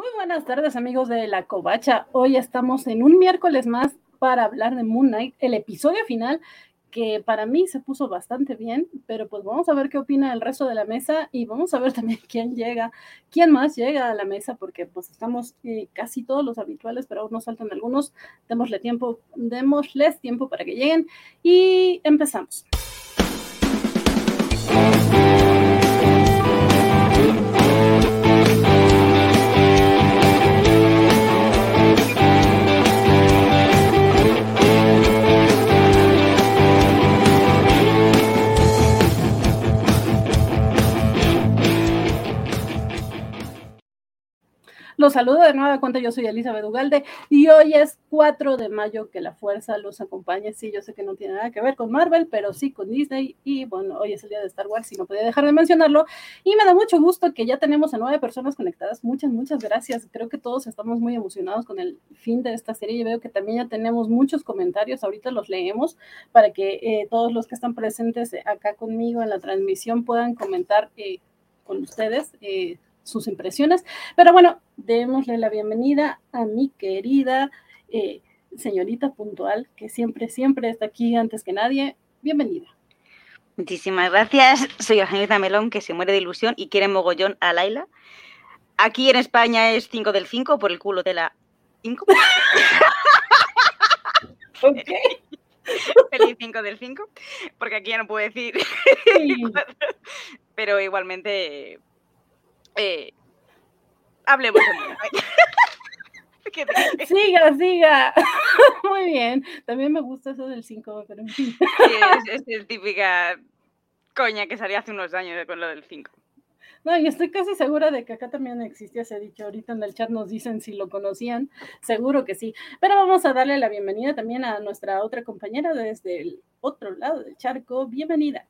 Muy buenas tardes amigos de La Covacha. Hoy estamos en un miércoles más para hablar de Moon Knight, el episodio final que para mí se puso bastante bien, pero pues vamos a ver qué opina el resto de la mesa y vamos a ver también quién llega, quién más llega a la mesa, porque pues estamos eh, casi todos los habituales, pero aún nos faltan algunos. Démosle tiempo, démosles tiempo para que lleguen y empezamos. Los saludo de nueva cuenta, yo soy Elizabeth Ugalde y hoy es 4 de mayo que la fuerza los acompaña. Sí, yo sé que no tiene nada que ver con Marvel, pero sí con Disney y bueno, hoy es el día de Star Wars y no podía dejar de mencionarlo. Y me da mucho gusto que ya tenemos a nueve personas conectadas. Muchas, muchas gracias. Creo que todos estamos muy emocionados con el fin de esta serie y veo que también ya tenemos muchos comentarios. Ahorita los leemos para que eh, todos los que están presentes acá conmigo en la transmisión puedan comentar eh, con ustedes. Eh, sus impresiones. Pero bueno, démosle la bienvenida a mi querida eh, señorita puntual, que siempre, siempre está aquí antes que nadie. Bienvenida. Muchísimas gracias. Soy la señorita Melón, que se muere de ilusión y quiere mogollón a Laila. Aquí en España es 5 del 5 por el culo de la 5. ok. Feliz 5 del 5, porque aquí ya no puedo decir. Pero igualmente eh, hablemos Siga, siga. Muy bien. También me gusta eso del 5, pero Sí, es, es, típica coña que salía hace unos años con lo del 5. No, y estoy casi segura de que acá también existía ese dicho. Ahorita en el chat nos dicen si lo conocían. Seguro que sí. Pero vamos a darle la bienvenida también a nuestra otra compañera desde el otro lado del charco. Bienvenida.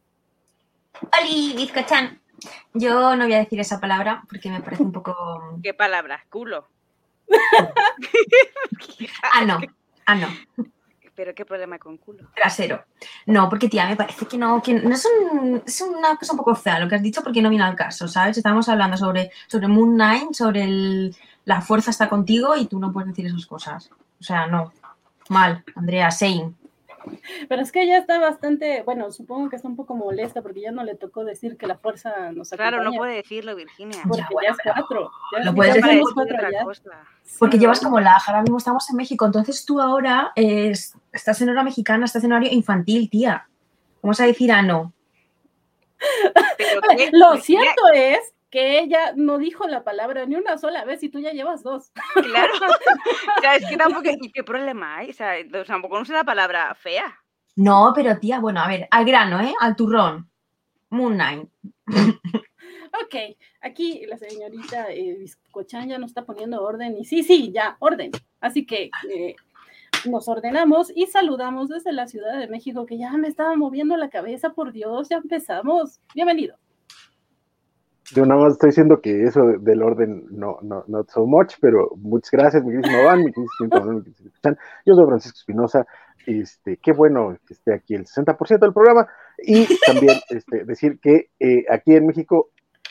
¡Holi, Vizcachan! Yo no voy a decir esa palabra porque me parece un poco. ¿Qué palabra? Culo. ah, no. Ah, no. ¿Pero qué problema con culo? Trasero. No, porque tía, me parece que no, que no es, es una cosa un poco fea lo que has dicho porque no viene al caso, ¿sabes? Estamos hablando sobre, sobre Moon Knight, sobre el, la fuerza está contigo y tú no puedes decir esas cosas. O sea, no. Mal, Andrea, same. Pero es que ella está bastante, bueno, supongo que está un poco molesta porque ya no le tocó decir que la fuerza nos acompaña. Claro, no puede decirlo, Virginia. Porque ya, es cuatro. lo puedes decir. Porque llevas como la, ahora mismo estamos en México, entonces tú ahora estás en hora mexicana, estás en horario infantil, tía. Vamos a decir ah, no. Lo cierto es que ella no dijo la palabra ni una sola vez y tú ya llevas dos. Claro. o sea, es que tampoco, ¿y qué problema hay? O sea, tampoco no sé la palabra fea. No, pero tía, bueno, a ver, al grano, ¿eh? Al turrón. Moon Knight. ok, aquí la señorita eh, ya nos está poniendo orden y sí, sí, ya, orden. Así que eh, nos ordenamos y saludamos desde la Ciudad de México, que ya me estaba moviendo la cabeza, por Dios, ya empezamos. Bienvenido. Yo nada más estoy diciendo que eso del orden no, no, not so much, pero muchas gracias, mi querido Van, mi querido Yo soy Francisco Espinosa, este, qué bueno que esté aquí el 60% del programa, y también este, decir que eh, aquí en México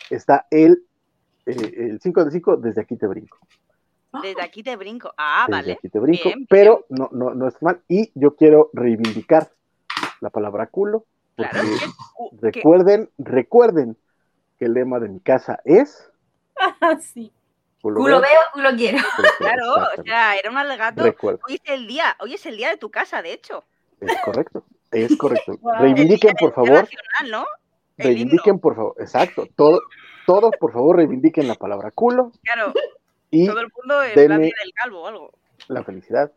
está el, eh, el 5 de 5, desde aquí te brinco. Desde aquí te brinco, ah, desde vale. Aquí te brinco, pero no, no, no es mal, y yo quiero reivindicar la palabra culo, porque recuerden, recuerden que el lema de mi casa es. Ah, sí. Culo, veo, culo quiero. Claro, o sea, era un alegato. Hoy es el día, hoy es el día de tu casa, de hecho. Es correcto, es correcto. Reivindiquen, por favor. Nacional, ¿no? reivindiquen, por favor, exacto. Todo, todos, por favor, reivindiquen la palabra culo. Claro. Y todo el mundo en la del calvo o algo. La felicidad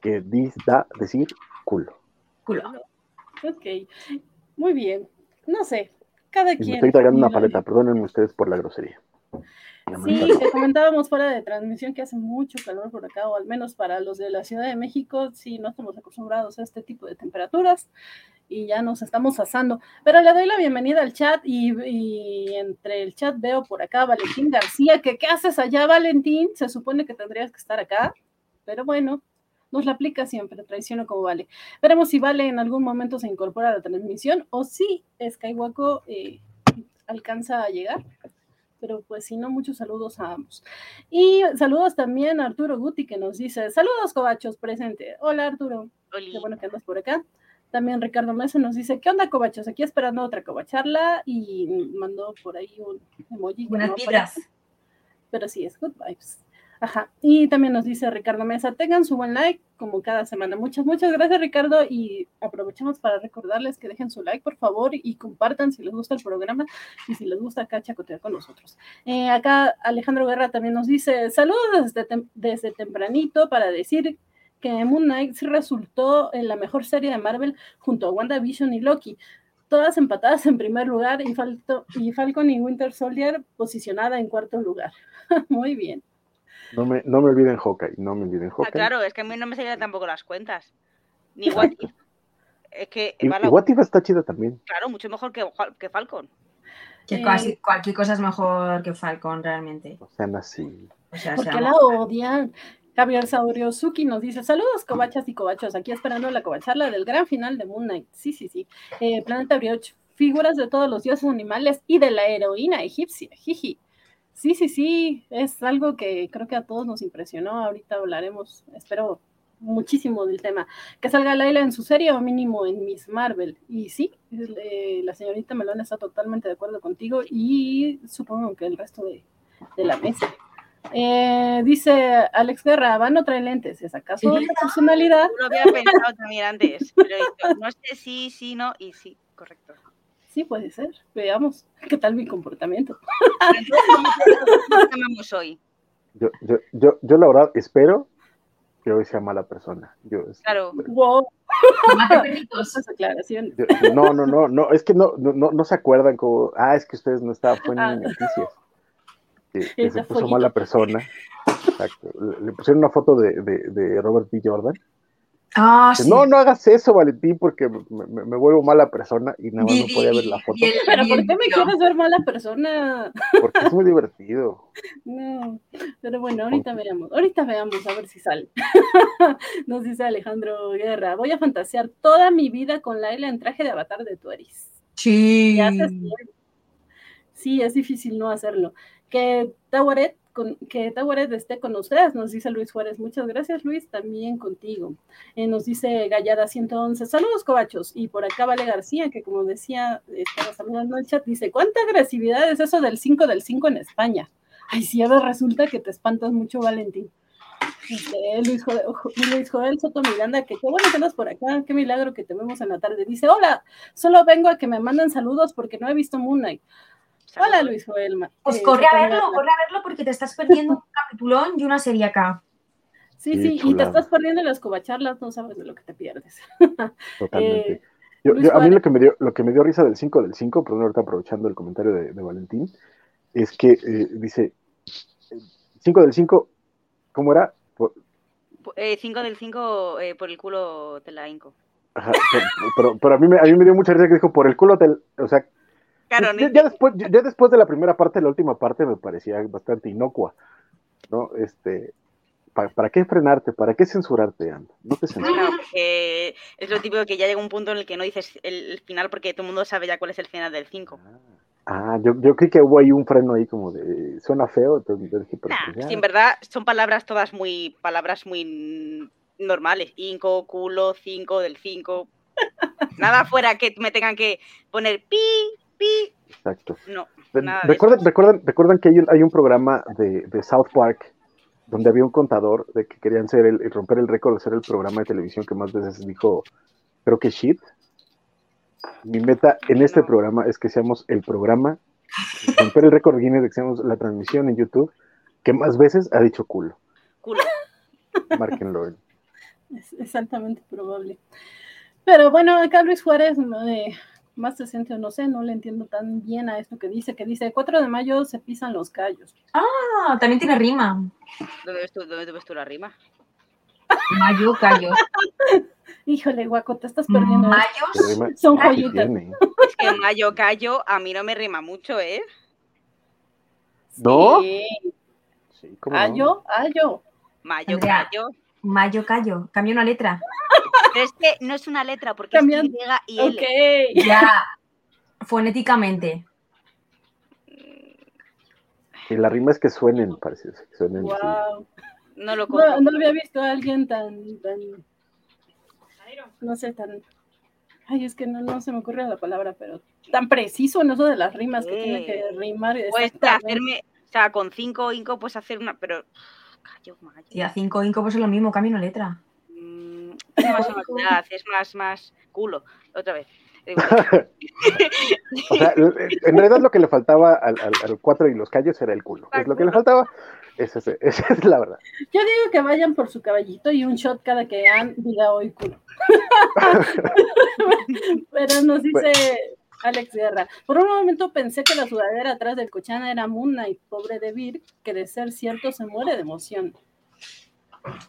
que da decir culo. Culo. Ok, muy bien. No sé, cada quien. Me estoy tragando una paleta, perdónenme ustedes por la grosería. Sí, te comentábamos fuera de transmisión que hace mucho calor por acá, o al menos para los de la Ciudad de México, sí, no estamos acostumbrados a este tipo de temperaturas y ya nos estamos asando. Pero le doy la bienvenida al chat y, entre el chat veo por acá Valentín García, que ¿qué haces allá, Valentín? Se supone que tendrías que estar acá, pero bueno, nos la aplica siempre, traiciono como Vale. Veremos si Vale en algún momento se incorpora a la transmisión o si Skywalker eh, alcanza a llegar. pero pues si no, muchos saludos a ambos. Y saludos también a Arturo Guti que nos dice, saludos Cobachos, presente. Hola Arturo, qué bueno que andas por acá. También Ricardo Mesa nos dice, ¿qué onda Cobachos? Aquí esperando otra cobacharla y mandó por ahí un emoji. Buenas ¿no? vibras. Pero sí, es good vibes. Ajá. Y también nos dice Ricardo Mesa, tengan su buen like como cada semana. Muchas, muchas gracias Ricardo y aprovechamos para recordarles que dejen su like por favor y compartan si les gusta el programa y si les gusta acá chacotear con nosotros. Eh, acá Alejandro Guerra también nos dice, saludos desde, tem desde tempranito para decir que Moon Knight resultó en la mejor serie de Marvel junto a WandaVision y Loki todas empatadas en primer lugar y, y Falcon y Winter Soldier posicionada en cuarto lugar. Muy bien. No me, no me olviden Hawkeye, no me olviden Ah, Hawkeye. claro, es que a mí no me salían tampoco las cuentas. Ni What If. Es que, Y, y What If está chida también. claro, mucho mejor que, que Falcon. Que Eh, casi cualquier cosa es mejor que Falcon, realmente. O sean así. O sea, ¿Por qué seamos- la odian? Javier Sauriosuki nos dice, saludos cobachas y cobachos, aquí esperando la cobacharla del gran final de Moon Knight. Sí, sí, sí. Eh, Planeta Brioche, figuras de todos los dioses animales y de la heroína egipcia. Jiji. Sí, sí, sí, es algo que creo que a todos nos impresionó. Ahorita hablaremos, espero, muchísimo del tema. Que salga Laila en su serie o mínimo en Miss Marvel. Y sí, eh, la señorita Melón está totalmente de acuerdo contigo y supongo que el resto de, de la mesa. Eh, dice Alex Guerra, van no trae lentes, ¿es acaso la personalidad? Lo había pensado también antes, pero no sé si, sí, no y sí, correcto. Sí, puede ser. Veamos qué tal mi comportamiento. Entonces, ¿cómo te llamamos hoy? Yo, yo, yo, yo la verdad espero que hoy sea mala persona. Yo, Claro. Wow, yo- yo- no, no, no, no, es que no, no, no, no se acuerdan como, ah, es que ustedes no estaban, en Ah. noticias. Que, se puso follito. mala persona. Exacto. Le, le pusieron una foto de, de, de Robert B. Jordan. Ah, sí. No, no hagas eso, Valentín, porque me, me- me vuelvo mala persona y nada más no podía ver la foto el- Pero ¿por qué me quieres ver mala persona? porque es muy divertido. No, pero bueno, ahorita veamos, ahorita veamos a ver si sale. Nos dice Alejandro Guerra, voy a fantasear toda mi vida con Laila en traje de avatar de Tuaris. Sí. Sí, es difícil no hacerlo. Que Tawaret, con, que Tawaret esté con ustedes, nos dice Luis Juárez. Muchas gracias, Luis, también contigo. Eh, nos dice Gallada 111, saludos, cobachos. Y por acá Vale García, que como decía, estaba saludando el chat, dice, ¿cuánta agresividad es eso del 5 del 5 en España? Ay, sí, ahora resulta que te espantas mucho, Valentín. Este, Luis, Joel, Soto Miranda, que qué bueno que andas por acá, qué milagro que te vemos en la tarde. Dice, hola, solo vengo a que me manden saludos porque no he visto Moon. Hola. Luis Joel. Pues eh, corre a verlo, corre a verlo porque te estás perdiendo un capitulón y una serie acá. Sí, Sí, sí, y te estás perdiendo las covacharlas, no sabes de lo que te pierdes. Totalmente. Eh, Yo, Luis yo- a mí lo que me dio, lo que me dio risa del 5 del 5, pero ahorita aprovechando el comentario de, de Valentín, es que eh, dice 5 del 5, ¿cómo era? Por- 5 del 5 por el culo de la Inco. ajá, pero, pero- pero a, mí me, a mí me dio mucha risa que dijo por el culo del, o sea, Claro, ya, ya después, ya después de la primera parte, la última parte me parecía bastante inocua, ¿no? Este, ¿para, para qué frenarte? ¿Para qué censurarte, Anda? No te censures. Bueno, porque es lo típico que ya llega un punto en el que no dices el, el final porque todo el mundo sabe ya cuál es el final del 5. Ah, yo, yo creí que hubo ahí un freno ahí como de, suena feo, entonces dije, pero Nah, pues en verdad son palabras todas muy, palabras muy normales. Inco, culo, 5 del 5. Nada fuera que me tengan que poner pi, pi. Exacto. No, de ¿Recuerdan, eso. recuerdan, recuerdan que hay un, hay un programa de, de South Park donde había un contador de que querían ser el, romper el récord de ser el programa de televisión que más veces dijo, creo que shit. Mi meta en este No. programa es que seamos el programa, romper el récord Guinness de que seamos la transmisión en YouTube que más veces ha dicho culo. Culo. Márquenlo. en- Es, altamente probable. Pero bueno, acá Luis Juárez, eh, más decente o no sé, no le entiendo tan bien a esto que dice, que dice, 4 de mayo se pisan los callos. Ah, también tiene rima. ¿Dónde ves tú, dónde ves tú la rima? Mayo, callo. Híjole, guaco, te estás perdiendo. Mayos. Son joyitas. Es que mayo callo a mí no me rima mucho, ¿eh? ¿No? Sí. Sí, ¿cómo no? Ayo, ayo. Mayo callo. Mayo, callo. Cambia una letra. Pero es que no es una letra porque Cambian- es Y y L. Ok. Ya. Fonéticamente. Y la rima es que suenen, parece. Que suenen, sí. Wow. No lo No, había visto a alguien tan, tan, no sé, tan, ay, es que no, no se me ocurre la palabra, pero tan preciso en eso de las rimas, que tiene que rimar Puedes exactamente. hacerme, o sea, con cinco inco puedes hacer una, pero. Callo, mayo. Tía, 5 inco pues es lo mismo, cambio una letra. Mm, es más sonoridad, es más, más culo. Otra vez. O sea, en realidad lo que le faltaba al, al, al cuatro y los callos era el culo. Es lo que le faltaba. Esa es, esa es la verdad. Yo digo que vayan por su caballito y un shot cada que Ann diga hoy culo. Pero nos dice Alex Guerra. Por un momento pensé que la sudadera atrás del cochana era Moon Knight, pobre de Vir, que de ser cierto se muere de emoción.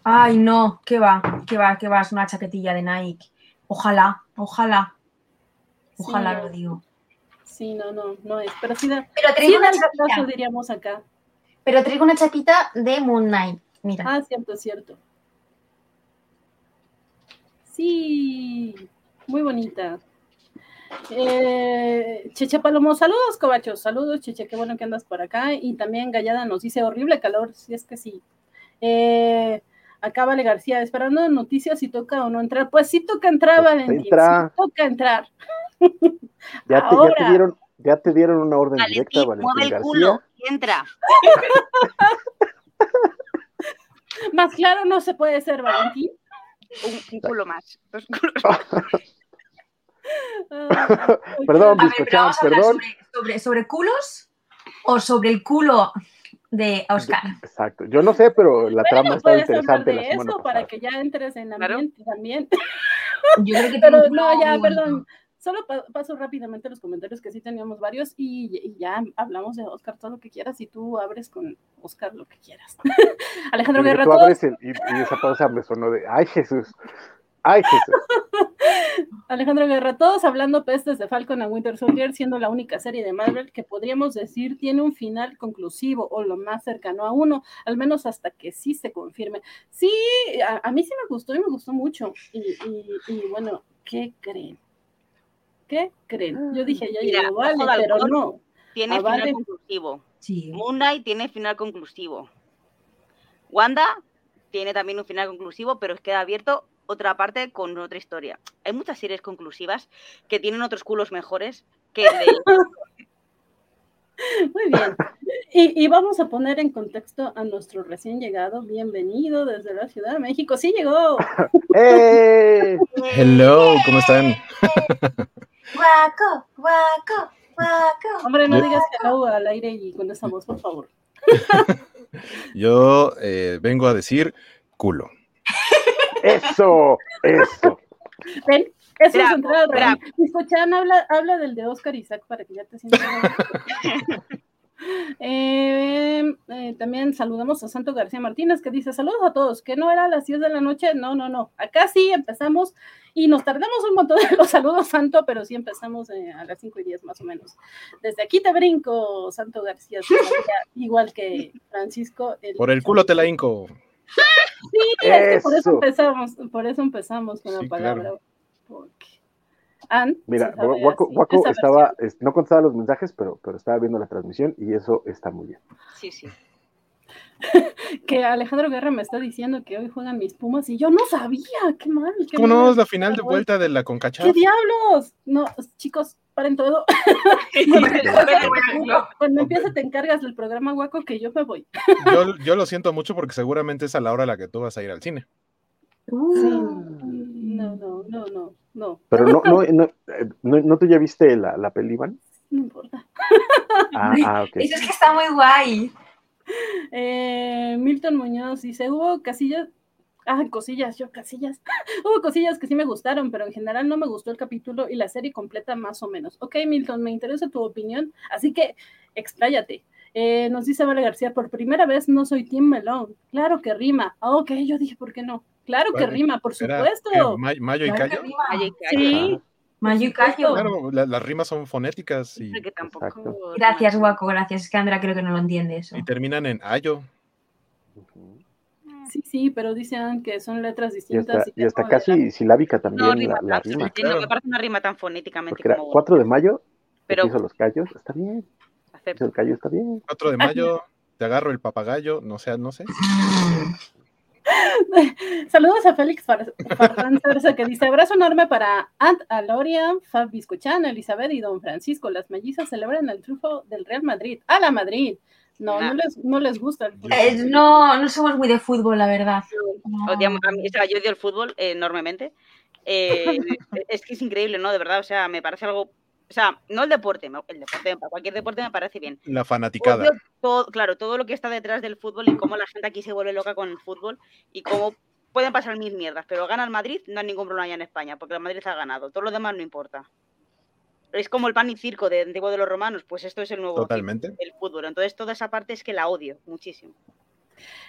Ay, no, qué va, qué va, qué va, es una chaquetilla de Nike. Ojalá, ojalá, ojalá Sí, lo digo. Sí, no, no, no es. Pero sí da, Pero sí traigo da una chapita, diríamos acá. pero traigo una chapita de Moon Knight. Mira. Ah, cierto, cierto. Sí, muy bonita. Eh, Cheche Palomo, saludos, Cobachos, saludos, Cheche, qué bueno que andas por acá. Y también Gallada nos dice horrible calor, si es que sí. Eh, acá Vale García, esperando noticias si toca o no entrar. Pues sí toca entrar, Pues Valentín, entra. sí toca entrar. Ya te, ya te Ahora. dieron, ya te dieron una orden directa, Valentín, mueve el culo García. y entra. Más claro no se puede ser, Valentín. Un, un culo más. Dos culos. Ah, Perdón, A ver, pero vamos a hablar perdón. sobre, sobre, sobre culos o sobre el culo de Oscar. Exacto. Yo no sé, pero la trama Bueno, está puedes hablar interesante de la semana eso pasada. para que ya entres en Claro. ambiente también. Yo creo que Pero no, ya, perdón. Solo pa- paso rápidamente los comentarios que sí teníamos varios y, y ya hablamos de Oscar todo lo que quieras y tú abres con Oscar lo que quieras. Alejandro Guerra, tú abres el- y, y esa pausa me sonó de, ay Jesús, ay Jesús. Alejandro Guerra, todos hablando pestes de Falcon a Winter Soldier, siendo la única serie de Marvel que podríamos decir tiene un final conclusivo o lo más cercano a uno, al menos hasta que sí se confirme. Sí, a, a mí sí me gustó y me gustó mucho. Y, y- y bueno, ¿qué creen? ¿Qué creen? Yo dije, ya Mira, llegó, vale, pero no. Tiene Ah, final vale. conclusivo. Sí. Moon Knight tiene final conclusivo. Wanda tiene también un final conclusivo, pero queda abierto otra parte con otra historia. Hay muchas series conclusivas que tienen otros culos mejores que el de Muy bien. Y, y vamos a poner en contexto a nuestro recién llegado. Bienvenido desde la Ciudad de México. Sí llegó. ¡Eh! Hello, ¿cómo están? Guaco, guaco, guaco. Hombre, no digas hello al aire y con esa voz, por favor. Yo eh, vengo a decir culo. Eso, eso. Ven, eso Bravo, es entrada bravo. Biscochan habla, habla del de Oscar Isaac para que ya te sientas. Eh, eh, también saludamos a Santo García Martínez que dice saludos a todos, que no era a las 10 de la noche, no, no, no, acá sí empezamos y nos tardamos un montón de los saludos Santo, pero sí empezamos eh, a las 5 y 10 más o menos. Desde aquí te brinco, Santo García, igual que Francisco. Por el culo te la hinco. Sí, es que por eso empezamos, por eso empezamos con la palabra. claro. Porque Ann Mira, así, esa estaba, versión. no contestaba los mensajes, pero, pero estaba viendo la transmisión y eso está muy bien. Sí, sí. que Alejandro Guerra me está diciendo que hoy juegan mis Pumas y yo no sabía, qué mal. qué ¿Cómo no? mal. Es la final de vuelta de la ¿Qué CONCACHAF. diablos? No, chicos, paren todo. Cuando empieza te encargas del programa Guaco que yo me voy. Yo, yo lo siento mucho porque seguramente es a la hora a la que tú vas a ir al cine. No, no, no, no, no, Pero no, no, no, no, ¿no tú ya viste la, la peli, Iván? no importa. Ah, ah, ok. Eso es que está muy guay. Eh, Milton Muñoz dice, hubo casillas, ah, cosillas, yo casillas, hubo cosillas que sí me gustaron, pero en general no me gustó el capítulo y la serie completa más o menos. Ok, Milton, me interesa tu opinión, así que expláyate. Eh, nos dice Vale García, por primera vez no soy Team Melón. Claro que rima. Ah, ok, yo dije, ¿por qué no? Claro que rima, por supuesto. ¿qué, Ma- ¿Mayo y ay, Sí, Mayo y Cayo. Claro, la- las rimas son fonéticas y, que tampoco. Exacto. Gracias, Guaco, gracias. Es que Andra creo que no lo entiende eso. y terminan en ayo. Sí, sí, pero dicen que son letras Y distintas. hasta, y hasta no, casi silábica No, también rima la, la rima. Claro. que parece una rima tan fonéticamente Porque era como 4 de mayo, Pero- hizo los callos, está bien. Perfecto. El callo está bien. 4 de mayo, te agarro el papagayo, no sé, no sé. Saludos a Félix Far- Farfán Cerce, que dice abrazo enorme para Ant Aloria, Fab Biscochan, Elizabeth y Don Francisco. Las mellizas celebran el triunfo del Real Madrid. ¡A la Madrid! No, no les, no les gusta el fútbol. Eh, no, no somos muy de fútbol, la verdad. No. Odiamos a mí- o sea, yo odio el fútbol eh, enormemente. Eh, es que es increíble, ¿no? De verdad, o sea, me parece algo. O sea, no el deporte, el deporte, cualquier deporte me parece bien. La fanaticada. Todo, claro, todo lo que está detrás del fútbol y cómo la gente aquí se vuelve loca con el fútbol y cómo pueden pasar mil mierdas, pero gana el Madrid, no hay ningún problema ya en España, porque el Madrid ha ganado. Todo lo demás no importa. Es como el pan y circo de antiguo de los romanos, pues esto es el nuevo Totalmente. el fútbol. Entonces toda esa parte es que la odio muchísimo.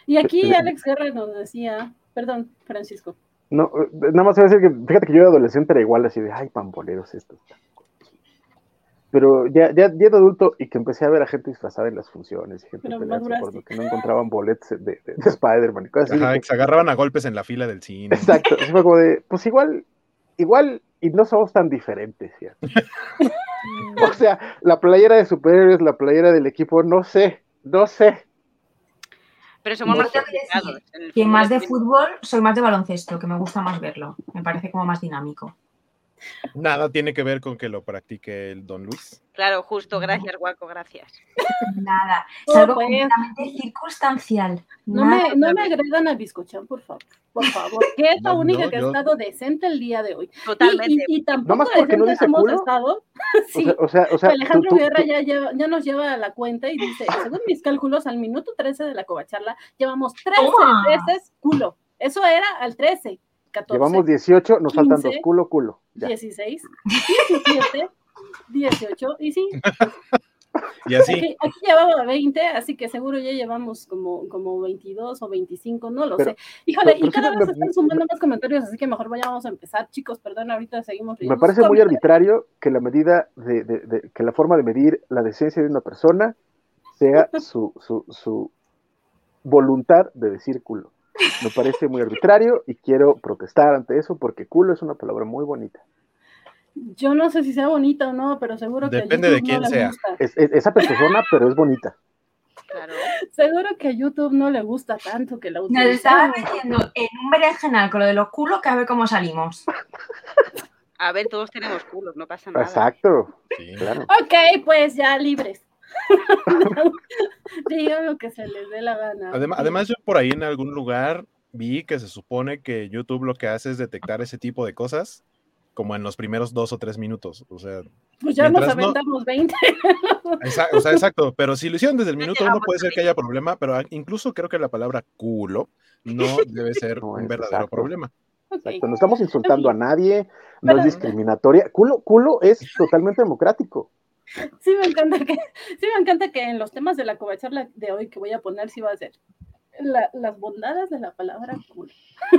Y aquí Alex Guerra nos decía, perdón, Francisco. No, eh, nada más voy a decir que, fíjate que yo de adolescente era igual, así de, ay, pamboleros estos. Pero ya, ya, ya de adulto y que empecé a ver a gente disfrazada en las funciones, y gente lo que no encontraban boletos de, de, de Spider-Man y cosas así. Ajá, que se agarraban a golpes en la fila del cine. Exacto, así fue como de, pues igual, igual, y no somos tan diferentes, fíjate. o sea, la playera de superhéroes, la playera del equipo, no sé, no sé. Pero somos más que más de fútbol, soy más de baloncesto, que me gusta más verlo. Me parece como más dinámico. Nada tiene que ver con que lo practique el Don Luis. Claro, justo, gracias, Guaco, gracias. Nada. Es algo pues. completamente circunstancial. No Nada. me, no me agredan a Biscochan, por favor. Por favor, que es la No, única no, que ha yo- estado decente el día de hoy. Y, Totalmente. y, y tampoco más porque no decentes dice hemos culo. estado. O Sí, sea, o sea, o sea, Alejandro tú- tú- Guerra tú- ya, lleva- ya nos lleva a la cuenta y dice, según mis cálculos, al minuto 13 de la covacharla, llevamos 13 Toma. veces culo. Eso era al 13, 14, llevamos 18, nos faltan 15, dos, culo, culo. Ya. 16, 17, 18, y sí, Y así, aquí, aquí llevaba 20, así que seguro ya llevamos como, como 22 o 25, no lo Pero- sé. Híjole, pero- pero y cada sí vez me- están sumando más comentarios, así que mejor vayamos a empezar, chicos, perdón, ahorita seguimos Me parece muy arbitrario que la medida de, de- de- que la forma de medir la decencia de una persona sea su, su, su voluntad de decir culo. Me parece muy arbitrario y quiero protestar ante eso porque culo es una palabra muy bonita. Yo no sé si sea bonita o no, pero seguro que a Depende de quién no sea. gusta. Es, es, es apetosona, pero es bonita. Claro. Seguro que a YouTube no le gusta tanto que la Nos estaba metiendo en un berenjenal con lo de los culos que a ver cómo salimos. A ver, todos tenemos culos, no pasa nada. Exacto, sí. claro. Ok, pues ya libres. Digan lo que se les dé la gana. Además, además, yo por ahí en algún lugar vi que se supone que YouTube lo que hace es detectar ese tipo de cosas como en los primeros dos o tres minutos. O sea, pues ya nos mientras no- aventamos 20. exa- o sea, exacto. Pero si lo hicieron desde el minuto uno, puede ser que haya problema, pero incluso creo que la palabra culo no debe ser No un verdadero exacto. problema. Exacto. No estamos insultando a nadie, no Pero- es discriminatoria. Culo, culo es totalmente democrático. Sí me encanta que, sí me encanta que en los temas de la covacharla de hoy que voy a poner sí va a ser la- las bondades de la palabra.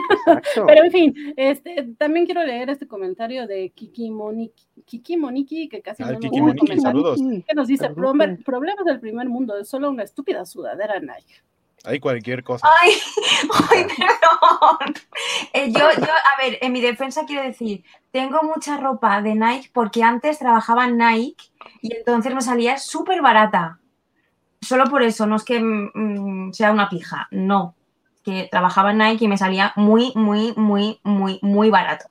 Exacto. Pero en fin, este, también quiero leer este comentario de Kiki Moniki, Kiki Moniki, que casi Ay, no Kiki Moniki, comentar, saludos. que nos dice, Saludos. "Problem- problemas del primer mundo, es solo una estúpida sudadera Nike. Hay cualquier cosa. Ay, ay, perdón. Eh, yo, yo, a ver, en mi defensa quiero decir, tengo mucha ropa de Nike porque antes trabajaba en Nike y entonces me salía súper barata. Solo por eso, no es que mm, sea una pija, no. Que trabajaba en Nike y me salía muy, muy, muy, muy, muy barato.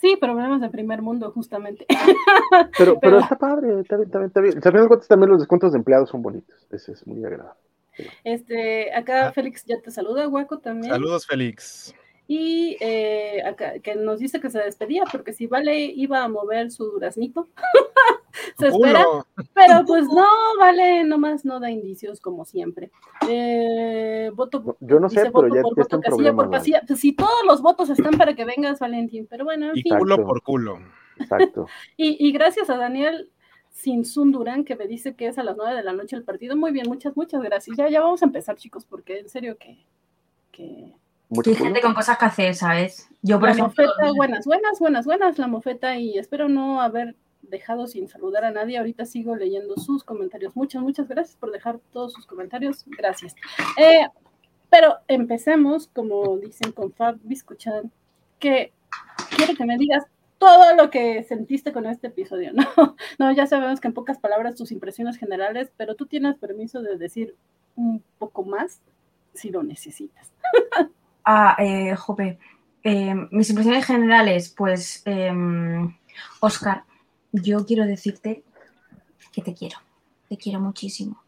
Sí, problemas del primer mundo, justamente. Pero, pero Pero- está padre, está bien, está bien, está bien. Al final de cuentas, también los descuentos de empleados son bonitos. Eso es muy agradable. Este, acá Ah. Félix ya te saluda, Guaco también. Saludos, Félix. Y eh, acá, que nos dice que se despedía porque si Vale iba a mover su duraznito, se espera, pero pues no, Vale nomás no da indicios como siempre. Eh, voto, Yo no sé, dice pero voto ya, por voto, casilla por problema. casilla. Pues si todos los votos están para que vengas, Valentín, pero bueno, en Y fin. culo por culo. Exacto. Y, y gracias a Daniel Sinsun Durán que me dice que es a las 9 de la noche el partido. Muy bien, muchas, muchas gracias. Ya, ya vamos a empezar, chicos, porque en serio que... que... Hay gente con cosas que hacer, ¿sabes? Yo, por La ejemplo, mofeta, buenas, buenas, buenas, buenas, la mofeta, y espero no haber dejado sin saludar a nadie. Ahorita sigo leyendo sus comentarios. Muchas, muchas gracias por dejar todos sus comentarios. Gracias. Eh, pero empecemos, como dicen con Fab Biscuchan, que quiero que me digas todo lo que sentiste con este episodio, ¿no? No, ya sabemos que en pocas palabras tus impresiones generales, pero tú tienes permiso de decir un poco más si lo necesitas. Ah, eh, Jope, eh, mis impresiones generales, pues, eh, Oscar, yo quiero decirte que te quiero, te quiero muchísimo.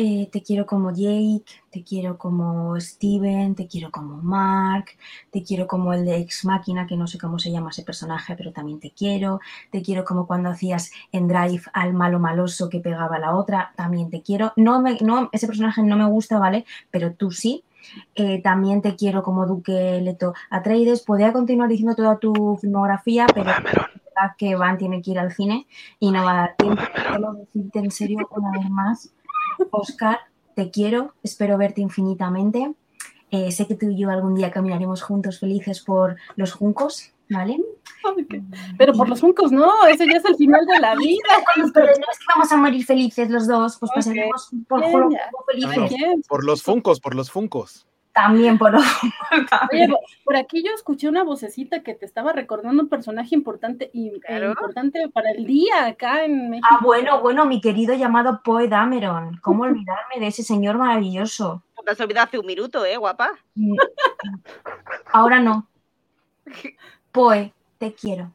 Eh, te quiero como Jake, te quiero como Steven, te quiero como Mark, te quiero como el de Ex Máquina, que no sé cómo se llama ese personaje, pero también te quiero. Te quiero como cuando hacías en Drive al malo maloso que pegaba a la otra, también te quiero. No, me, no ese personaje no me gusta, ¿vale? Pero tú sí. Eh, también te quiero como Duque Leto Atreides. Podría continuar diciendo toda tu filmografía, pero es verdad que Van tiene que ir al cine y no va a dar tiempo. Solo decirte en serio una vez más Oscar, te quiero, espero verte infinitamente. Eh, sé que tú y yo algún día caminaremos juntos felices por los juncos, ¿vale? Pero por los juncos no, ese ya es el final de la vida. Pero no es que vamos a morir felices los dos, pues pasaremos por, por felices. No, no, ¿Quién? por los funcos, por los funcos. También por Oye, por aquí yo escuché una vocecita que te estaba recordando un personaje importante y e Claro. importante para el día acá en México. Ah, bueno, bueno, mi querido llamado Poe Dameron. ¿Cómo olvidarme de ese señor maravilloso? Te has olvidado hace un minuto, ¿eh, guapa? Mm. Ahora no. Poe, te quiero.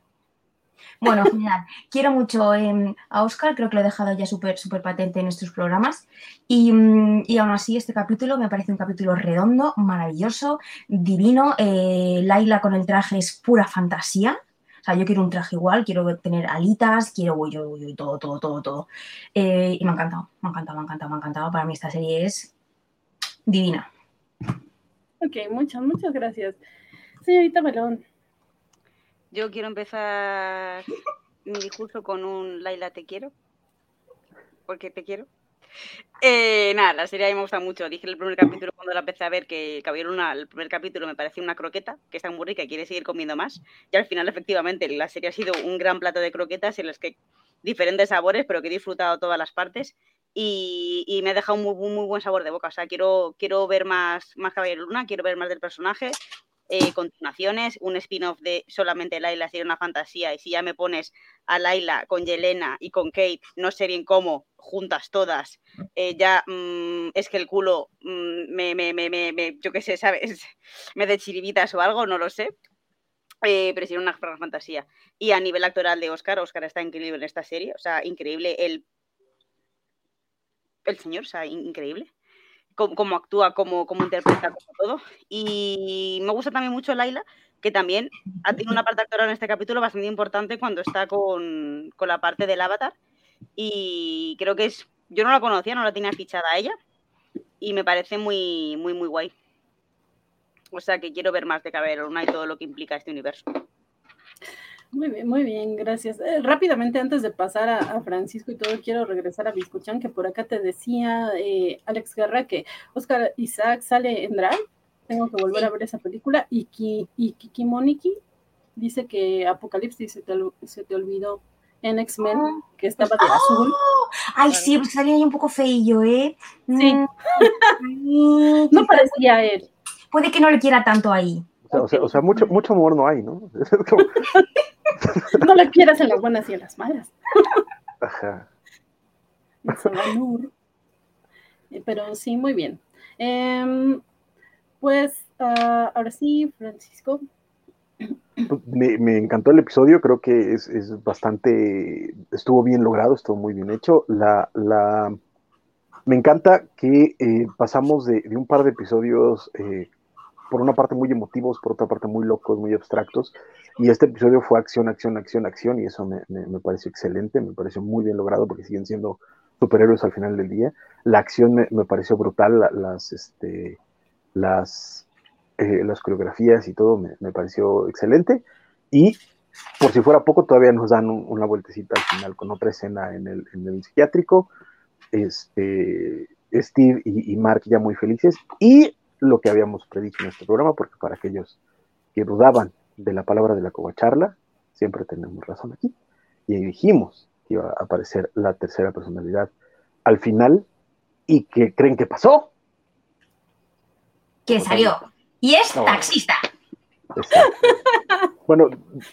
Bueno, genial. Quiero mucho eh, a Oscar, creo que lo he dejado ya súper súper patente en estos programas. Y, mm, y aún así, este capítulo me parece un capítulo redondo, maravilloso, divino. Eh, Laila con el traje es pura fantasía. O sea, yo quiero un traje igual, quiero tener alitas, quiero uy, todo, todo, todo, todo. Eh, y me ha encantado, me ha encantado, me ha encantado, me ha encantado. Para mí esta serie es divina. Ok, muchas, muchas gracias. Señorita Melón. Yo quiero empezar mi discurso con un Laila te quiero. Porque te quiero. Eh, nada, la serie a mí me gusta mucho. Dije el primer capítulo cuando la empecé a ver que Caballero Luna, el primer capítulo me parecía una croqueta, que está muy rica y quiere seguir comiendo más. Y al final, efectivamente, la serie ha sido un gran plato de croquetas en los que diferentes sabores, pero que he disfrutado todas las partes. Y, y me ha dejado un muy, muy buen sabor de boca. O sea, quiero, quiero ver más, más Caballero Luna, quiero ver más del personaje eh, continuaciones, un spin-off de solamente Laila sería una fantasía y si ya me pones a Laila con Yelena y con Kate, no sé bien cómo, juntas todas, eh, ya mm, es que el culo mm, me, me, me, me, yo qué sé, ¿sabes? Me de chiribitas o algo, no lo sé. Eh, pero sería una fantasía. Y a nivel actoral de Oscar, Oscar está increíble en esta serie, o sea, increíble el, el señor, o sea, in- increíble cómo, cómo actúa, cómo, cómo interpreta todo. Y me gusta también mucho Laila, que también ha tenido una parte actoral en este capítulo bastante importante cuando está con, con la parte del avatar. Y creo que es. Yo no la conocía, no la tenía fichada a ella. Y me parece muy, muy, muy guay. O sea que quiero ver más de Caballero Luna y todo lo que implica este universo. Muy bien, muy bien, gracias. Eh, rápidamente, antes de pasar a, a Francisco y todo, quiero regresar a Biscuchan, que por acá te decía eh, Alex Guerra que Oscar Isaac sale en Drive. Tengo que volver Sí. a ver esa película. Y, Ki, y Kiki Moniki dice que Apocalipsis se te, se te olvidó en X-Men, Ah. que estaba de azul. Ay, Claro. sí, porque salía ahí un poco feillo, ¿eh? Sí. Mm. Ay, No parecía él. Puede que no le quiera tanto ahí. O sea, o sea, o sea, mucho, mucho amor no hay, ¿no? Como- No le quieras en las buenas y en las malas. Ajá. Eh, Pero sí, muy bien. Em, pues ah, ahora sí, Francisco. Pues, Me, me encantó el episodio, creo que es, es bastante, estuvo bien logrado, estuvo muy bien hecho. La, la, me encanta que eh, pasamos de, de un par de episodios, eh, por una parte muy emotivos, por otra parte muy locos, muy abstractos, y este episodio fue acción, acción, acción, acción, y eso me, me, pareció excelente, me pareció muy bien logrado porque siguen siendo superhéroes al final del día. La acción me, me pareció brutal, la- las, este, las, eh, las coreografías y todo me, pareció excelente. Y por si fuera poco, todavía nos dan un- una vueltecita al final con otra escena en el, en el psiquiátrico. Este, Steve y, y Mark ya muy felices. Y lo que habíamos predicho en este programa, porque para aquellos que dudaban de la palabra de la covacharla, siempre tenemos razón aquí. Y dijimos que iba a aparecer la tercera personalidad al final. ¿Y que creen que pasó? Que salió. Y es No. taxista. Exacto. Bueno,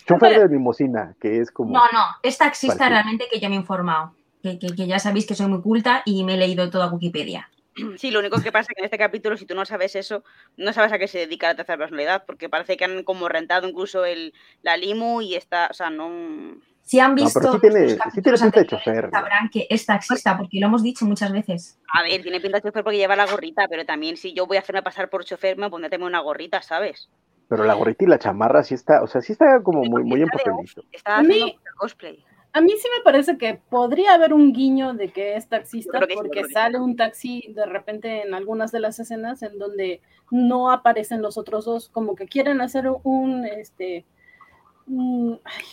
chofer de limosina, que es como. No, no, es taxista Parecido. realmente que yo me he informado. Que, que- que ya sabéis que soy muy culta y me he leído toda Wikipedia. Sí, lo único que pasa es que en este capítulo, si tú no sabes eso, no sabes a qué se dedica la tercera personalidad, porque parece que han como rentado incluso el, la limu y está, o sea, no... Si han No, visto pero sí tiene- los sí capítulos tiene pinta de anteriores, chofer, ¿no? sabrán que es taxista, porque lo hemos dicho muchas veces. A ver, tiene pinta de chofer porque lleva la gorrita, pero también si yo voy a hacerme pasar por chofer, me pondré también una gorrita, ¿sabes? Pero la gorrita y la chamarra sí está, o sea, sí está como muy, muy en Está papelito. Haciendo cosplay. A mí sí me parece que podría haber un guiño de que es taxista, que porque sale un taxi de repente en algunas de las escenas en donde no aparecen los otros dos, como que quieren hacer un, este, un, ay,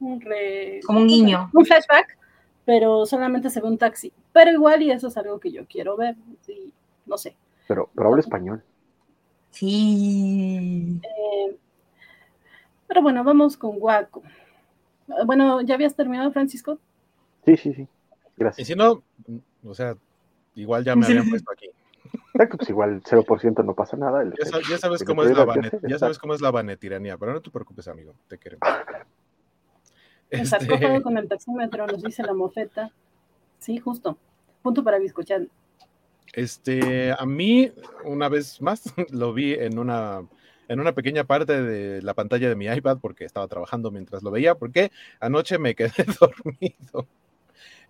un re- Como un guiño. un flashback, pero solamente se ve un taxi. Pero igual, y eso es algo que yo quiero ver, sí, no sé. Pero, pero habla español. Sí. Eh, pero bueno, vamos con Guaco. Bueno, ¿ya habías terminado, Francisco? Sí, sí, sí. Y Gracias. si no, o sea, igual ya me habían puesto aquí. Exacto, pues igual 0% no pasa nada. el- Ya, sa- ya sabes cómo es la banet- ya sabes cómo es la banetiranía, pero no te preocupes, amigo, te queremos. El Este, sarcófago con el taxímetro, nos dice la mofeta. Sí, justo. Punto para Biscochan. Este, a mí, una vez más, lo vi en una, en una pequeña parte de la pantalla de mi iPad porque estaba trabajando mientras lo veía, porque anoche me quedé dormido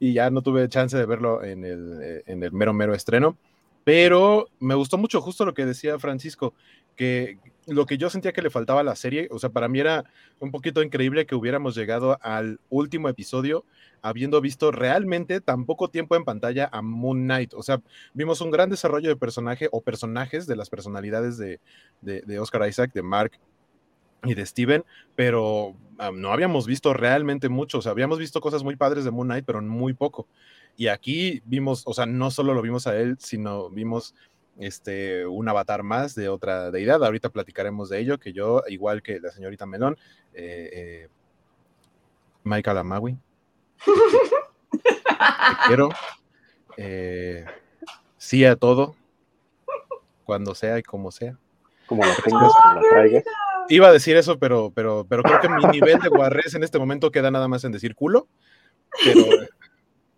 y ya no tuve chance de verlo en el, eh, en el mero, mero estreno. Pero me gustó mucho justo lo que decía Francisco, que lo que yo sentía que le faltaba a la serie, o sea, para mí era un poquito increíble que hubiéramos llegado al último episodio habiendo visto realmente tan poco tiempo en pantalla a Moon Knight. O sea, vimos un gran desarrollo de personaje o personajes de las personalidades de, de, Oscar Isaac, de Mark y de Steven, pero um, no habíamos visto realmente mucho. O sea, habíamos visto cosas muy padres de Moon Knight, pero muy poco. Y aquí vimos, o sea, no solo lo vimos a él, sino vimos este, un avatar más de otra deidad. Ahorita platicaremos de ello, que yo, igual que la señorita Melón, eh, eh, Michael Amawi, quiero. Eh, sí a todo, cuando sea y como sea. Como la tengas, como la traigas. Iba a decir eso, pero, pero, pero creo que mi nivel de guarrés en este momento queda nada más en decir culo. Pero,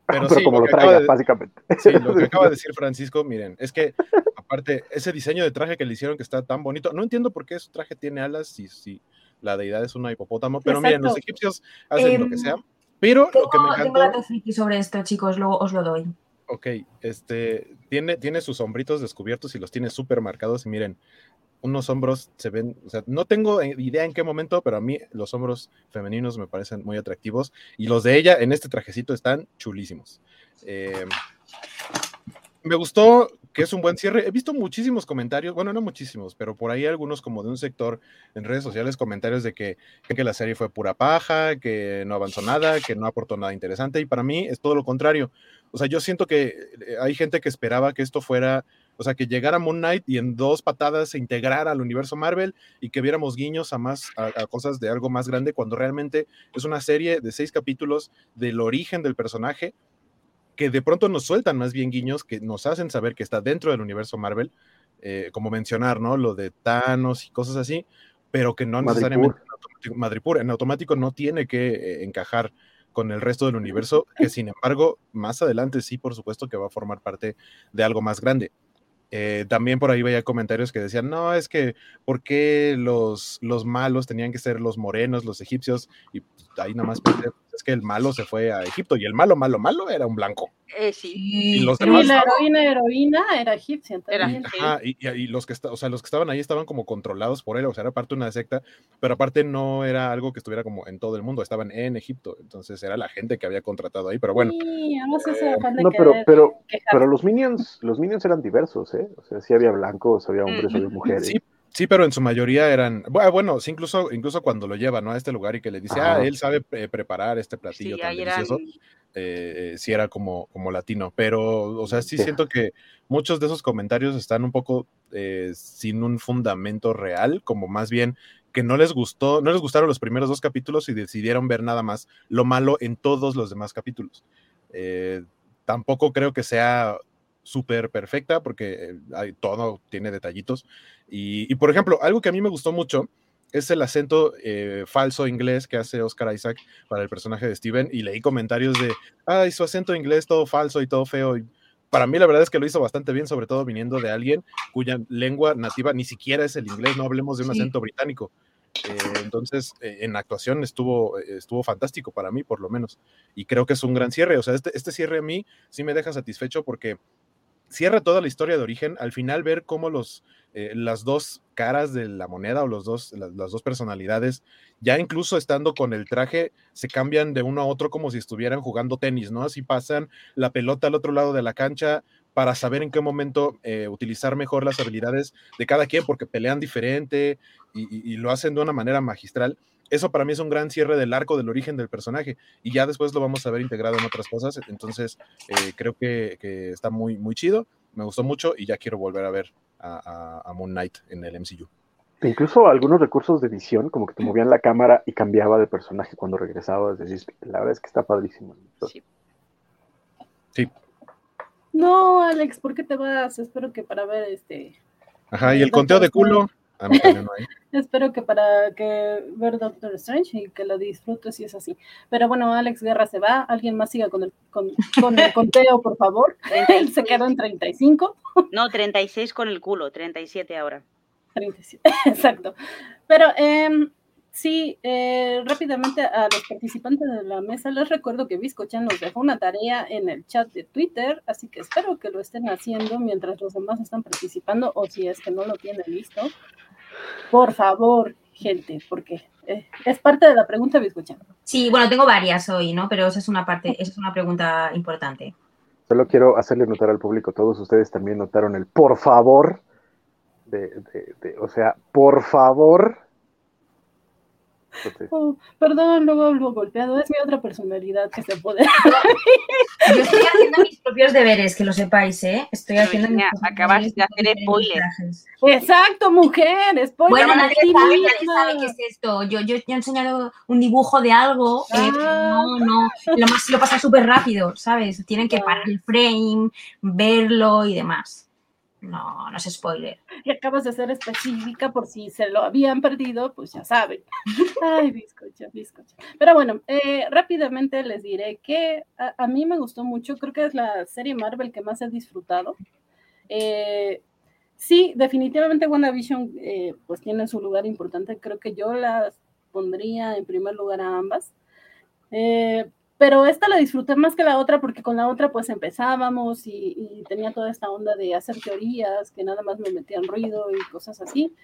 pero, Pero sí, como lo lo que acaba traigas, de- básicamente. Sí, lo que acaba de decir Francisco, miren, es que aparte, ese diseño de traje que le hicieron que está tan bonito, no entiendo por qué su traje tiene alas si, si la deidad es una hipopótamo, pero miren, los egipcios hacen lo Em, que sea. Pero lo Tengo, que me tengo encantó, friki sobre esto, chicos, luego os lo doy. ok, este, tiene, tiene sus hombritos descubiertos y los tiene súper marcados y miren, unos hombros se ven, o sea, no tengo eh, idea en qué momento, pero a mí los hombros femeninos me parecen muy atractivos y los de ella en este trajecito están chulísimos. Eh, me gustó que es un buen cierre. He visto muchísimos comentarios, bueno, no muchísimos, pero por ahí algunos como de un sector en redes sociales, comentarios de que, que la serie fue pura paja, que no avanzó nada, que no aportó nada interesante, y para mí es todo lo contrario. O sea, yo siento que eh, hay gente que esperaba que esto fuera, o sea, que llegara Moon Knight y en dos patadas se integrara al universo Marvel y que viéramos guiños a más, a, a cosas de algo más grande, cuando realmente es una serie de seis capítulos del origen del personaje que de pronto nos sueltan más bien guiños que nos hacen saber que está dentro del universo Marvel, eh, como mencionar, ¿no? Lo de Thanos y cosas así, pero que no necesariamente en automático, Madripoor, en automático no tiene que eh, encajar con el resto del universo, que sin embargo, más adelante sí, por supuesto que va a formar parte de algo más grande. Eh, también por ahí veía comentarios que decían, no, es que, ¿por qué los, los malos tenían que ser los morenos, los egipcios? Pues, ahí nada más pensé, es que el malo se fue a Egipto y el malo, malo, malo era un blanco. Eh, sí. Y los Y demás la heroína, heroína era egipcia Era también. Ajá, y, y- y los que esta- o sea, los que estaban ahí estaban como controlados por él, o sea, era parte de una secta, pero aparte no era algo que estuviera como en todo el mundo, estaban en Egipto, entonces era la gente que había contratado ahí, pero bueno, Sí, de No, pero, pero, pero los minions, los minions eran diversos, ¿eh? O sea, sí había blancos, había hombres, había mujeres. sí, sí, pero en su mayoría eran, bu- bueno, sí, incluso, incluso cuando lo lleva, ¿no? A este lugar y que le dice, Ajá. ah, él sabe eh, preparar este platillo Sí, tan eran. delicioso, eh, eh, sí era como, como latino, pero, o sea, sí Sí. siento que muchos de esos comentarios están un poco eh, sin un fundamento real, como más bien que no les gustó, no les gustaron los primeros dos capítulos y decidieron ver nada más lo malo en todos los demás capítulos. Eh, tampoco creo que sea súper perfecta porque eh, hay, todo tiene detallitos. Y, y, por ejemplo, algo que a mí me gustó mucho es el acento eh, falso inglés que hace Oscar Isaac para el personaje de Steven y leí comentarios de, ay, su acento inglés todo falso y todo feo. Y para mí la verdad es que lo hizo bastante bien, sobre todo viniendo de alguien cuya lengua nativa ni siquiera es el inglés, no hablemos de un Sí. acento británico. Eh, entonces, eh, en actuación estuvo, estuvo fantástico para mí, por lo menos. Y creo que es un gran cierre. O sea, este, este cierre a mí sí me deja satisfecho porque cierra toda la historia de origen. Al final, ver cómo los, eh, las dos caras de la moneda o los dos, las, dos personalidades, ya incluso estando con el traje, se cambian de uno a otro como si estuvieran jugando tenis, ¿no? Así pasan la pelota al otro lado de la cancha para saber en qué momento eh, utilizar mejor las habilidades de cada quien, porque pelean diferente y lo hacen de una manera magistral. Eso para mí es un gran cierre del arco del origen del personaje y ya después lo vamos a ver integrado en otras cosas. Entonces, eh, creo que, que está muy, muy chido, me gustó mucho y ya quiero volver a ver a, a- a Moon Knight en el MCU. Incluso algunos recursos de edición, como que te movían la cámara y cambiaba de personaje cuando regresaba. Es decir, la verdad es que está padrísimo. Sí. No, Alex, ¿por qué te vas? Espero que para ver este. Ajá, y el conteo de culo, a mí también no hay. Espero que para que ver Doctor Strange y que lo disfrutes si es así. Pero bueno, Alex Guerra se va. Alguien más siga con el, con, con el conteo, por favor. Él se quedó en 35. No, 36 con el culo, 37 ahora. 37, exacto. Pero em, sí, eh, rápidamente a los participantes de la mesa les recuerdo que Biscochan nos dejó una tarea en el chat de Twitter, así que espero que lo estén haciendo mientras los demás están participando o si es que no lo tienen listo. Por favor, gente, porque eh, es parte de la pregunta Biscochan. Sí, bueno, tengo varias hoy, ¿no? Pero esa es una parte, esa es una pregunta importante. Solo quiero hacerle notar al público, todos ustedes también notaron el por favor. De, de- de- o sea, por favor. Oh, perdón, luego hablo golpeado, es mi otra personalidad que se puede. Yo estoy haciendo mis propios deberes, que lo sepáis, ¿eh? Estoy haciendo mis Virginia, propios acabas de hacer con diferentes spoiler. trajes. Exacto, mujer, spoiler Bueno, a nadie ti sabe, nadie sabe qué es esto. Yo, yo, yo he enseñado un dibujo de algo, eh, Ah. no, no. Lo más lo pasa súper rápido, ¿sabes? Tienen que parar el frame, verlo y demás. No, no es spoiler. y acabas de ser específica por si se lo habían perdido, pues ya saben. Ay, bizcocho, bizcocho. Pero bueno, eh, rápidamente les diré que a, a mí me gustó mucho, creo que es la serie Marvel que más he disfrutado. Eh, sí, definitivamente WandaVision eh, pues tiene su lugar importante, creo que yo las pondría en primer lugar a ambas. Eh, pero esta la disfruté más que la otra porque con la otra pues empezábamos y, y tenía toda esta onda de hacer teorías que nada más me metían ruido y cosas así.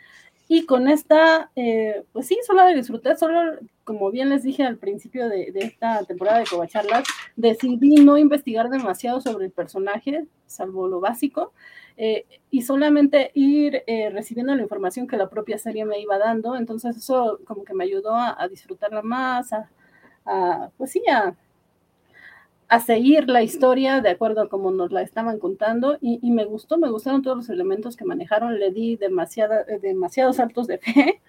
Y con esta, eh, pues sí, solo la disfruté, solo como bien les dije al principio de, de esta temporada de Covacharlas, decidí no investigar demasiado sobre el personaje, salvo lo básico, eh, y solamente ir eh, recibiendo la información que la propia serie me iba dando. Entonces eso como que me ayudó a, a disfrutarla más, a, a, pues sí, a, a seguir la historia de acuerdo a como nos la estaban contando y, me gustó, me gustaron todos los elementos que manejaron, le di eh, demasiados saltos de fe,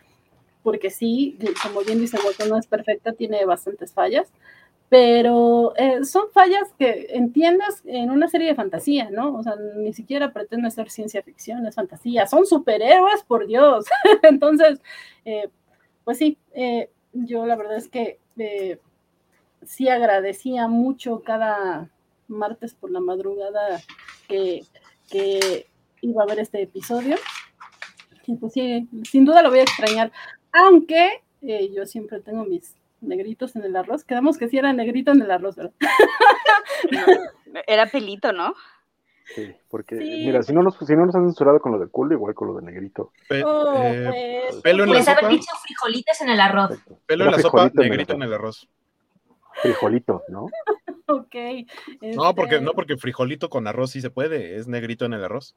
porque sí, como bien dice Walter, no es perfecta, tiene bastantes fallas, pero eh, son fallas que entiendes en una serie de fantasía, ¿no? O sea, ni siquiera pretende ser ciencia ficción, es fantasía, son superhéroes, por Dios. Entonces, eh, pues sí, yo la verdad es que sí agradecía mucho cada martes por la madrugada que, que iba a ver este episodio. Y pues sí, sin duda lo voy a extrañar, aunque eh, yo siempre tengo mis negritos en el arroz. Quedamos que sí era negrito en el arroz, ¿verdad? Era pelito, ¿no? sí, porque Sí. mira, si no, nos, si no nos han censurado con lo de culo, igual con lo de negrito. Pe- Oh, eh, pues, pelo en la Puedes haber sopa. dicho frijolitas en el arroz. Perfecto. pelo en la sopa, frijolito en el negrito en el arroz. Frijolito, ¿no? ok. No, porque, este, no, porque frijolito con arroz sí se puede, es negrito en el arroz.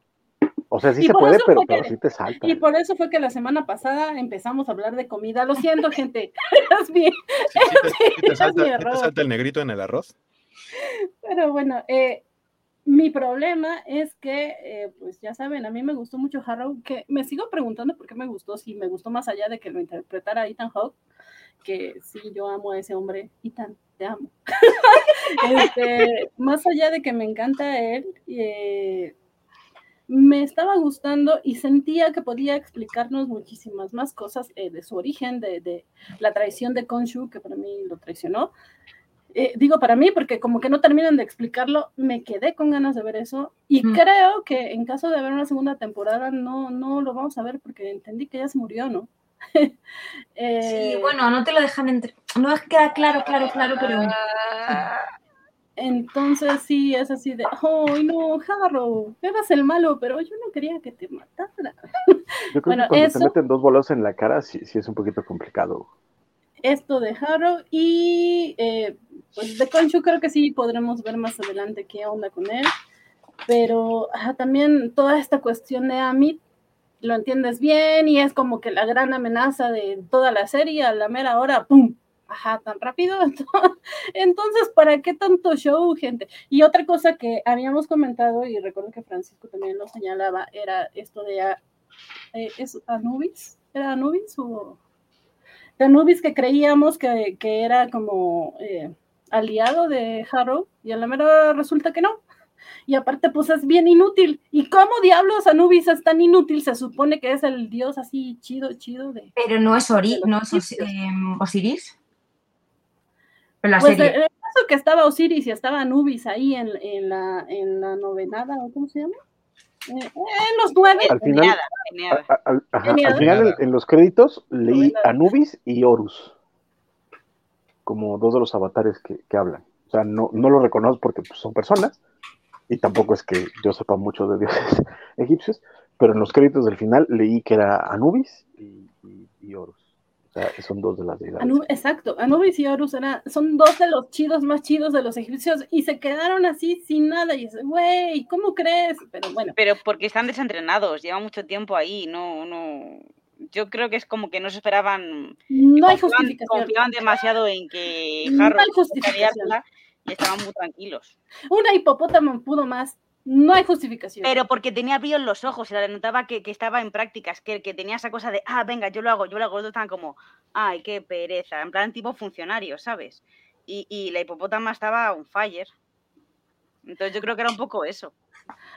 O sea, sí Y se por puede, eso pero, fue que- pero sí te salta. Y por eso fue que la semana pasada empezamos a hablar de comida. Lo siento, gente. Es bien. Sí, sí te, sí te es salta, mi sí te error. salta el negrito en el arroz. Pero bueno, eh, mi problema es que, eh, pues ya saben, a mí me gustó mucho Harrow, que me sigo preguntando por qué me gustó, si me gustó más allá de que lo interpretara Ethan Hawke, que sí, yo amo a ese hombre, Ethan, te amo. Este, más allá de que me encanta él, eh, me estaba gustando y sentía que podía explicarnos muchísimas más cosas eh, de su origen, de, de, la traición de Konshu, que para mí lo traicionó. Eh, digo para mí, porque como que no terminan de explicarlo, me quedé con ganas de ver eso y mm. creo que en caso de ver una segunda temporada no, no lo vamos a ver porque entendí que ya se murió, ¿no? eh, sí, bueno, no te lo dejan entre... No queda claro, claro, claro, pero... Entonces sí, es así de, ¡ay no, Harrow! Eras el malo, pero yo no quería que te matara. Yo creo bueno, que cuando te meten dos bolos en la cara sí, sí es un poquito complicado. Esto de Harrow y eh, pues de Conchu creo que sí podremos ver más adelante qué onda con él. Pero también toda esta cuestión de Amit lo entiendes bien y es como que la gran amenaza de toda la serie a la mera hora, ¡pum! ajá, tan rápido. Entonces, ¿para qué tanto show, gente? Y otra cosa que habíamos comentado, y recuerdo que Francisco también lo señalaba, era esto de eh, ¿es Anubis? ¿Era Anubis o de Anubis que creíamos que, que era como eh, aliado de Harrow y a la mera resulta que no. Y aparte, pues es bien inútil. ¿Y cómo diablos Anubis es tan inútil? Se supone que es el dios así chido, chido de. Pero no es Ori, no es eh, Osiris pues el caso que estaba Osiris y estaba Anubis ahí en, en, la, en la novenada, ¿cómo se llama? Eh, en los nueve. Al final, al, final en, los créditos leí Anubis y Horus como dos de los avatares que, que hablan. O sea, no, no lo reconozco porque pues, son personas y tampoco es que yo sepa mucho de dioses egipcios, pero en los créditos del final leí que era Anubis y, y Horus son dos de las deidades. exacto, Anubis y Horus son dos de los chidos más chidos de los egipcios y se quedaron así sin nada. Y dice, güey, ¿cómo crees? Pero bueno. Pero porque están desentrenados, llevan mucho tiempo ahí, no, no. Yo creo que es como que no se esperaban. No hay justificación. Confiaban demasiado en que Harrow no y estaban muy tranquilos. Una hipopótamo pudo más no hay justificación. Pero porque tenía brillo en los ojos, se le notaba que, estaba en prácticas, que, que tenía esa cosa de, ah, venga, yo lo hago, yo lo hago. Los estaban como, ay, qué pereza, en plan tipo funcionario, ¿sabes? Y, y la hipopótama estaba un fire. Entonces yo creo que era un poco eso.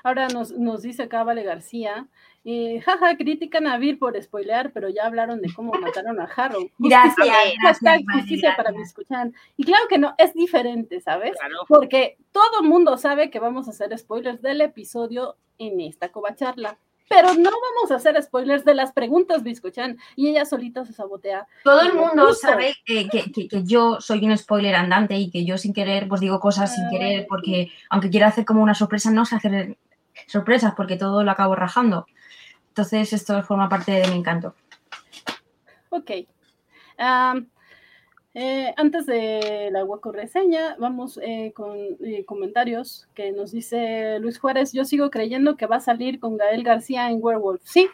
Ahora nos, nos dice acá Vale García, eh, jaja, critican a Vir por spoilear, pero ya hablaron de cómo mataron a Harrow. Gracias, justicia, para mi escuchar. Y claro que no, es diferente, ¿sabes? Porque todo mundo sabe que vamos a hacer spoilers del episodio en esta covacharla pero no vamos a hacer spoilers de las preguntas, Biscochan, y ella solita se sabotea. Todo el mundo sabe que, que, que, yo soy un spoiler andante y que yo sin querer, pues digo cosas sin querer, porque aunque quiera hacer como una sorpresa, no sé hacer sorpresas, porque todo lo acabo rajando. Entonces, esto forma parte de mi encanto. Ok. Eh, antes de la hueco reseña, vamos eh, con eh, comentarios que nos dice Luis Juárez. Yo sigo creyendo que va a salir con Gael García en Werewolf. Sí,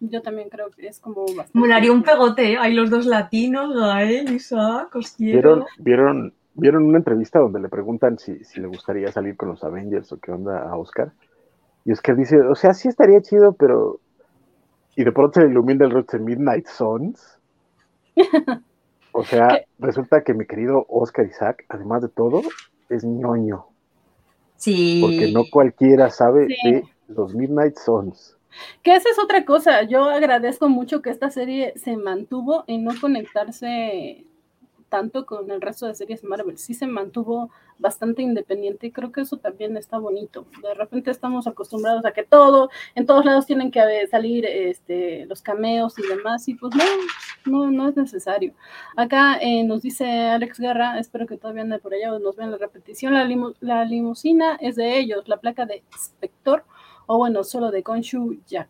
yo también creo que es como bastante. Molaría un pegote. Hay los dos latinos, Gael, Isaac, os ¿Vieron, ¿Vieron, ¿Vieron una entrevista donde le preguntan si, si le gustaría salir con los Avengers o qué onda a Oscar? Y Oscar dice, o sea, sí estaría chido, pero. Y de pronto se le ilumina el rostro de Midnight Sons. O sea, resulta que mi querido Oscar Isaac, además de todo, es ñoño. Sí. Porque no cualquiera sabe de los Midnight Sons. Que esa es otra cosa. Yo agradezco mucho que esta serie se mantuvo en no conectarse tanto con el resto de series Marvel. Sí se mantuvo bastante independiente y creo que eso también está bonito. De repente estamos acostumbrados a que todo, en todos lados tienen que salir este, los cameos y demás y pues no, no, no es necesario. Acá eh, nos dice Alex Guerra, espero que todavía ande por allá o nos vean la repetición, la, la limusina es de ellos, la placa de Spector o bueno, solo de Konshu Jack.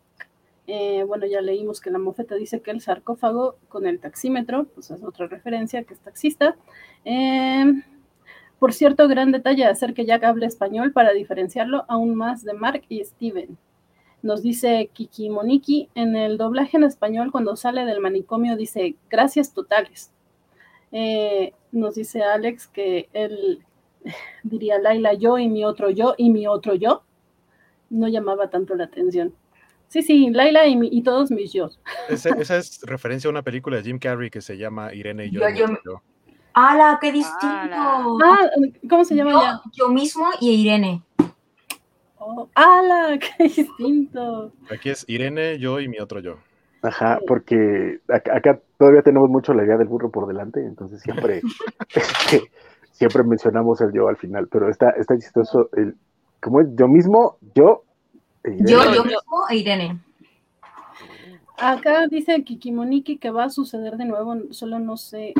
Eh, bueno, ya leímos que la mofeta dice que el sarcófago con el taxímetro, pues es otra referencia que es taxista. Eh, por cierto, gran detalle hacer que Jack hable español para diferenciarlo aún más de Mark y Steven. Nos dice Kiki Moniki, en el doblaje en español cuando sale del manicomio dice gracias totales. Eh, nos dice Alex que él diría Laila yo y mi otro yo y mi otro yo. No llamaba tanto la atención. Sí, sí, Laila y, todos mis yo. esa es referencia a una película de Jim Carrey que se llama Irene y yo. ¡Hala, qué distinto! Ah, ¿cómo se llama yo, Yo mismo y Irene. Oh, ¡Hala! ¡Qué distinto! Aquí es Irene, yo y mi otro yo. Ajá, porque acá, todavía tenemos mucho la idea del burro por delante, entonces siempre, este, siempre mencionamos el yo al final, pero está, está chistoso el, como es yo mismo, yo, e Irene. Yo, yo mismo e Irene. Acá dice Kikimoniki que va a suceder de nuevo, solo no sé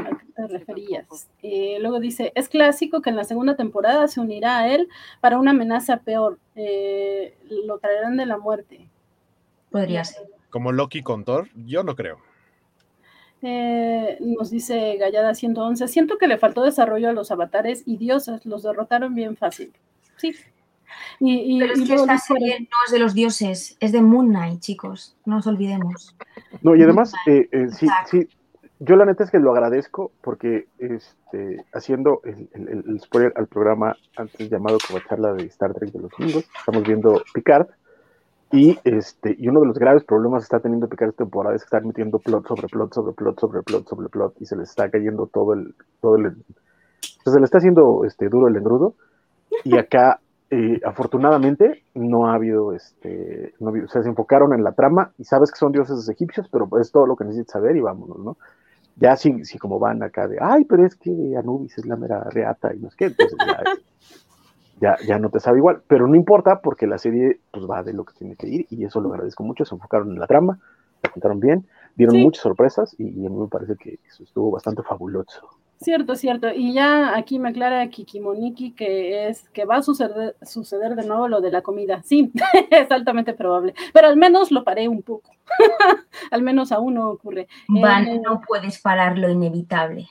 te referías. Eh, luego dice, es clásico que en la segunda temporada se unirá a él para una amenaza peor. Eh, lo traerán de la muerte. Podría ser. Como Loki con Thor, yo no creo. Eh, nos dice Gallada 111, siento que le faltó desarrollo a los avatares y diosas, los derrotaron bien fácil. Sí. Y, y- Pero es y que luego esta serie no es de los dioses, es de Moon Knight, chicos. No nos olvidemos. No, y además, eh, eh, sí, sí, yo la neta es que lo agradezco porque este, haciendo el, el- spoiler al programa antes llamado como charla de Star Trek de los domingos, estamos viendo Picard y, este, y uno de los graves problemas que está teniendo Picard esta temporada es que están metiendo plot sobre plot sobre plot sobre plot sobre plot y se les está cayendo todo el... Todo el pues se le está haciendo este, duro el engrudo y acá eh, afortunadamente no ha habido este no o sea, se enfocaron en la trama y sabes que son dioses egipcios pero es todo lo que necesitas saber y vámonos no ya si, si como van acá de ay pero es que Anubis es la mera reata y no es que entonces ya, ya, ya no te sabe igual. Pero no importa porque la serie pues va de lo que tiene que ir y eso lo agradezco mucho. Se enfocaron en la trama la contaron bien dieron Sí. muchas sorpresas y, y a mí me parece que eso estuvo bastante fabuloso Cierto, cierto. Y ya aquí me aclara Kikimoniki que es que va a suceder, suceder de nuevo lo de la comida. Sí, es altamente probable. Pero al menos lo paré un poco. al menos aún no ocurre. Van, Eh, no puedes parar lo inevitable.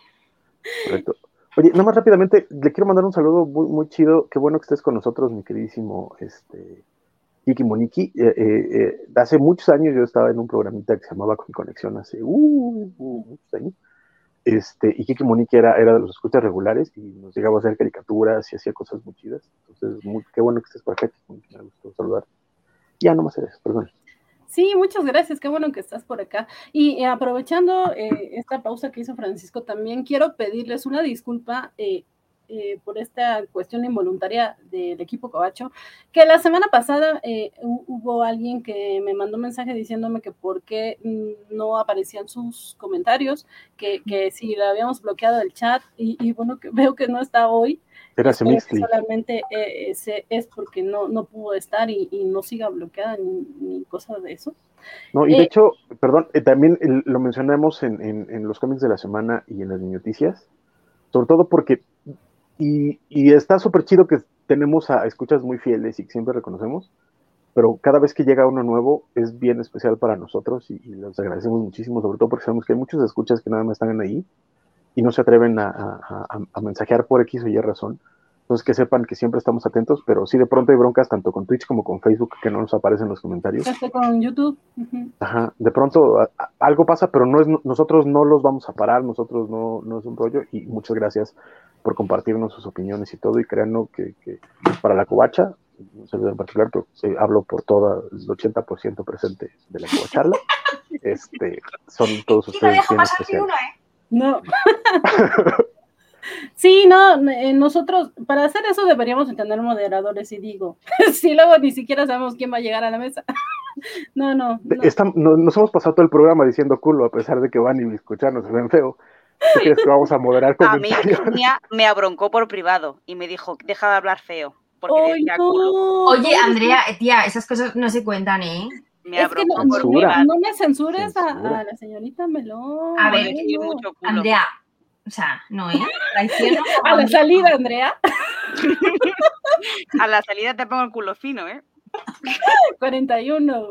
Correcto. Oye, nada más rápidamente, le quiero mandar un saludo muy, muy chido. Qué bueno que estés con nosotros, mi queridísimo este, Kiki Moniki. Eh, eh, eh, hace muchos años yo estaba en un programita que se llamaba Con Conexión, hace uh, uh, muchos años. Este, y Kiki Moniki era, era de los escuchas regulares y nos llegaba a hacer caricaturas y hacía cosas muy chidas. Entonces, qué bueno que estés por acá, Kiki Moniki, me gustó saludar. Ya, no más eres, perdón. Sí, muchas gracias, qué bueno que estás por acá. Y eh, aprovechando eh, esta pausa que hizo Francisco, también quiero pedirles una disculpa eh, eh, por esta cuestión involuntaria del equipo Covacho, que la semana pasada eh, hu- hubo alguien que me mandó un mensaje diciéndome que por qué mm, no aparecían sus comentarios, que, que si le habíamos bloqueado el chat, y, y bueno, que veo que no está hoy. Que Semixli. solamente eh, ese es porque no, no pudo estar y, y no siga bloqueada ni, ni cosa de eso. No, y de Eh, hecho, perdón, eh, también lo mencionamos en, en- en los cómics de la semana y en las noticias, sobre todo porque, y, y está súper chido que tenemos a escuchas muy fieles y que siempre reconocemos, pero cada vez que llega uno nuevo es bien especial para nosotros y, y los agradecemos muchísimo, sobre todo porque sabemos que hay muchos escuchas que nada más están ahí y no se atreven a, a- a- a mensajear por X o Y razón. Entonces que sepan que siempre estamos atentos, pero sí de pronto hay broncas tanto con Twitch como con Facebook que no nos aparecen los comentarios. Este con YouTube. ujú. Ajá, de pronto a- a- algo pasa, pero no es, nosotros no los vamos a parar, nosotros no, no es un rollo y muchas gracias por compartirnos sus opiniones y todo y créanlo que, que para la covacha, un servidor en particular, pero eh, hablo por todo el 80% presente de la covacharla, este, son todos Y no ustedes dejo bien especiales. uno, ¿eh? No. Sí, no, eh, nosotros, para hacer eso deberíamos tener moderadores y digo, si luego ni siquiera sabemos quién va a llegar a la mesa. No, no, no. Estam- no- nos hemos pasado todo el programa diciendo culo, a pesar de que van y escucharnos se ven feo. ¿Tú crees que vamos a moderar A mí? Virginia me abroncó por privado y me dijo, deja de hablar feo. Porque ¡Ay, decía no! culo. Oye, Andrea, tía, esas cosas no se cuentan, ¿eh? Me Es que abroncó no, por no, Censura. privado. no me censures a, Censura. a la señorita Melón. A ver, Porque no. tiene mucho culo. Andrea, o sea, no, ¿eh? A la salida, Andrea. A la salida te pongo el culo fino, ¿eh? 41, ok,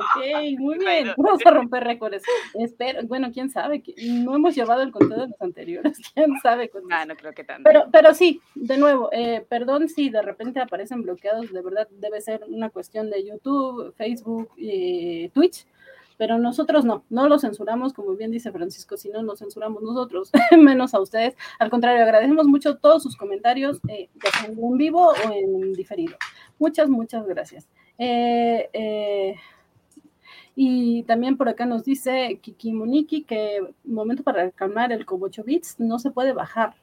muy bien. Bueno. Vamos a romper récords. Espero, bueno, quién sabe, no hemos llevado el conteo de los anteriores, quién sabe. cuántos. Ah, no creo que tanto. Pero, pero sí, de nuevo, eh, perdón si de repente aparecen bloqueados, de verdad debe ser una cuestión de YouTube, Facebook, eh, Twitch, pero nosotros no, no lo censuramos, como bien dice Francisco, si no nos censuramos nosotros, menos a ustedes. Al contrario, agradecemos mucho todos sus comentarios, eh, ya sea en vivo o en diferido. Muchas, muchas gracias. Eh, eh, y también por acá nos dice Kiki Moniki que momento para calmar el Cobocho Bits no se puede bajar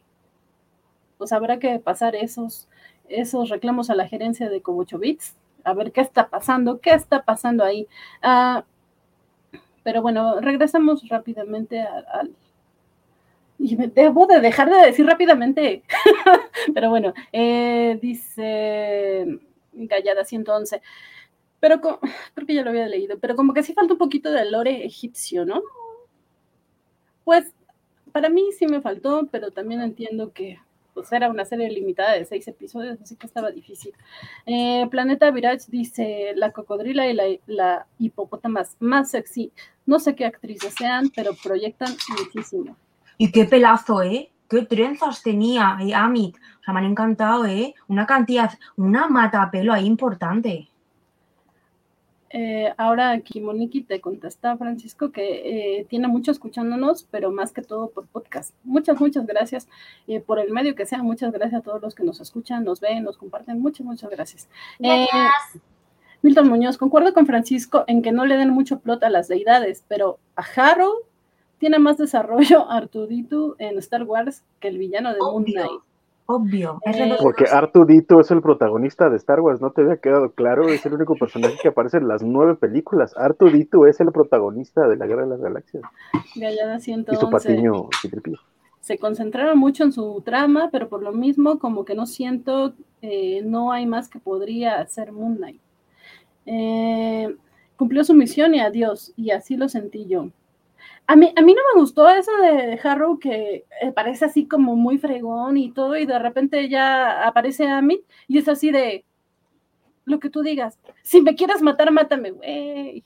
pues habrá que pasar esos, esos reclamos a la gerencia de Cobocho Bits, a ver qué está pasando, qué está pasando ahí. Ah, pero bueno, regresamos rápidamente al... Y me debo de dejar de decir rápidamente. pero bueno, eh, dice Gallada 111. Pero creo que ya lo había leído, pero como que sí falta un poquito de lore egipcio, ¿no? Pues para mí sí me faltó, pero también entiendo que pues era una serie limitada de seis episodios, así que estaba difícil. Eh, Planeta Virage dice, la cocodrila y la, la hipopótamas más sexy. No sé qué actrices sean, pero proyectan muchísimo. Y qué pelazo, ¿eh? Qué trenzas tenía, eh, Amit. O sea, me han encantado, ¿eh? Una cantidad, una mata pelo ahí importante. Eh, ahora aquí Monique te contesta, Francisco, que eh, tiene mucho escuchándonos, pero más que todo por podcast. Muchas, muchas gracias eh, por el medio que sea. Muchas gracias a todos los que nos escuchan, nos ven, nos comparten. Muchas, muchas gracias. Milton Muñoz, concuerdo con Francisco en que no le den mucho plot a las deidades, pero a Harrow tiene más desarrollo Artuditu en Star Wars que el villano de Moon Knight. Obvio. Eh, Porque Artudito es el protagonista de Star Wars, ¿no te había quedado claro? Es el único personaje que aparece en las nueve películas. Artudito es el protagonista de la Guerra de las Galaxias. Gallada Y 111. su patiño Citripio. se concentraron mucho en su trama, pero por lo mismo como que no siento, eh, no hay más que podría hacer Moon Knight. Eh, cumplió su misión y adiós, y así lo sentí yo. A mí, a mí no me gustó eso de Harrow que eh, parece así como muy fregón y todo, y de repente ya aparece Amit y es así de lo que tú digas. Si me quieres matar, mátame, güey.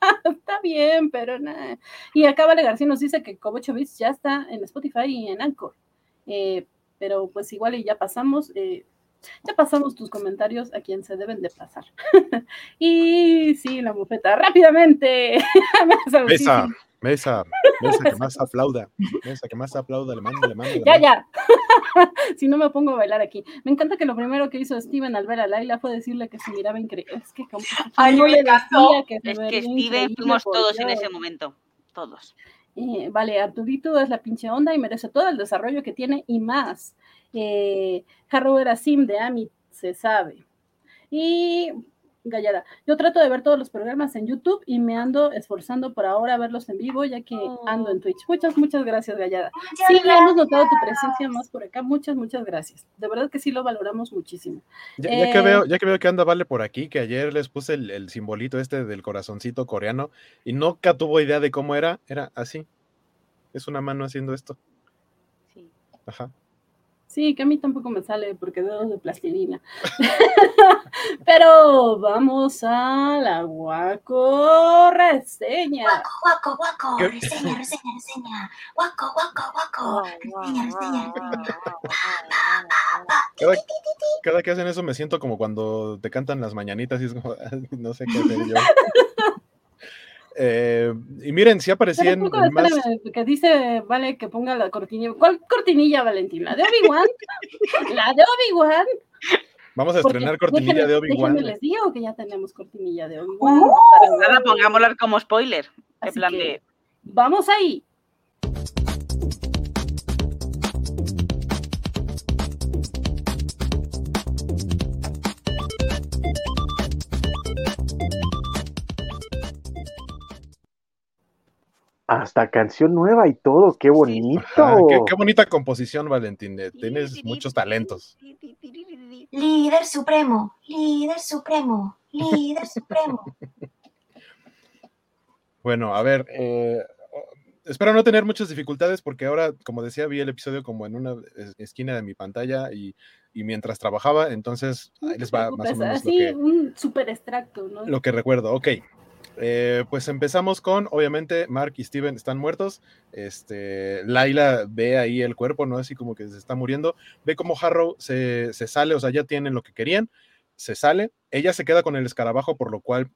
está bien, pero nada. Y acá Vale García nos dice que Cobocho Beats ya está en Spotify y en Anchor. Eh, pero pues igual y ya pasamos. eh, ya pasamos tus comentarios a quien se deben de pasar. y sí, la bufeta, rápidamente. Mesa, mesa, mesa que más aplauda. Mesa que más aplauda, le mando, le mando. le Ya, mando. ya. si no me pongo a bailar aquí. Me encanta que lo primero que hizo Steven al ver a Laila fue decirle que se miraba increíble. Es que como Ay, me le que Es que Steven fuimos todos en ese momento. Todos. Eh, vale, Arturito es la pinche onda y merece todo el desarrollo que tiene y más. Eh, Harrow era Sim de Amit, se sabe. Y Gallada, yo trato de ver todos los programas en YouTube y me ando esforzando por ahora verlos en vivo, ya que ando en Twitch. Muchas, muchas gracias, Gallada. Sí, ya hemos notado tu presencia más por acá. Muchas, muchas gracias. De verdad que sí lo valoramos muchísimo. Ya, ya que Eh, veo, ya que veo que anda Vale por aquí, que ayer les puse el, el simbolito este del corazoncito coreano y nunca tuvo idea de cómo era, era así. Es una mano haciendo esto. Sí. Ajá. Sí, que a mí tampoco me sale porque dedos de plastilina. Pero vamos a la guaco reseña. Guaco, guaco, ¿Qué? reseña, reseña, reseña. Guaco, guaco, guaco. Reseña, reseña, reseña. Cada, cada que hacen eso me siento como cuando te cantan las mañanitas y es como, no sé qué hacer yo. Eh, y miren, sí aparecía en, en más. espérame, que dice, vale, que ponga la cortinilla. ¿Cuál cortinilla, Valentín? ¿La de Obi-Wan? ¿La de Obi-Wan? Vamos a Porque estrenar cortinilla de Obi-Wan. les digo que ya tenemos cortinilla de Obi-Wan. Uh, para- Nada, pongámosla como spoiler. En Así plan que- de. Vamos ahí. Hasta canción nueva y todo, qué bonito. Ajá, qué, qué bonita composición, Valentín. Tienes muchos talentos. Líder supremo, líder supremo, líder supremo. Bueno, a ver, eh, espero no tener muchas dificultades porque ahora, como decía, vi el episodio como en una es- esquina de mi pantalla y, y mientras trabajaba, entonces ahí les va más o menos lo Así, que, un super extracto, ¿no? lo que recuerdo. Ok, eh, pues empezamos con, obviamente, Mark y Steven están muertos. Este, Laila ve ahí el cuerpo, ¿no? Así como que se está muriendo. Ve como Harrow se, sale, o sea, ya tienen lo que querían, se sale. Ella se queda con el escarabajo, por lo cual,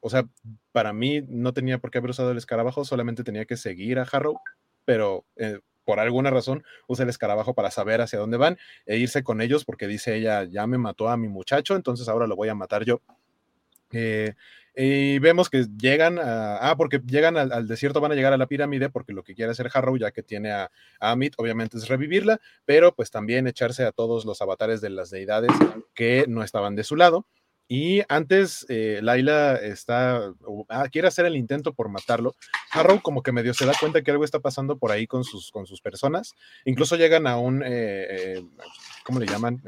o sea, para mí no tenía por qué haber usado el escarabajo, solamente tenía que seguir a Harrow, pero eh, por alguna razón usa el escarabajo para saber hacia dónde van e irse con ellos porque dice ella, ya me mató a mi muchacho, entonces ahora lo voy a matar yo. Eh, y vemos que llegan a, ah, porque llegan al, desierto, van a llegar a la pirámide, porque lo que quiere hacer Harrow, ya que tiene a, a Amit, obviamente es revivirla, pero pues también echarse a todos los avatares de las deidades que no estaban de su lado. Y antes, eh, Laila está, ah, quiere hacer el intento por matarlo. Harrow como que medio se da cuenta que algo está pasando por ahí con sus, con sus personas. Incluso llegan a un, eh, eh, ¿cómo le llaman?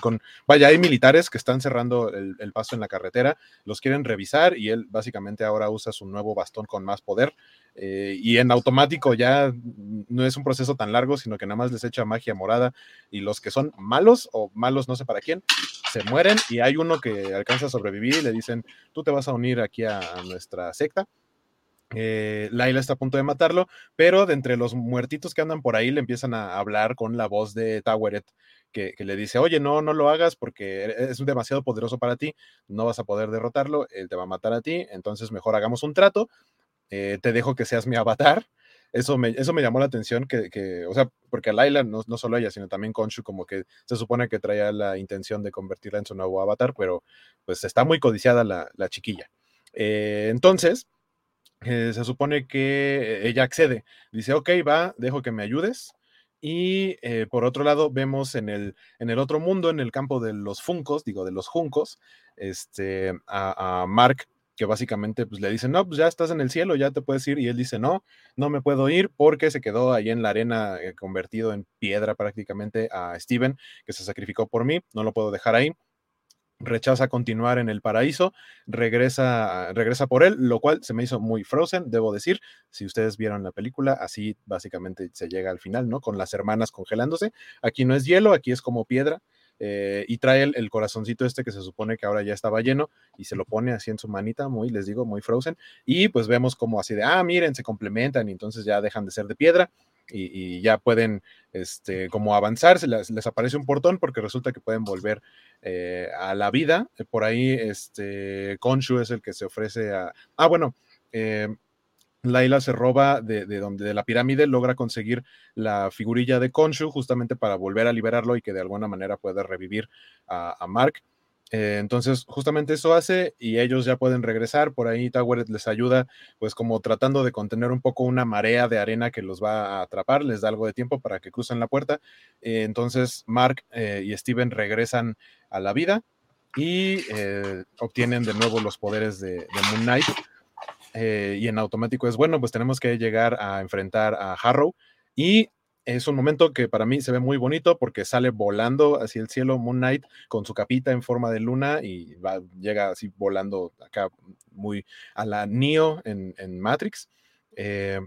con, vaya, hay militares que están cerrando el, paso en la carretera, los quieren revisar y él básicamente ahora usa su nuevo bastón con más poder. y en automático ya no es un proceso tan largo, sino que nada más les echa magia morada y los que son malos o malos no sé para quién, se mueren y hay uno que alcanza a sobrevivir y le dicen, tú te vas a unir aquí a, nuestra secta. Eh, Laila está a punto de matarlo, pero de entre los muertitos que andan por ahí le empiezan a hablar con la voz de Toweret, que, le dice, oye, no, no lo hagas porque e-, es demasiado poderoso para ti, no vas a poder derrotarlo, él te va a matar a ti, entonces mejor hagamos un trato, eh, te dejo que seas mi avatar eso me, eso me llamó la atención, que, o sea, porque a Laila, no, no solo ella, sino también Konshu, como que se supone que traía la intención de convertirla en su nuevo avatar, pero pues está muy codiciada la, chiquilla. Eh, entonces, eh, se supone que ella accede, dice, ok, va, dejo que me ayudes. Y eh, por otro lado, vemos en el, en el otro mundo, en el campo de los funcos, digo, de los juncos, este, a, Mark que básicamente pues, le dicen, no, pues ya estás en el cielo, ya te puedes ir. Y él dice, no, no me puedo ir porque se quedó ahí en la arena eh, convertido en piedra prácticamente a Steven, que se sacrificó por mí, no lo puedo dejar ahí. Rechaza continuar en el paraíso, regresa, regresa por él, lo cual se me hizo muy frozen, debo decir. Si ustedes vieron la película, así básicamente se llega al final, ¿no? Con las hermanas congelándose. Aquí no es hielo, aquí es como piedra eh, y trae el, corazoncito este que se supone que ahora ya estaba lleno y se lo pone así en su manita, muy, les digo, muy frozen. Y pues vemos como así de, ah, miren, se complementan y entonces ya dejan de ser de piedra. Y, ya pueden este, como avanzar, les, aparece un portón porque resulta que pueden volver eh, a la vida. Por ahí, este, Konshu es el que se ofrece a... Ah, bueno, eh, Laila se roba de, donde de la pirámide, logra conseguir la figurilla de Konshu justamente para volver a liberarlo y que de alguna manera pueda revivir a, Mark. Eh, entonces, justamente eso hace y ellos ya pueden regresar. Por ahí Tower les ayuda, pues como tratando de contener un poco una marea de arena que los va a atrapar, les da algo de tiempo para que crucen la puerta. Eh, entonces, Mark eh, y Steven regresan a la vida y obtienen de nuevo los poderes de, de Moon Knight. Y en automático es bueno, pues tenemos que llegar a enfrentar a Harrow y es un momento que para mí se ve muy bonito porque sale volando hacia el cielo Moon Knight con su capita en forma de luna y llega así volando acá muy a la Neo en, Matrix. Eh,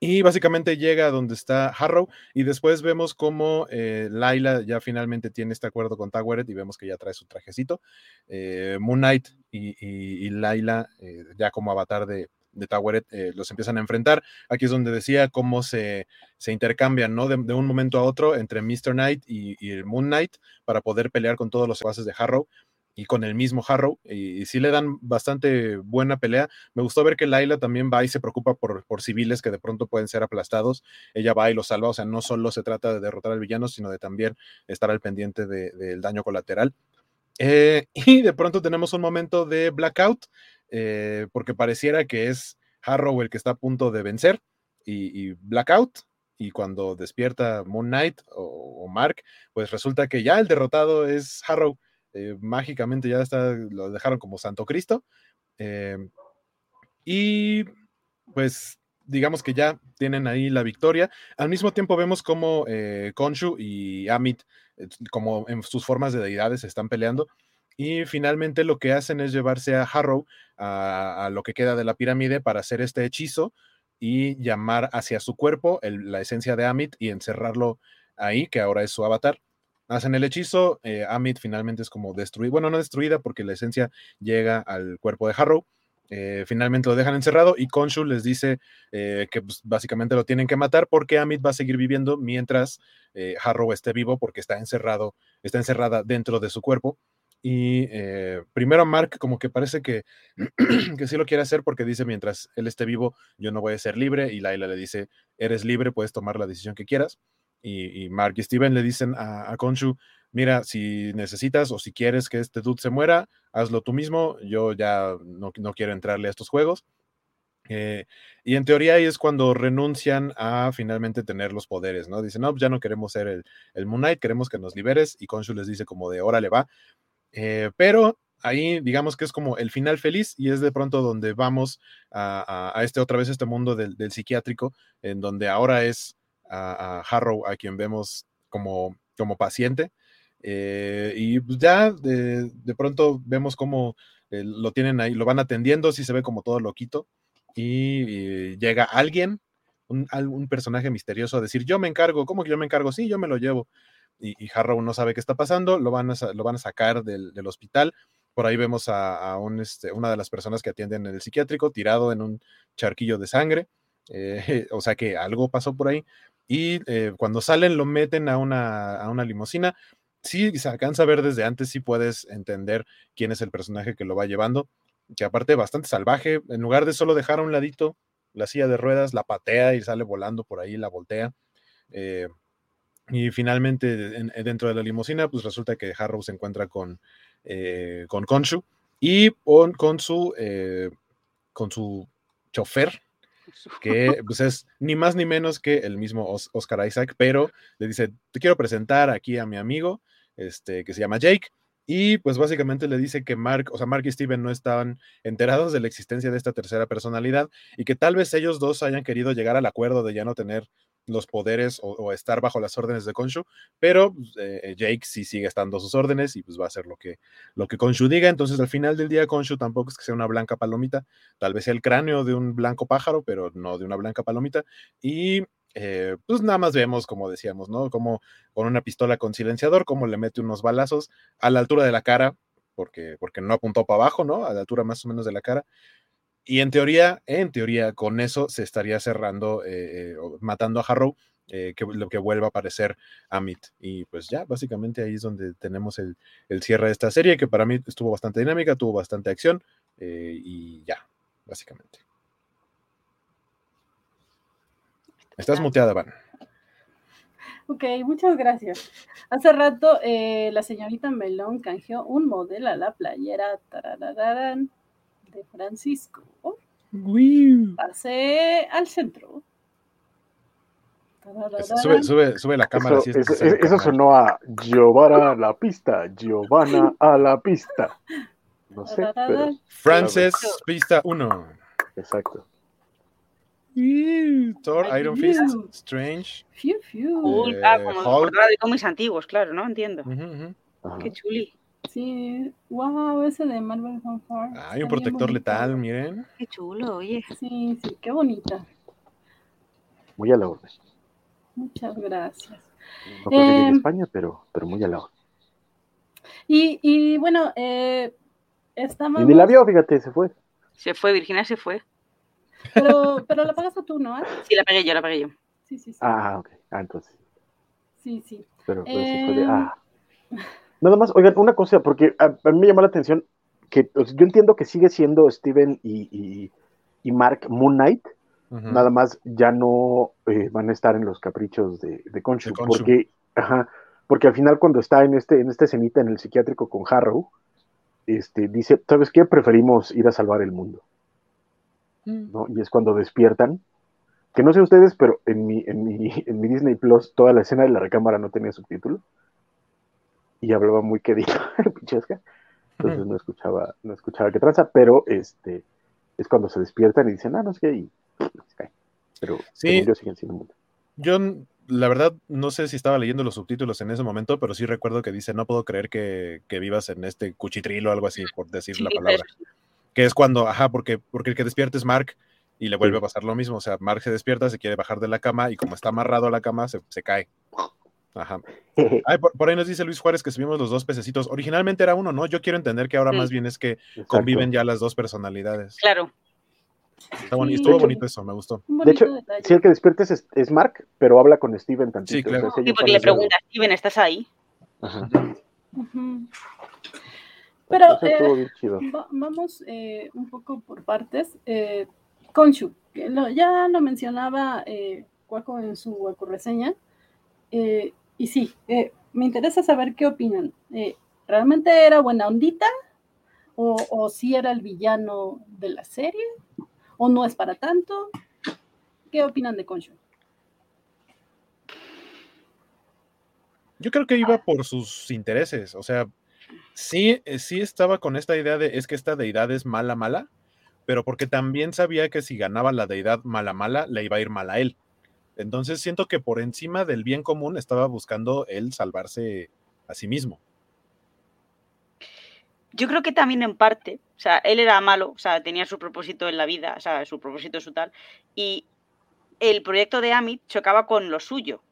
y básicamente llega a donde está Harrow y después vemos cómo eh, Laila ya finalmente tiene este acuerdo con Taweret y vemos que ya trae su trajecito. Eh, Moon Knight y, Laila ya como avatar de, de los empiezan a enfrentar. Aquí es donde decía cómo se, se intercambian, ¿no? De, un momento a otro entre Mr. Knight y, el Moon Knight para poder pelear con todos los bases de Harrow y con el mismo Harrow, y, sí le dan bastante buena pelea. Me gustó ver que Laila también va y se preocupa por, por civiles que de pronto pueden ser aplastados. Ella va y los salva, o sea, no solo se trata de derrotar al villano, sino de también estar al pendiente del daño colateral. Eh, y de pronto tenemos un momento de blackout, eh, porque pareciera que es Harrow el que está a punto de vencer, y, blackout, y cuando despierta Moon Knight o, Mark, pues resulta que ya el derrotado es Harrow. Eh, mágicamente ya está, lo dejaron como Santo Cristo. Em, y pues digamos que ya tienen ahí la victoria. Al mismo tiempo vemos como eh, Konshu y Amit, eh, como en sus formas de deidades, están peleando. Y finalmente lo que hacen es llevarse a Harrow a, lo que queda de la pirámide para hacer este hechizo y llamar hacia su cuerpo la esencia de Amit y encerrarlo ahí, que ahora es su avatar hacen el hechizo, eh, Amit finalmente es como destruida, bueno, no destruida porque la esencia llega al cuerpo de Harrow, eh, finalmente lo dejan encerrado y Konshu les dice eh, que pues, básicamente lo tienen que matar porque Amit va a seguir viviendo mientras Harrow esté vivo porque está encerrado, está encerrada dentro de su cuerpo. Y primero Mark como que parece que, que sí lo quiere hacer porque dice mientras él esté vivo yo no voy a ser libre y Laila le dice eres libre, puedes tomar la decisión que quieras y, Mark y Steven le dicen a, a mira, si necesitas o si quieres que este dude se muera, hazlo tú mismo, yo ya no, quiero entrarle a estos juegos. Eh, y en teoría ahí es cuando renuncian a finalmente tener los poderes, ¿no? Dicen, no, pues ya no queremos ser el, el Moon Knight, queremos que nos liberes. Y Konshu les dice como de, órale va. Eh, pero ahí digamos que es como el final feliz y es de pronto donde vamos a, este otra vez este mundo del, psiquiátrico, en donde ahora es a, Harrow a quien vemos como, como paciente. Eh, y pues ya de, pronto vemos cómo eh, lo tienen ahí, lo van atendiendo, si se ve como todo loquito, y, llega alguien, un, un, personaje misterioso a decir, yo me encargo, ¿cómo que yo me encargo? Sí, yo me lo llevo. Y, Harrow no sabe qué está pasando, lo van a, lo van a sacar del, hospital, por ahí vemos a, este, una de las personas que atienden en el psiquiátrico tirado en un charquillo de sangre. Eh, o sea que algo pasó por ahí. Y eh, cuando salen lo meten a una, a una limusina. Sí, se alcanza a ver desde antes, sí puedes entender quién es el personaje que lo va llevando. Que aparte bastante salvaje, en lugar de solo dejar a un ladito la silla de ruedas, la patea y sale volando por ahí, la voltea. Eh, y finalmente, dentro de la limusina, pues resulta que Harrow se encuentra con, eh, con Konshu y con, su, eh, con su chofer, que pues es ni más ni menos que el mismo Oscar Isaac, pero le dice, te quiero presentar aquí a mi amigo, este, que se llama Jake, y pues básicamente le dice que Mark, o sea, Mark y Steven no estaban enterados de la existencia de esta tercera personalidad y que tal vez ellos dos hayan querido llegar al acuerdo de ya no tener los poderes o, estar bajo las órdenes de Konshu, pero pues, eh, Jake sí sigue estando sus órdenes y pues va a hacer lo que, lo que Konshu diga. Entonces al final del día Konshu tampoco es que sea una blanca palomita, tal vez sea el cráneo de un blanco pájaro, pero no de una blanca palomita. Y eh, pues nada más vemos, como decíamos, ¿no? Como con una pistola con silenciador, como le mete unos balazos a la altura de la cara, porque, porque no apuntó para abajo, ¿no? A la altura más o menos de la cara. Y en teoría, en teoría, con eso se estaría cerrando, eh, eh, matando a Harrow, eh, que lo que vuelva a aparecer a Mit. Y pues ya, básicamente ahí es donde tenemos el, cierre de esta serie, que para mí estuvo bastante dinámica, tuvo bastante acción, y ya, básicamente. Estás muteada, Van. Ok, muchas gracias. Hace rato la señorita Melón canjeó un modelo a la playera de Francisco. Pasé al centro. Sube, sube, sube, la cámara. Eso, sonó a Giovanna a la pista, Giovanna a la pista. No sé. Frances, pista 1. Exacto. Thor, Iron Fist, Strange. Fiu, fiu. Eh, ah, como de cómics antiguos, claro, ¿no? Entiendo. Qué chuli. Sí, wow, ese de Marvel Fanfare. Ah, hay un protector letal, miren. Qué chulo, oye. Sí, sí, qué bonita. Muy a la orden. Muchas gracias. No creo en em, España, pero, pero muy a la orden. Y, y bueno, eh, estamos. Y ni la vio, fíjate, se fue. Se fue, Virginia se fue. Pero, pero la pagaste tú, ¿no? Sí, la pagué yo, la pagué yo. Sí, sí, sí. Ah, ok. Ah, entonces. Sí, sí. Pero, pero se fue de. Eh, ah. Nada más, oigan, una cosa, porque a, mí me llama la atención que yo entiendo que sigue siendo Steven y, Mark Moon Knight, nada más ya no eh, van a estar en los caprichos de, de Conchu, porque, ajá, porque al final cuando está en este, en esta escenita en el psiquiátrico con Harrow, este, dice, ¿sabes qué? Preferimos ir a salvar el mundo. Mm. ¿no? Y es cuando despiertan, que no sé ustedes, pero en mi, en mi, en mi Disney Plus toda la escena de la recámara no tenía subtítulo y hablaba muy querido, pinchesca. Entonces no escuchaba, no escuchaba qué tranza, pero este es cuando se despiertan y dicen, ah, no sé qué, y se cae. Pero sí, siguen siendo mundo. Yo, la verdad, no sé si estaba leyendo los subtítulos en ese momento, pero sí recuerdo que dice, no puedo creer que, que vivas en este cuchitril o algo así, por decir la palabra. Que es cuando, ajá, porque, porque el que despierta es Mark y le vuelve a pasar lo mismo. O sea, Mark se despierta, se quiere bajar de la cama y como está amarrado a la cama, se, se cae. Ajá. por, ahí nos dice Luis Juárez que subimos los dos pececitos. Originalmente era uno, ¿no? Yo quiero entender que ahora más bien es que conviven ya las dos personalidades. Claro. Estuvo bonito eso, me gustó. De hecho, si el que despiertes es, Mark, pero habla con Steven tantito. Sí, claro. sí, porque le pregunta, Steven, ¿estás ahí? Ajá. Pero eh, vamos eh, un poco por partes. Eh, Konshu, que ya lo mencionaba eh, Cuaco en su reseña. Eh, y sí, eh, me interesa saber qué opinan. Eh, ¿Realmente era buena ondita? ¿O, ¿O si era el villano de la serie? ¿O no es para tanto? ¿Qué opinan de Concho? Yo creo que iba por sus intereses, o sea, Sí, eh, sí estaba con esta idea de es que esta deidad es mala, mala, pero porque también sabía que si ganaba la deidad mala, mala, le iba a ir mal a él. Entonces siento que por encima del bien común estaba buscando él salvarse a sí mismo. Yo creo que también en parte, o sea, él era malo, o sea, tenía su propósito en la vida, o sea, su propósito su tal, y el proyecto de Amit chocaba con lo suyo,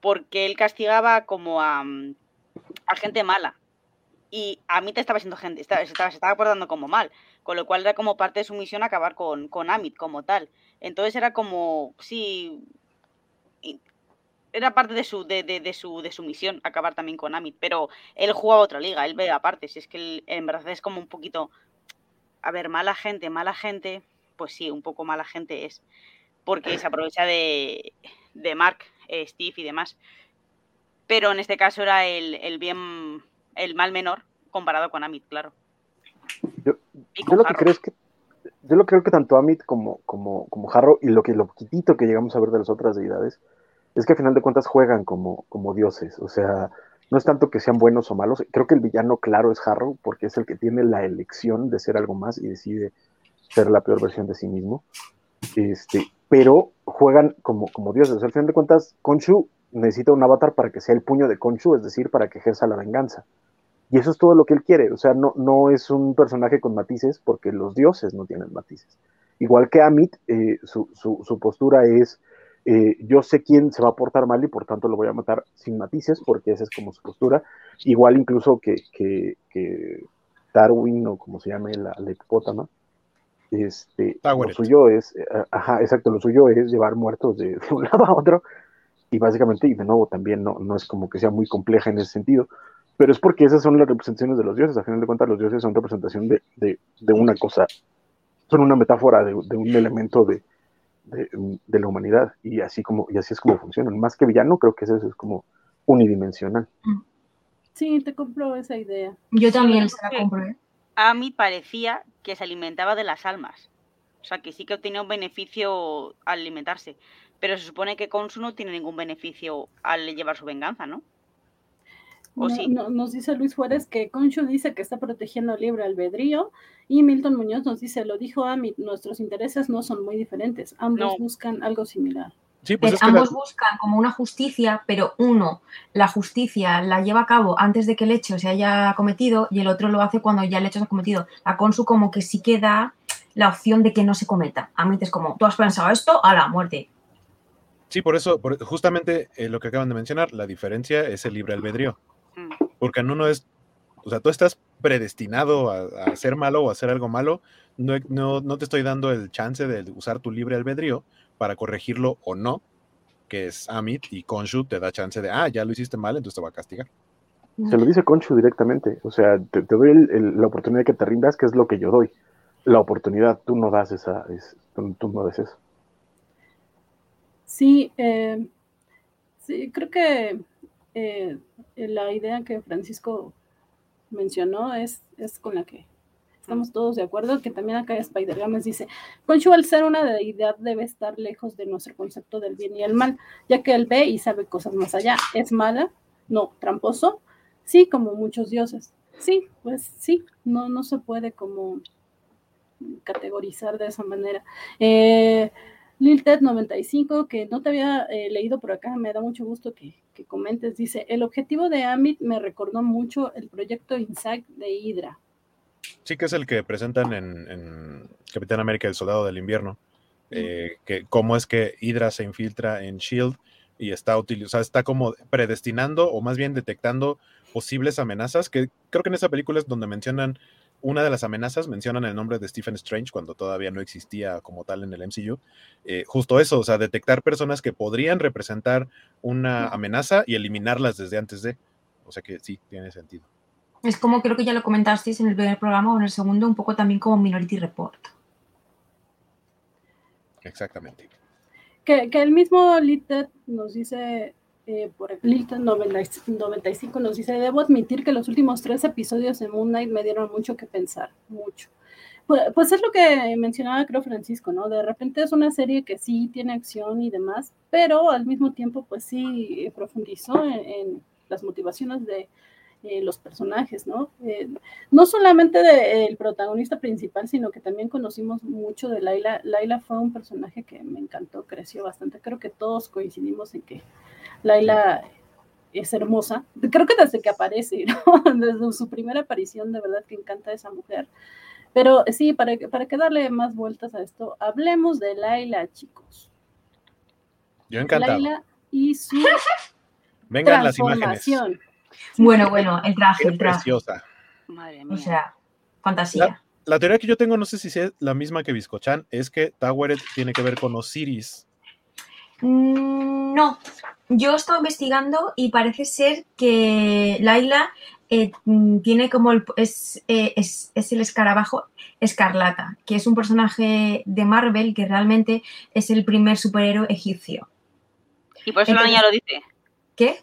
porque él castigaba como a, mm, a gente mala, y Amit estaba siendo gente, estaba, estaba, se estaba portando como mal, con lo cual era como parte de su misión acabar con, con Amit como tal. Entonces era como, sí, era parte de su, de, de, de, su, de su misión acabar también con Amit, pero él jugaba otra liga, él ve aparte, si es que él, en verdad es como un poquito, a ver, mala gente, mala gente, pues sí, un poco mala gente es, porque se aprovecha de, de Mark, eh, Steve y demás, pero en este caso era el, el bien, el mal menor comparado con Amit, claro. Yo, yo lo que creo es que yo lo creo que tanto Amit como, como, como Harrow y lo que lo poquitito que llegamos a ver de las otras deidades es que a final de cuentas juegan como, como dioses, o sea, no es tanto que sean buenos o malos, creo que el villano claro es Harrow, porque es el que tiene la elección de ser algo más y decide ser la peor versión de sí mismo, este, pero juegan como, como dioses, o sea, al final de cuentas, Khonshu necesita un avatar para que sea el puño de Khonshu, es decir, para que ejerza la venganza. Y eso es todo lo que él quiere, o sea, no, no es un personaje con matices porque los dioses no tienen matices. Igual que Amit, eh, su, su, su postura es eh, yo sé quién se va a portar mal y por tanto lo voy a matar sin matices, porque esa es como su postura. Igual incluso que, que, que Darwin, o como se llame la, la hipopótama, este, lo suyo es, eh, ajá, exacto, lo suyo es llevar muertos de, de, un lado a otro, y básicamente, y de nuevo también no, no es como que sea muy compleja en ese sentido, pero es porque esas son las representaciones de los dioses, a final de cuentas los dioses son representación de, de, de una cosa, son una metáfora de, un elemento de, de, de, la humanidad y así como y así es como funcionan. Más que villano, creo que eso es como unidimensional. Sí, te compro esa idea. Yo también se la compro. ¿eh? A mí parecía que se alimentaba de las almas. O sea, que sí que obtenía un beneficio al alimentarse. Pero se supone que Konsu no tiene ningún beneficio al llevar su venganza, ¿no? No, sí? no, nos dice Luis Juárez que Conchu dice que está protegiendo el libre albedrío y Milton Muñoz nos dice, lo dijo Amit, nuestros intereses no son muy diferentes, ambos no. buscan algo similar. Sí, pues es ambos que la... buscan como una justicia, pero uno, la justicia la lleva a cabo antes de que el hecho se haya cometido y el otro lo hace cuando ya el hecho se ha cometido. La Consu como que sí que da la opción de que no se cometa. Amit es como, tú has pensado esto, a la muerte. Sí, por eso, por, justamente eh, lo que acaban de mencionar, la diferencia es el libre albedrío. Porque en uno es, o sea, tú estás predestinado a, a hacer malo o a hacer algo malo, no, no, no, te estoy dando el chance de usar tu libre albedrío para corregirlo o no, que es Amit, y Konshu te da chance de, ah, ya lo hiciste mal, entonces te va a castigar. Se lo dice Konshu directamente, o sea, te, te doy el, el, la oportunidad de que te rindas, que es lo que yo doy. La oportunidad, tú no das esa, es, tú, tú, no das eso. Sí, eh, sí, creo que eh, la idea que Francisco mencionó es, es con la que estamos todos de acuerdo, que también acá Spider Games dice, Conchu al ser una deidad debe estar lejos de nuestro concepto del bien y el mal, ya que él ve y sabe cosas más allá. ¿Es mala? No. ¿Tramposo? Sí, como muchos dioses. Sí, pues sí, no, no se puede como categorizar de esa manera. Eh, Lilted95, que no te había eh, leído por acá, me da mucho gusto que, que, comentes, dice, el objetivo de Amit me recordó mucho el proyecto Insight de Hydra. Sí, que es el que presentan en, en Capitán América, el Soldado del Invierno, eh, que cómo es que Hydra se infiltra en SHIELD y está utilizando, sea, está como predestinando o más bien detectando posibles amenazas, que creo que en esa película es donde mencionan una de las amenazas, mencionan el nombre de Stephen Strange cuando todavía no existía como tal en el MCU. Eh, justo eso, o sea, detectar personas que podrían representar una amenaza y eliminarlas desde antes de. O sea que sí, tiene sentido. Es como creo que ya lo comentasteis en el primer programa o en el segundo, un poco también como Minority Report. Exactamente. Que, que el mismo Litted nos dice eh, por Lilton 95 nos dice, debo admitir que los últimos tres episodios de Moon Knight me dieron mucho que pensar, mucho. Pues, pues, es lo que mencionaba creo Francisco, ¿no? De repente es una serie que sí tiene acción y demás, pero al mismo tiempo pues sí profundizó en, en las motivaciones de eh, los personajes, ¿no? Eh, no solamente del protagonista principal, sino que también conocimos mucho de Laila. Laila fue un personaje que me encantó, creció bastante. Creo que todos coincidimos en que Laila es hermosa. Creo que desde que aparece, ¿no? Desde su primera aparición, de verdad que encanta esa mujer. Pero sí, para, para que darle más vueltas a esto, hablemos de Laila, chicos. Yo encantado. Laila y su Vengan las imágenes. Bueno, bueno, el traje, Qué el traje. preciosa. Madre mía. O sea, fantasía. La teoría que yo tengo, no sé si es la misma que Biscochan, es que Taweret tiene que ver con Osiris. Mm, No, yo estoy investigando y parece ser que Laila eh, mm, tiene como el, es, eh, es, es el escarabajo escarlata, que es un personaje de Marvel que realmente es el primer superhéroe egipcio. Y por eso la niña lo dice. ¿Qué?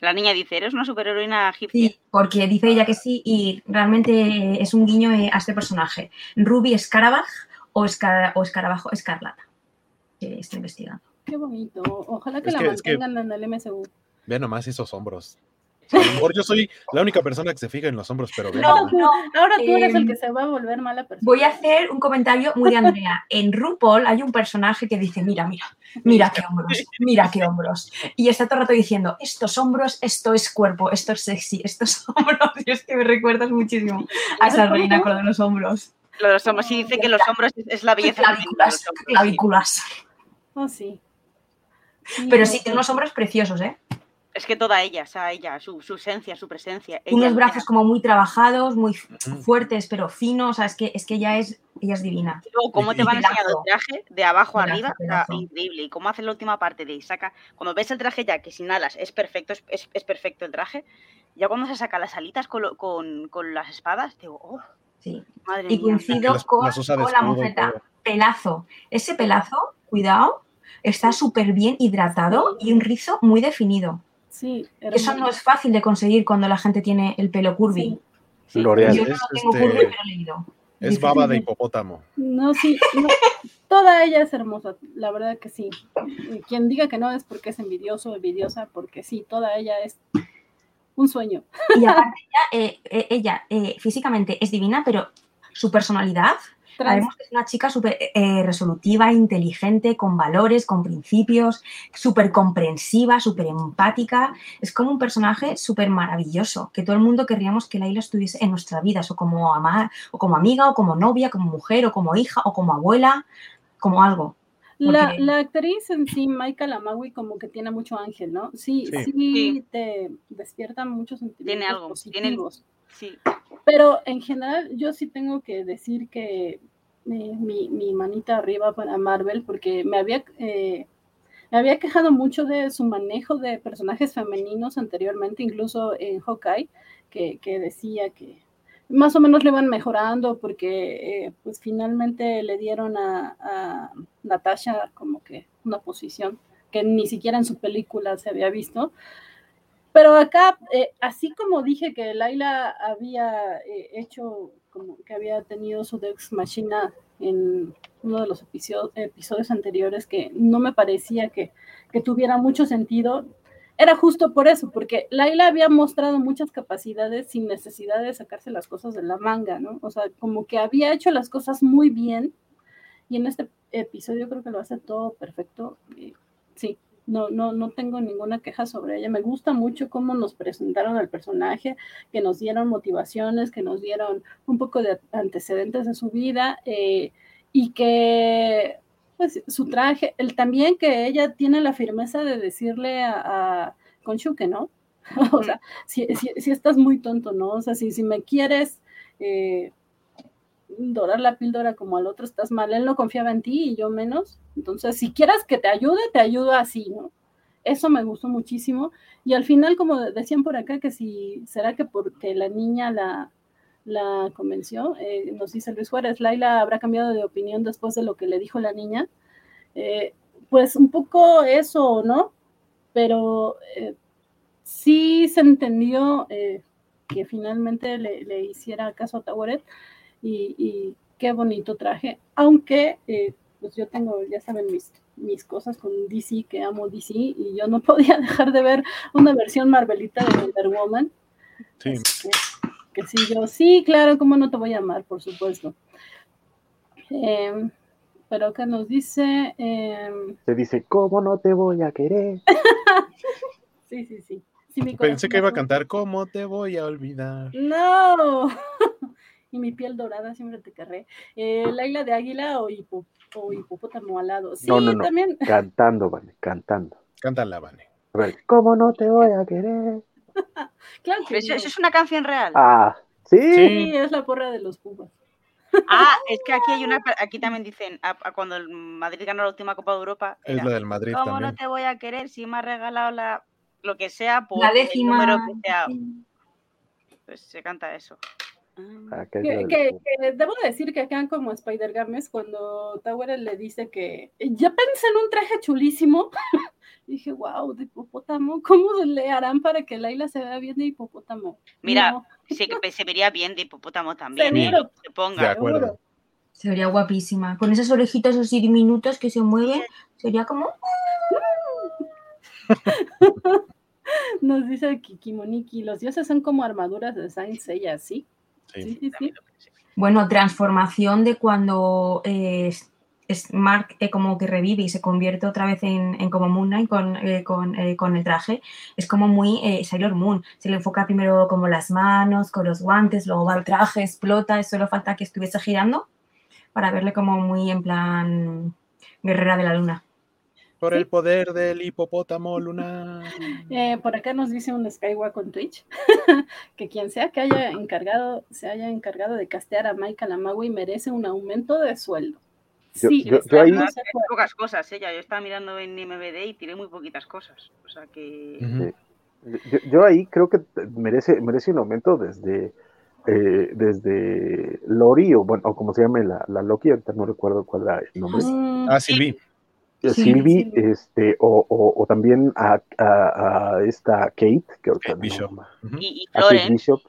La niña dice, eres una superheroína egipcia. Sí, porque dice ella que sí y realmente es un guiño eh, a este personaje. Ruby Scarabaj o, Esca- o Escarabajo Escarlata, que estoy investigando. Qué bonito. Ojalá que Es la que- es que- mantengan en el MSU. Ve nomás esos hombros. A lo mejor yo soy la única persona que se fija en los hombros, pero No, no, Ahora tú eres el Em, que se va a volver mala persona. Voy a hacer un comentario muy de Andrea. En RuPaul hay un personaje que dice, mira, mira, mira qué hombros, mira qué hombros. Y está todo el rato diciendo, estos hombros, esto es cuerpo, esto es sexy, estos hombros. Y es que me recuerdas muchísimo a esa reina con lo de los hombros. Lo de los hombros, sí dice que los hombros es, es la belleza Clavículas, clavículas. Oh, sí. Pero sí, tiene unos hombros preciosos, ¿eh? Es que toda ella, o sea, ella, su, su esencia, su presencia. ella Unos brazos como muy trabajados, muy fuertes, pero finos. O sea, es que, es que ella, es, ella es divina. Y Luego, cómo te Y van enseñando el traje de abajo arriba, o sea, pelazo. increíble. Y cómo hace la última parte de saca. Cuando ves el traje ya, que sin alas es perfecto, es, es- es perfecto el traje. Ya cuando se saca las alitas con, lo- con, con las espadas, digo, oh, Sí. madre Y mía. coincido Las- con, con la y mofeta. Pelazo. Ese pelazo, cuidado, está súper bien hidratado y un rizo muy definido. Sí, Eso no es fácil de conseguir cuando la gente tiene el pelo curvy. Sí. Sí, L'Oreal. Yo no Es, lo tengo este, curvy, pero he leído. Es baba de hipopótamo. No, sí, no, toda ella es hermosa, la verdad que sí. Y Quien diga que no es porque es envidioso o envidiosa, porque sí, toda ella es un sueño. Y aparte, ella, eh, eh, ella eh, físicamente es divina, pero su personalidad, Que es una chica súper eh, resolutiva, inteligente, con valores, con principios, súper comprensiva, súper empática. Es como un personaje súper maravilloso, que todo el mundo querríamos que Laila estuviese en nuestra vida, o como, ama- o como amiga, o como novia, como mujer, o como hija, o como abuela, como algo. La, porque- la actriz en sí, Maika Lamawi, como que tiene mucho ángel, ¿no? Sí, Sí. sí, Sí. te despierta muchos sentimientos Tiene algo, tiene- positivos. Sí. Pero en general, yo sí tengo que decir que eh, mi, manita arriba para Marvel, porque me había, eh, me había quejado mucho de su manejo de personajes femeninos anteriormente, incluso en Hawkeye, que, decía que más o menos le iban mejorando porque eh, pues finalmente le dieron a, Natasha como que una posición que ni siquiera en su película se había visto. Pero acá, así como dije que Laila había hecho, como que había tenido su Dex Machina en uno de los episodio- episodios anteriores, que no me parecía que, que tuviera mucho sentido, era justo por eso, porque Laila había mostrado muchas capacidades sin necesidad de sacarse las cosas de la manga, ¿no? O sea, como que había hecho las cosas muy bien, y en este episodio creo que lo hace todo perfecto. sí, no, no, no tengo ninguna queja sobre ella. Me gusta mucho cómo nos presentaron al personaje, que nos dieron motivaciones, que nos dieron un poco de antecedentes de su vida eh, y que pues su traje, el también que ella tiene la firmeza de decirle a, a Conchuque, ¿no? o sea, si, si, si, estás muy tonto, ¿no? O sea, si, si me quieres eh, dorar la píldora como al otro estás mal, él no confiaba en ti y yo menos. Entonces, si quieras que te ayude, te ayudo así, ¿no? Eso me gustó muchísimo. Y al final, como decían por acá, que si será que porque la niña la, la convenció, eh, nos dice Luis Juárez, Laila habrá cambiado de opinión después de lo que le dijo la niña. Eh, pues un poco eso, ¿no? Pero eh, sí se entendió eh, que finalmente le, le, hiciera caso a Tawaret y, y, qué bonito traje, aunque eh, pues yo tengo, ya saben, mis, mis cosas con DC, que amo DC, y yo no podía dejar de ver una versión Marvelita de Wonder Woman. Sí. Así que, que sí, yo, sí, claro, ¿cómo no te voy a amar? Por supuesto. Em, pero acá nos dice, em, Se dice, ¿cómo no te voy a querer? sí, sí, sí. Pensé que iba a cantar ¿Cómo te voy a olvidar? No. Y mi piel dorada siempre te querré. Eh, Laila de Águila o, hipo- o hipopótamo alado. Sí, No, no, no. también. Cantando, vale, cantando. Cántala, Vane. A ver, ¿cómo no te voy a querer? Claro que Pero eso, no. eso es una canción real. Ah, ¿sí? Sí, es la porra de los Pumas. Ah, es que aquí hay una, aquí también dicen, a- a cuando el Madrid ganó la última Copa de Europa, Es la del Madrid ¿cómo también. no te voy a querer si me has regalado la, lo que sea por La el décima. número que sea? Pues se canta eso. Ah. Que, debo decir que acá como Spider Games, cuando Tower le dice que ya pensé en un traje chulísimo, dije, wow, de hipopótamo, ¿cómo le harán para que Laila se vea bien de hipopótamo? Mira, No, Sí, que se vería bien de hipopótamo también, ¿eh? Se ponga. De acuerdo. Se vería guapísima. Con esas orejitas así diminutas que se mueven, sería como. Nos dice Kikimoniki, los dioses son como armaduras de Saint Seiya, ¿sí? Sí, Sí. sí. Bueno, transformación de cuando eh, es- Mark eh, como que revive y se convierte otra vez en, en como Moon Knight con, eh, con, eh, con el traje. Es como muy eh, Sailor Moon. Se le enfoca primero como las manos, con los guantes, luego va el traje, explota. y Solo falta que estuviese girando para verle como muy en plan guerrera de la luna. Por Sí. el poder del hipopótamo lunar. Eh, por acá nos dice un Skywalk con Twitch que quien sea que haya encargado, se haya encargado de castear a Michael Amagui merece un aumento de sueldo. Yo- Sí, yo- yo ahí- acuerdo. pocas cosas, ¿eh? Ya, Yo estaba mirando en MVD y tiré muy poquitas cosas. O sea que. Yo, yo ahí creo que merece, merece un aumento desde, eh, desde Lori, o bueno, o como se llame la, la Loki, ahorita no recuerdo cuál era el nombre. Mm, Ah, Silvi. Eh, Sí, Sylvie, sí. este, o, o, o también a, a- a esta Kate, que ahorita Kate no- Bishop. Y, y a Kate Bishop.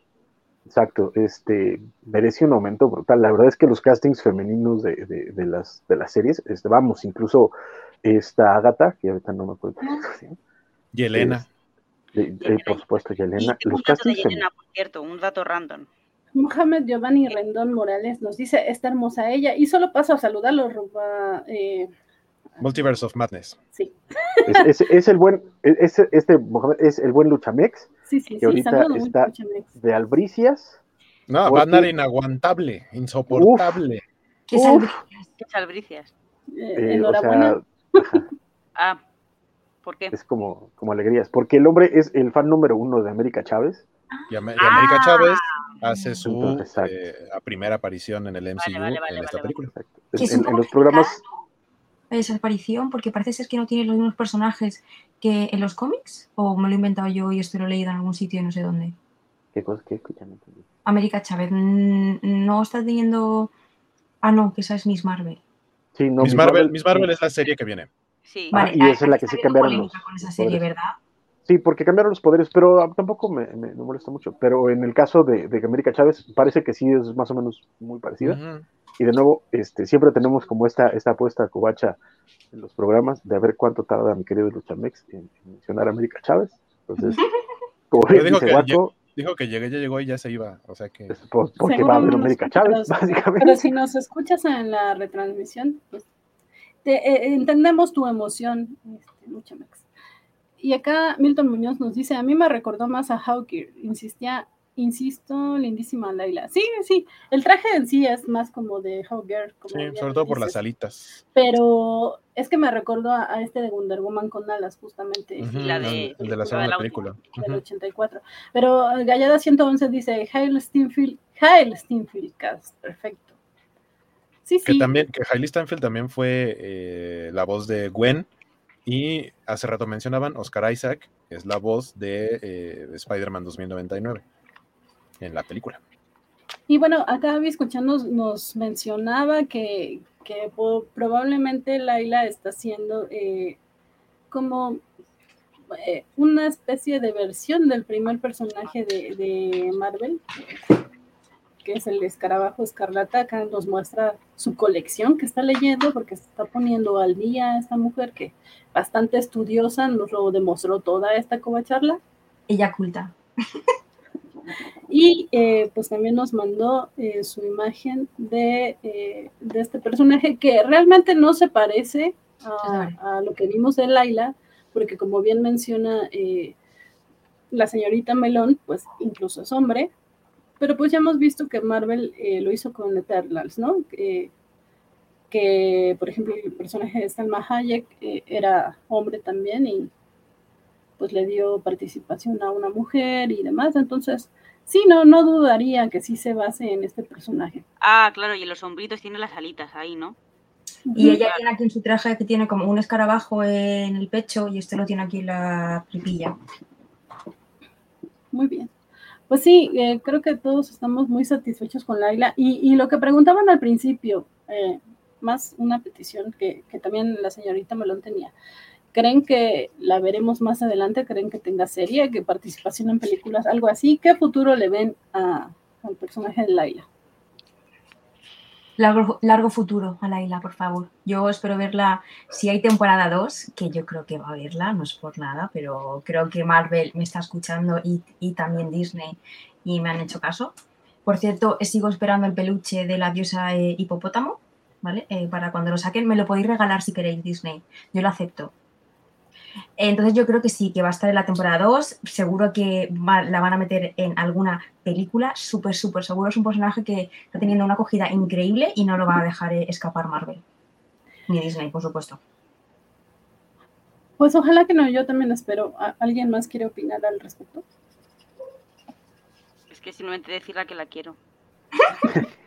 Exacto, este, merece un aumento brutal. La verdad es que los castings femeninos de, de, de las, de las series, este, vamos, incluso esta Agatha, que ahorita no me acuerdo, ¿sí? Y Elena. De- eh, por supuesto, y Yelena, los un dato de castings. Yelena, por cierto, un dato random. Mohamed Giovanni Rendón Morales nos dice, está hermosa ella, y solo paso a saludarlo, Ruba, eh, Multiverse of Madness. sí, Es, es- es el buen, es, este Mohamed es el buen Luchamex sí, sí, Que sí, ahorita está- de Albricias. No, va a andar inaguantable, insoportable. ¿Qué Uf. salve- Qué salbricias. Eh, eh, o enhorabuena. sea, ajá, Ah, ¿por qué? es como, como alegrías, porque el hombre es el fan número uno de América Chávez. Y, Am- y América Chávez hace su Entonces, eh, primera aparición en el MCU vale, vale, en esta vale, película. Exacto. Que En, es en- en los programas, esa aparición? Porque parece ser que no tiene los mismos personajes que en los cómics. ¿O me lo he inventado yo y esto lo he leído en algún sitio y no sé dónde? ¿qué cosa? América Chávez no está teniendo. Ah, no, que esa es Miss Marvel. Sí, no, Miss Miss Marvel, Marvel- Miss Marvel es la serie que viene. Sí. Ah, y esa es la que habido cambiaron con esa serie. ¿verdad? Sí, porque cambiaron los poderes, pero ah, tampoco me, me- me molesta mucho. Pero en el caso de, de América Chávez, parece que sí es más o menos muy parecida. Y de nuevo, este, siempre tenemos como esta, esta apuesta covacha en los programas de a ver cuánto tarda mi querido Luchamex en, en mencionar a América Chávez. Entonces, como dijo dice que Guaco, Dijo que llegué, ya llegó y ya se iba. O sea que. es por- porque va a haber América Chávez, básicamente. Pero si nos escuchas en la retransmisión, pues te- eh, entendemos tu emoción, este, mucho Max. Y acá Milton Muñoz nos dice, a mí me recordó más a Hawkeye, insistía, insisto, lindísima Laila. Sí, sí, el traje en sí es más como de Hawkeye, como Sí, sobre todo por las alitas. Pero es que me recordó a, a este de Wonder Woman con alas, justamente. Ujú, la el- de- el de la la de segunda la película. del Ujú. 84. Pero Gallada 111 dice, Hail Steinfield, Hail Steinfield Cast, perfecto. Sí, Que sí. también, que Hailey Steinfeld también fue eh, la voz de Gwen. Y hace rato mencionaban Oscar Isaac, es la voz de eh, Spider-Man 2099 en la película. Y bueno, acá vi escuchando nos mencionaba que, probablemente Laila está haciendo eh, como eh, una especie de versión del primer personaje de, de Marvel, que es el escarabajo escarlata. Acá nos muestra su colección que está leyendo, porque se está poniendo al día esta mujer que bastante estudiosa, nos lo demostró toda esta covacharla. Ella culta. Y eh, pues también nos mandó eh, su imagen de, eh, de, este personaje que realmente no se parece a, a, lo que vimos de Laila, porque como bien menciona la señorita Melón, pues incluso es hombre, pero pues ya hemos visto que Marvel lo hizo con Eternals, ¿no? que, por ejemplo, el personaje de Salma Hayek era hombre también y pues le dio participación a una mujer y demás, entonces sí, no, no dudaría que sí se base en este personaje. Ah, claro, y en los hombritos tiene las alitas ahí, ¿no? Y ella tiene aquí en su traje que tiene como un escarabajo en el pecho y este lo tiene aquí en la tripilla. Muy bien. Pues sí, eh, creo que todos estamos muy satisfechos con Laila. Y, y lo que preguntaban al principio, eh, más una petición que, que, también la señorita Melón tenía. ¿Creen que la veremos más adelante? ¿Creen que tenga serie, que participación en películas, algo así? ¿Qué futuro le ven a, al personaje de Laila? Largo, largo, futuro a Laila, por favor. Yo espero verla, si hay temporada 2, que yo creo que va a verla, no es por nada, pero creo que Marvel me está escuchando y, y también Disney y me han hecho caso. Por cierto, sigo esperando el peluche de la diosa eh, hipopótamo, ¿vale? Eh, para cuando lo saquen, me lo podéis regalar si queréis, Disney. Yo lo acepto. Entonces yo creo que sí, que va a estar en la temporada 2, seguro que va, la van a meter en alguna película, súper, súper seguro. Es un personaje que está teniendo una acogida increíble y no lo va a dejar eh, escapar Marvel. Ni Disney, por supuesto. Pues ojalá que no, yo también espero. ¿Alguien más quiere opinar al respecto? Es que simplemente decirle que la quiero.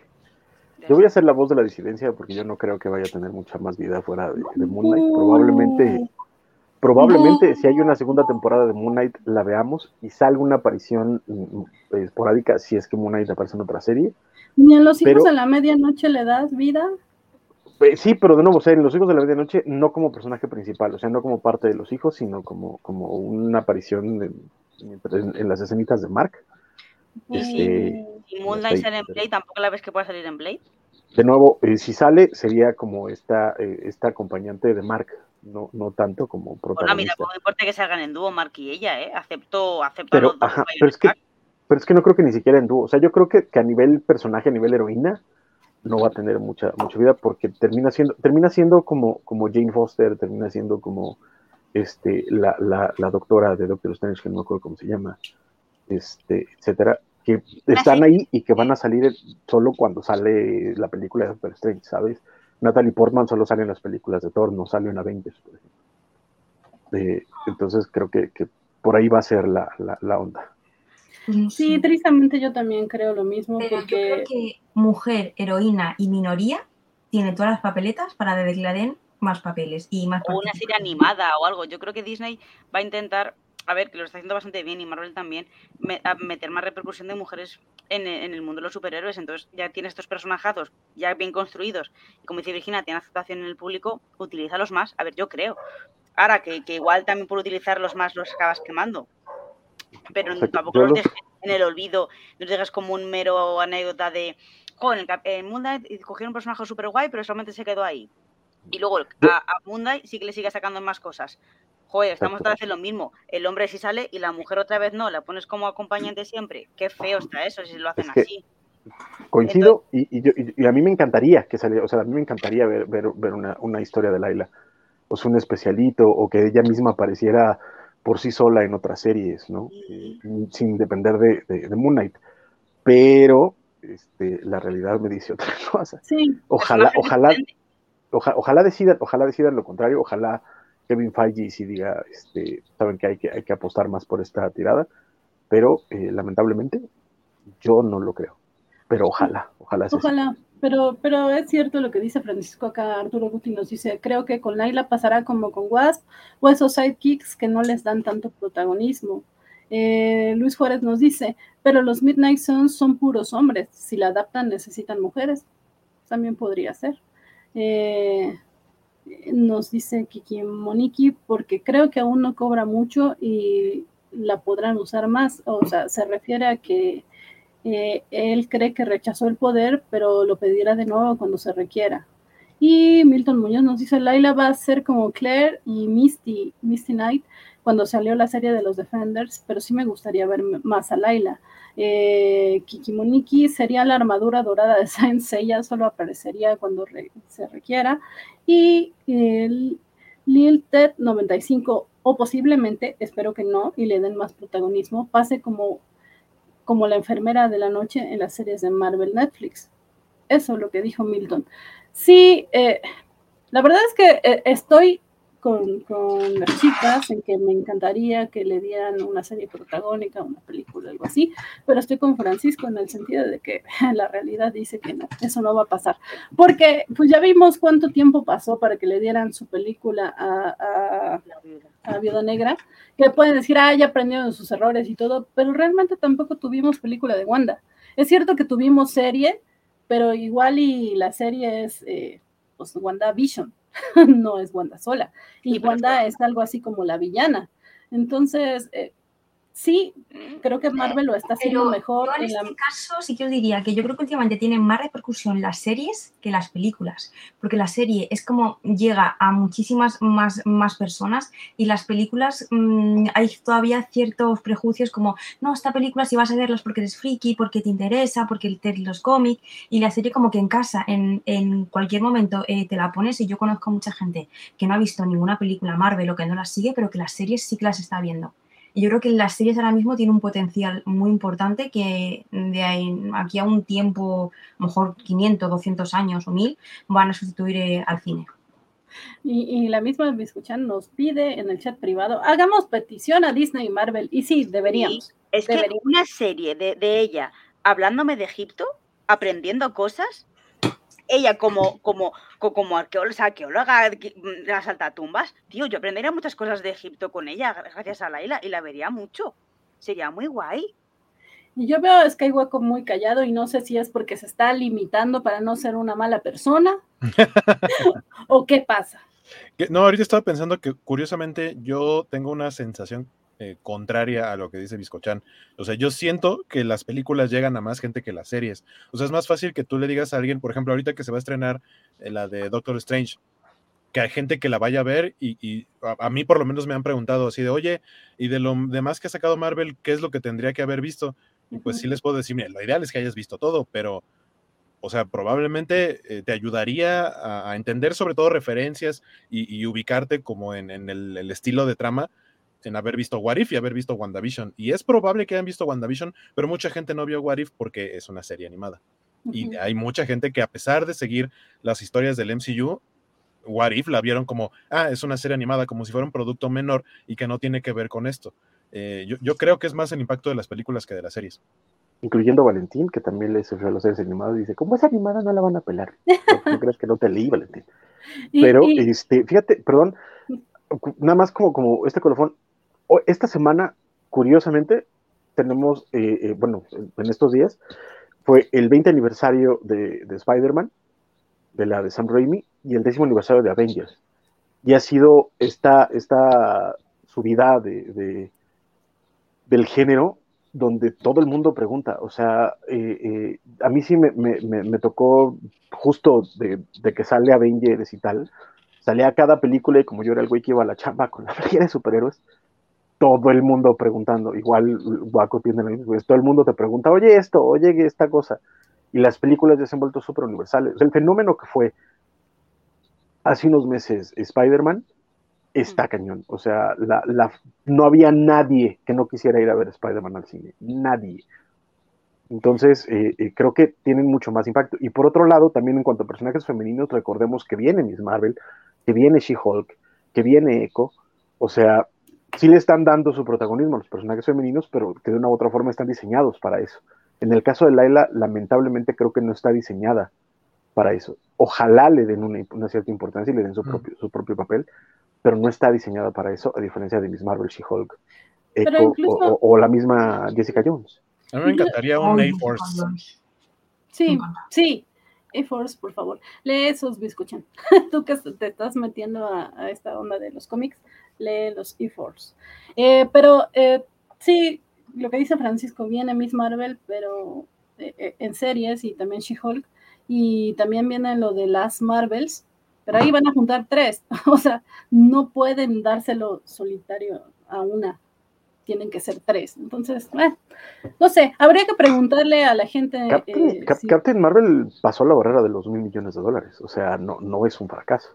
Yo voy a ser la voz de la disidencia porque yo no creo que vaya a tener mucha más vida fuera de, de Moonlight. Probablemente Probablemente si hay una segunda temporada de Moon Knight la veamos y salga una aparición mm, esporádica si es que Moon Knight aparece en otra serie. ¿Y en los hijos de la medianoche le das vida? Eh, sí, pero de nuevo, o sea, en los hijos de la medianoche no como personaje principal, o sea, no como parte de los hijos, sino como, como una aparición en, en, las escenitas de Mark. ¿Y, este, ¿Y Moon Knight sale en Blade? ¿Tampoco la ves que pueda salir en Blade? De nuevo, eh, si sale, sería como esta, eh, esta acompañante de Mark, no, no tanto como protagonista. Bueno, mira, no importa que salgan en dúo Mark y ella, ¿eh? Acepto, acepto pero, ajá, pero es que pero es que no creo que ni siquiera en dúo. O sea, yo creo que, que, a nivel personaje, a nivel heroína, no va a tener mucha, mucha vida porque termina siendo, termina siendo como, como Jane Foster, termina siendo como este, la, la, la doctora de Doctor Strange, que no me acuerdo cómo se llama, este, etcétera, que están ahí y que van a salir solo cuando sale la película de Doctor Strange, ¿sabes? Natalie Portman solo sale en las películas de Thor, no sale en Avengers, por ejemplo. Eh, entonces creo que, que, por ahí va a ser la, la, la, onda. Sí, tristemente yo también creo lo mismo. Pero porque... yo creo que mujer, heroína y minoría tiene todas las papeletas para que le den más papeles y más. O una serie animada o algo. Yo creo que Disney va a intentar a ver, que lo está haciendo bastante bien y Marvel también, me, a meter más repercusión de mujeres en, en, el mundo de los superhéroes. Entonces ya tiene estos personajazos ya bien construidos y como dice Virginia, tiene aceptación en el público, utilízalos más. A ver, yo creo. Ahora, que, que igual también por utilizarlos más los acabas quemando. Pero o sea, tampoco los dejes en el olvido, no los dejes como un mero anécdota de, joder, en, en Moon Knight cogieron un personaje súper guay, pero solamente se quedó ahí. Y luego a, a Moon Knight sí que le sigue sacando más cosas. Joder, estamos otra vez en lo mismo. El hombre sí sale y la mujer otra vez no. La pones como acompañante siempre. Qué feo está eso si lo hacen es así. Coincido Entonces, y, y, yo, y, a mí me encantaría que saliera, o sea, a mí me encantaría ver, ver, ver una, una, historia de Laila, o sea, un especialito, o que ella misma apareciera por sí sola en otras series, ¿no? Eh, sin depender de, de, de, Moon Knight. Pero este, la realidad me dice otra cosa. Sí, ojalá, ojalá, ojalá, ojalá decidan, ojalá decidan lo contrario, ojalá Kevin Feige sí diga, este, saben que hay, que hay que apostar más por esta tirada, pero eh, lamentablemente yo no lo creo. Pero ojalá, ojalá. Ojalá, así. pero, pero es cierto lo que dice Francisco acá, Arturo Guti nos dice, creo que con Laila pasará como con Wasp o esos sidekicks que no les dan tanto protagonismo. Eh, Luis Juárez nos dice, pero los Midnight Suns son puros hombres, si la adaptan necesitan mujeres. También podría ser. Eh, nos dice Kiki Moniki, porque creo que aún no cobra mucho y la podrán usar más. O sea, se refiere a que eh, él cree que rechazó el poder, pero lo pedirá de nuevo cuando se requiera. Y Milton Muñoz nos dice, Laila va a ser como Claire y Misty, Misty Knight cuando salió la serie de los Defenders, pero sí me gustaría ver más a Laila. Eh, Kikimoniki sería la armadura dorada de Saint Seiya, solo aparecería cuando se requiera. Y el Lil Ted 95, o posiblemente, espero que no, y le den más protagonismo, pase como, como la enfermera de la noche en las series de Marvel Netflix. Eso es lo que dijo Milton. Sí, eh, la verdad es que eh, estoy con, las chicas en que me encantaría que le dieran una serie protagónica, una película, algo así, pero estoy con Francisco en el sentido de que la realidad dice que no, eso no va a pasar. Porque pues ya vimos cuánto tiempo pasó para que le dieran su película a, a, Viuda Negra, que pueden decir, ah, ya aprendieron sus errores y todo, pero realmente tampoco tuvimos película de Wanda. Es cierto que tuvimos serie, pero igual y la serie es eh, pues no es Wanda sola. Y Wanda es algo así como la villana. Entonces, eh, sí, creo que Marvel lo está haciendo mejor. en, este caso sí que yo diría que yo creo que últimamente tienen más repercusión las series que las películas, porque la serie es como llega a muchísimas más, más personas y las películas mm, hay todavía ciertos prejuicios como, no, esta película si vas a verlas porque eres friki, porque te interesa, porque te los cómics y la serie como que en casa, en, en cualquier momento eh, te la pones y yo conozco mucha gente que no ha visto ninguna película Marvel o que no la sigue, pero que las series sí que las está viendo. Y yo creo que las series ahora mismo tienen un potencial muy importante que de aquí a un tiempo, a lo mejor 500, 200 años o 1000, van a sustituir eh, al cine. Y, la misma escuchan nos pide en el chat privado, hagamos petición a Disney y Marvel. Y sí, deberíamos. es que una serie de, de ella hablándome de Egipto, aprendiendo cosas, ella como, como, como arqueóloga, arqueóloga, las altatumbas, tío, yo aprendería muchas cosas de Egipto con ella, gracias a Laila, y la vería mucho. Sería muy guay. Y yo veo a Skywalker muy callado y no sé si es porque se está limitando para no ser una mala persona o qué pasa. No, ahorita estaba pensando que curiosamente yo tengo una sensación eh, contraria a lo que dice Biscochan. O sea, yo siento que las películas llegan a más gente que las series. O sea, es más fácil que tú le digas a alguien, por ejemplo, ahorita que se va a estrenar eh, la de Doctor Strange, que hay gente que la vaya a ver y, a, mí por lo menos me han preguntado así de, oye, y de lo demás que ha sacado Marvel, ¿qué es lo que tendría que haber visto? Y pues sí les puedo decir, mira, lo ideal es que hayas visto todo, pero, o sea, probablemente eh, te ayudaría a, entender sobre todo referencias y, ubicarte como en, el, estilo de trama en haber visto What If y haber visto WandaVision. Y es probable que hayan visto WandaVision, pero mucha gente no vio What If porque es una serie animada. Y hay mucha gente que a pesar de seguir las historias del MCU, What If la vieron como, ah, es una serie animada, como si fuera un producto menor y que no tiene que ver con esto. Eh, yo, creo que es más el impacto de las películas que de las series. Incluyendo Valentín, que también le sufrió a los series animados y dice, como es animada no la van a pelar. ¿No crees que no te leí, Valentín? Pero, este, fíjate, perdón, nada más como, como este colofón, esta semana, curiosamente, tenemos, eh, eh, bueno, en estos días, fue el 20 aniversario de, Spider-Man, de la de Sam Raimi, y el décimo aniversario de Avengers. Y ha sido esta, esta subida de, del género donde todo el mundo pregunta. O sea, eh, a mí sí me, tocó justo de, que sale Avengers y tal, salía cada película y como yo era el güey que iba a la chamba con la mayoría de superhéroes, todo el mundo preguntando, igual Waco tiene lo mismo, todo el mundo te pregunta, oye esto, oye esta cosa, y las películas ya se han vuelto súper universales. El fenómeno que fue hace unos meses Spider-Man está cañón, o sea, la, no había nadie que no quisiera ir a ver Spider-Man al cine, nadie. Entonces, eh, eh, creo que tienen mucho más impacto. Y por otro lado, también en cuanto a personajes femeninos, recordemos que viene Miss Marvel, que viene She-Hulk, que viene Echo, o sea, sí le están dando su protagonismo a los personajes femeninos, pero que de una u otra forma están diseñados para eso. En el caso de Laila, lamentablemente creo que no está diseñada para eso. Ojalá le den una, cierta importancia y le den su, propio, su propio papel, pero no está diseñada para eso, a diferencia de Miss Marvel, She-Hulk, Echo o, la misma Jessica Jones. A mí me encantaría un A-Force. Sí, sí, A-Force, por favor. Lee esos, escuchan. Tú que te estás metiendo a esta onda de los cómics, lee los E-Force. Eh, pero eh, sí, lo que dice Francisco, viene Miss Marvel, pero eh, en series y también She-Hulk. Y también viene lo de las Marvels, pero ahí van a juntar tres, o sea, no pueden dárselo solitario a una, tienen que ser tres. Entonces, eh, no sé, habría que preguntarle a la gente. Captain, eh, Cap- si- Captain Marvel pasó la barrera de los mil millones de dólares, o sea, no, no es un fracaso.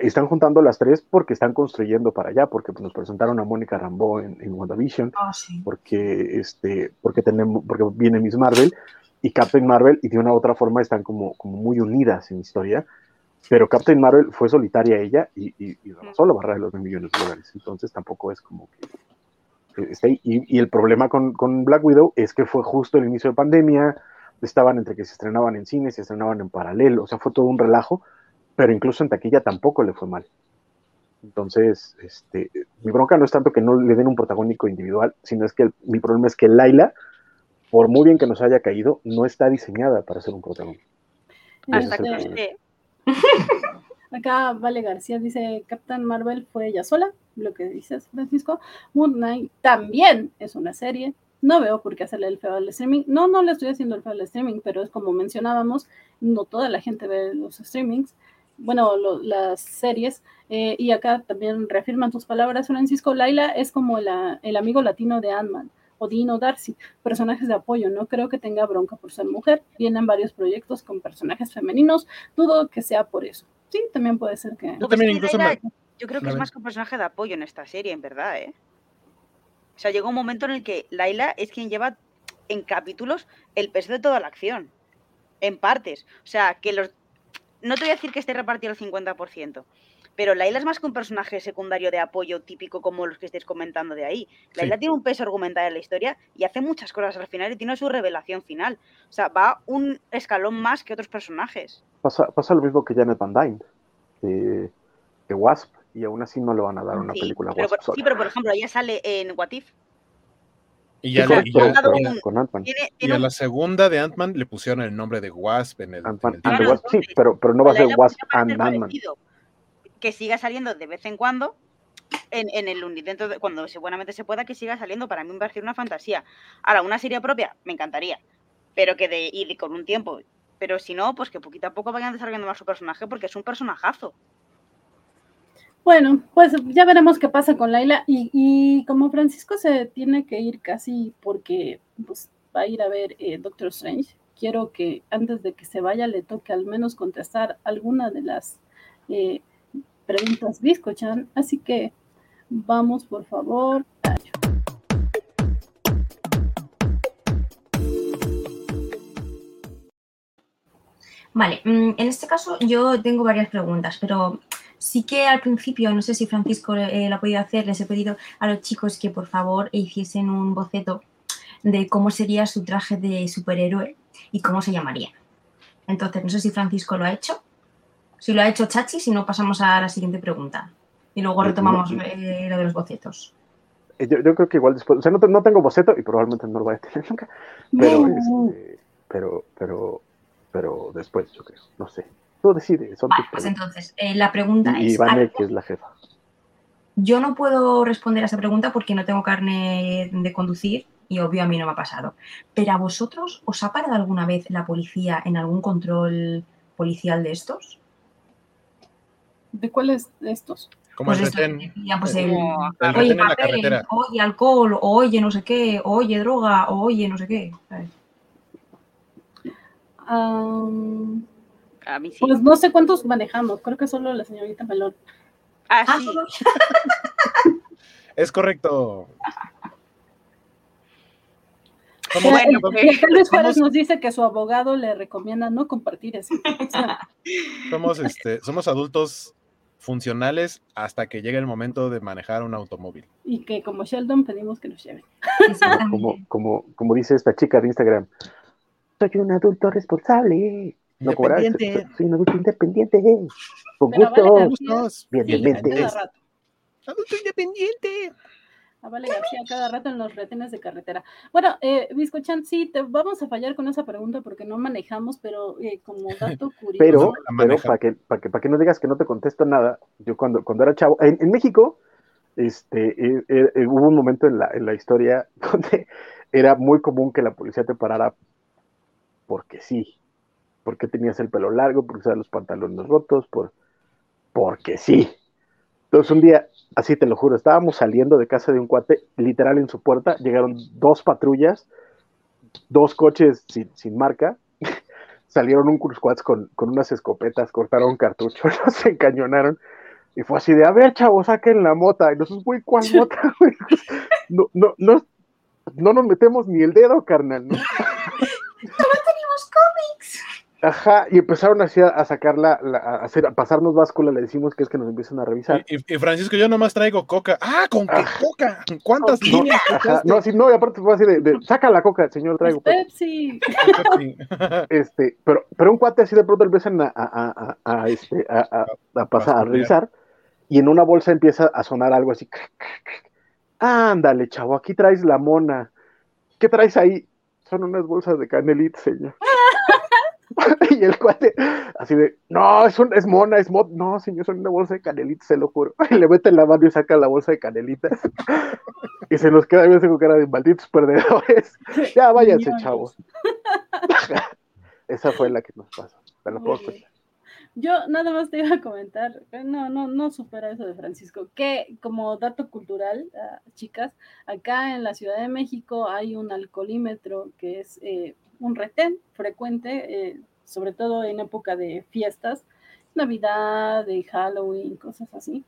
Están juntando las tres porque están construyendo para allá, porque pues, nos presentaron a Mónica Rambeau en, en WandaVision, Ah, sí. porque, este, porque, tenemos, porque viene Miss Marvel y Captain Marvel, y de una u otra forma están como, como muy unidas en historia, pero Captain Marvel fue solitaria ella y, y, y la barrera de los mil millones de dólares, entonces tampoco es como que que esté ahí. Y, y el problema con, con Black Widow es que fue justo el inicio de pandemia, estaban entre que se estrenaban en cine, se estrenaban en paralelo, o sea, fue todo un relajo, pero incluso en taquilla tampoco le fue mal. Entonces, este, mi bronca no es tanto que no le den un protagónico individual, sino es que el- mi problema es que Laila, por muy bien que nos haya caído, no está diseñada para ser un protagónico. Hasta que Este, esté. Acá Vale García dice, Captain Marvel fue ella sola, lo que dices, Francisco. Moon Knight también es una serie. No veo por qué hacerle el feo al streaming. No, no le estoy haciendo el feo al streaming, pero es como mencionábamos, no toda la gente ve los streamings, bueno, lo- las series. eh, y acá también reafirman tus palabras, Francisco. Laila es como la- el amigo latino de Ant-Man. o Dino Darcy, personajes de apoyo. No creo que tenga bronca por ser mujer. Vienen varios proyectos con personajes femeninos. Dudo que sea por eso. Sí, también puede ser que. Yo también Es que incluso Laila- me- Yo creo que es más que un personaje de apoyo en esta serie, en verdad, ¿eh? O sea, llega un momento en el que Laila es quien lleva en capítulos el peso de toda la acción. En partes. O sea, que los. No te voy a decir que esté repartido al 50%. Pero Laila es más que un personaje secundario de apoyo típico como los que estáis comentando de ahí. Laila Sí. tiene un peso argumental en la historia y hace muchas cosas al final y tiene su revelación final. O sea, va un escalón más que otros personajes. Pasa, pasa lo mismo que Janet Van Dyne, de, de Wasp, y aún así no le van a dar una Sí, película pero Wasp por, sí, pero por ejemplo, ella sale en What If. Y ya, le- y ya- con- con. Tiene, a la segunda de Ant-Man le pusieron el nombre de Wasp en el, en Ant-Man sí, pero, pero no va a ser Wasp and Ant-Man. Que siga saliendo de vez en cuando en, en el dentro de, cuando se- buenamente se pueda que siga saliendo, para mí me parece una fantasía. Ahora, una serie propia, me encantaría, pero que de, y de- con un tiempo. Pero si no, pues que poquito a poco vayan desarrollando más su personaje porque es un personajazo. Bueno, pues ya veremos qué pasa con Laila. Y, como Francisco se tiene que ir casi porque pues, va a ir a ver eh, Doctor Strange, quiero que antes de que se vaya le toque al menos contestar alguna de las eh, preguntas Biscochan. Así que vamos, por favor. a. Vale, mm, en este caso yo tengo varias preguntas, pero sí que al principio, no sé si Francisco eh, lo ha podido hacer, les he pedido a los chicos que por favor hiciesen un boceto de cómo sería su traje de superhéroe y cómo se llamaría. Entonces, no sé si Francisco lo ha hecho. Si lo ha hecho Chachi, si no pasamos a la siguiente pregunta. Y luego Eh, retomamos eh, lo de los bocetos. Eh, Yo, yo creo que igual después, o sea, no, te- no tengo boceto y probablemente no lo voy a tener nunca, pero, No. este, pero, pero, pero después, yo creo, no sé. Tú decides, son Vale, tus pues entonces, eh, la pregunta Y es... Ivane, ¿a- que es la jefa. Yo no puedo responder a esa pregunta porque no tengo carne de conducir y obvio a mí no me ha pasado. Pero a vosotros, ¿os ha parado alguna vez la policía en algún control policial de estos? ¿De cuáles de estos? Como Pues retén. pues el- el- Como- el oye, carretera. oye, alcohol, oye, no sé qué, oye, droga, oye, no sé qué. ¿sabes? Am, A mí sí. pues no sé cuántos manejamos, creo que solo la señorita Melón. Ah, Ah, sí. solo- Es correcto. Y acá Luis Juárez somos- nos dice que su abogado le recomienda no compartir información. somos, este, somos adultos funcionales hasta que llegue el momento de manejar un automóvil. y que como Sheldon pedimos que nos lleven. Como, como, como, como dice esta chica de Instagram, soy un adulto responsable. No cobrar, soy, Independiente. soy un adulto independiente. Con gusto. García, Gustos. Rato. Adulto independiente. A Vale García cada rato en los retenes de carretera. Bueno, eh, Biscochan, sí, te vamos a fallar con esa pregunta porque no manejamos, pero eh, como dato curioso. Pero, pero para que, para que, para que no digas que no te contesto nada, yo cuando, cuando era chavo, en, en México, este, eh, eh, eh, hubo un momento en la, en la historia donde era muy común que la policía te parara porque sí. Por qué tenías el pelo largo, por qué usabas los pantalones rotos, por, porque sí. Entonces un día, así te lo juro, estábamos saliendo de casa de un cuate, literal en su puerta, llegaron dos patrullas, dos coches sin, sin marca, salieron un cruz con, con unas escopetas, cortaron cartuchos, los encañonaron, y fue así de, a ver, chavos, saquen la mota. Y nosotros, güey, ¿cuál mota? güey? No, no, no, no nos metemos ni el dedo, carnal, ¿no? Solo tenemos cómics. Ajá, y empezaron así a, a sacar la, la- a, hacer, a pasarnos báscula, le decimos que es que nos empiezan a revisar. Y, Francisco, yo nomás traigo coca. Ah, ¿con qué Ah. coca? ¿Cuántas No, líneas? ajá, no, así, no, y aparte fue así de, de, saca la coca, señor, traigo. pues". Pepsi. Este, pero, pero un cuate así de pronto empiezan a, a, a, a, a, este, a, a- a pasar, a revisar, y en una bolsa empieza a sonar algo así. Ándale, chavo, aquí traes la mona. ¿Qué traes ahí? Son unas bolsas de canelita, señor. y el cuate, así de, no, es, un- es mona, es mod. No, señor, son una bolsa de canelitas, se lo juro. Y le mete la mano y saca la bolsa de canelitas. y se nos queda viendo con cara de malditos perdedores. ya váyanse, chavos. Esa fue la que nos pasó. La puedo. Yo nada más te iba a comentar, no, no, no supera eso de Francisco, que como dato cultural, ah, chicas, acá en la Ciudad de México hay un alcoholímetro que es eh, un retén frecuente, eh, sobre todo en época de fiestas, Navidad, de Halloween, cosas así,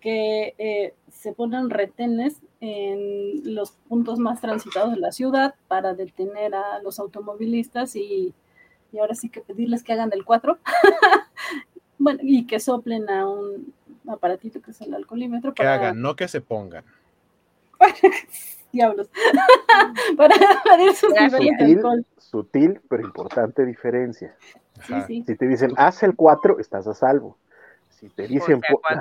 que eh, se ponen retenes en los puntos más transitados de la ciudad para detener a los automovilistas y, y ahora sí que pedirles que hagan del 4 bueno, y que soplen a un aparatito que es el alcoholímetro Que para hagan, no que se pongan. diablos para medir sus Gracias. niveles de Sutil, alcohol. sutil, pero importante diferencia. Sí, Ajá. sí. Si te dicen, haz el 4, estás a salvo. Si te dicen,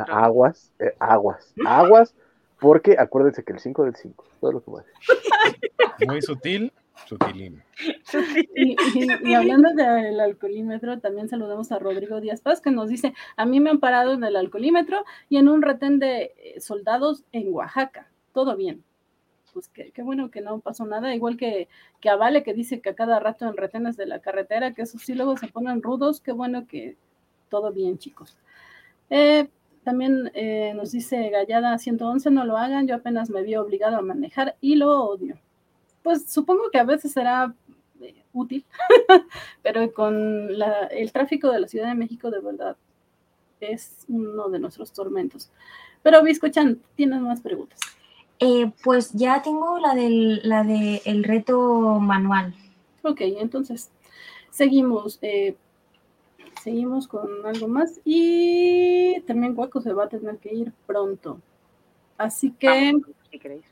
aguas, eh, aguas, aguas, porque acuérdense que el 5 del 5, todo lo que voy a decir. Muy sutil, sutilín. Y, y- y hablando del alcoholímetro, también saludamos a Rodrigo Díaz Paz, que nos dice, a mí me han parado en el alcoholímetro y en un retén de eh, soldados en Oaxaca. Todo bien. Pues qué, bueno que no pasó nada, igual que, que a que dice que a cada rato en retenes de la carretera, que esos sí luego se ponen rudos, qué bueno que todo bien, chicos. Eh, también eh, nos dice Gallada 111, no lo hagan, yo apenas me vi obligado a manejar y lo odio. Pues supongo que a veces será eh, útil, pero con el tráfico de la Ciudad de México de verdad es uno de nuestros tormentos. Pero Biscochan, tienes más preguntas. Eh, pues ya tengo la del la de el reto manual. Ok, entonces seguimos. eh, seguimos con algo más y también Guaco se va a tener que ir pronto. Así que... si queréis.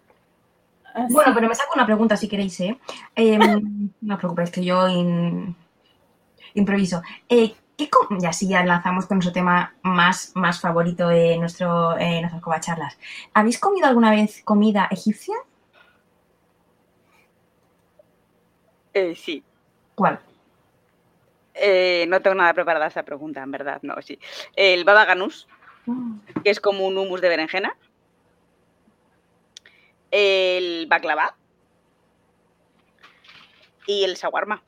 así- Bueno, pero me saco una pregunta si queréis, ¿eh? Em, no os preocupéis, que yo in- improviso. Eh, ¿qué co- ya lanzamos con nuestro tema más, más favorito de nuestro, eh, nuestras covacharlas. ¿Habéis comido alguna vez comida egipcia? Eh, sí. ¿Cuál? Eh, no tengo nada preparada esta pregunta, en verdad, no, sí. El baba ganús, que es como un hummus de berenjena. El baklava. Y el shawarma.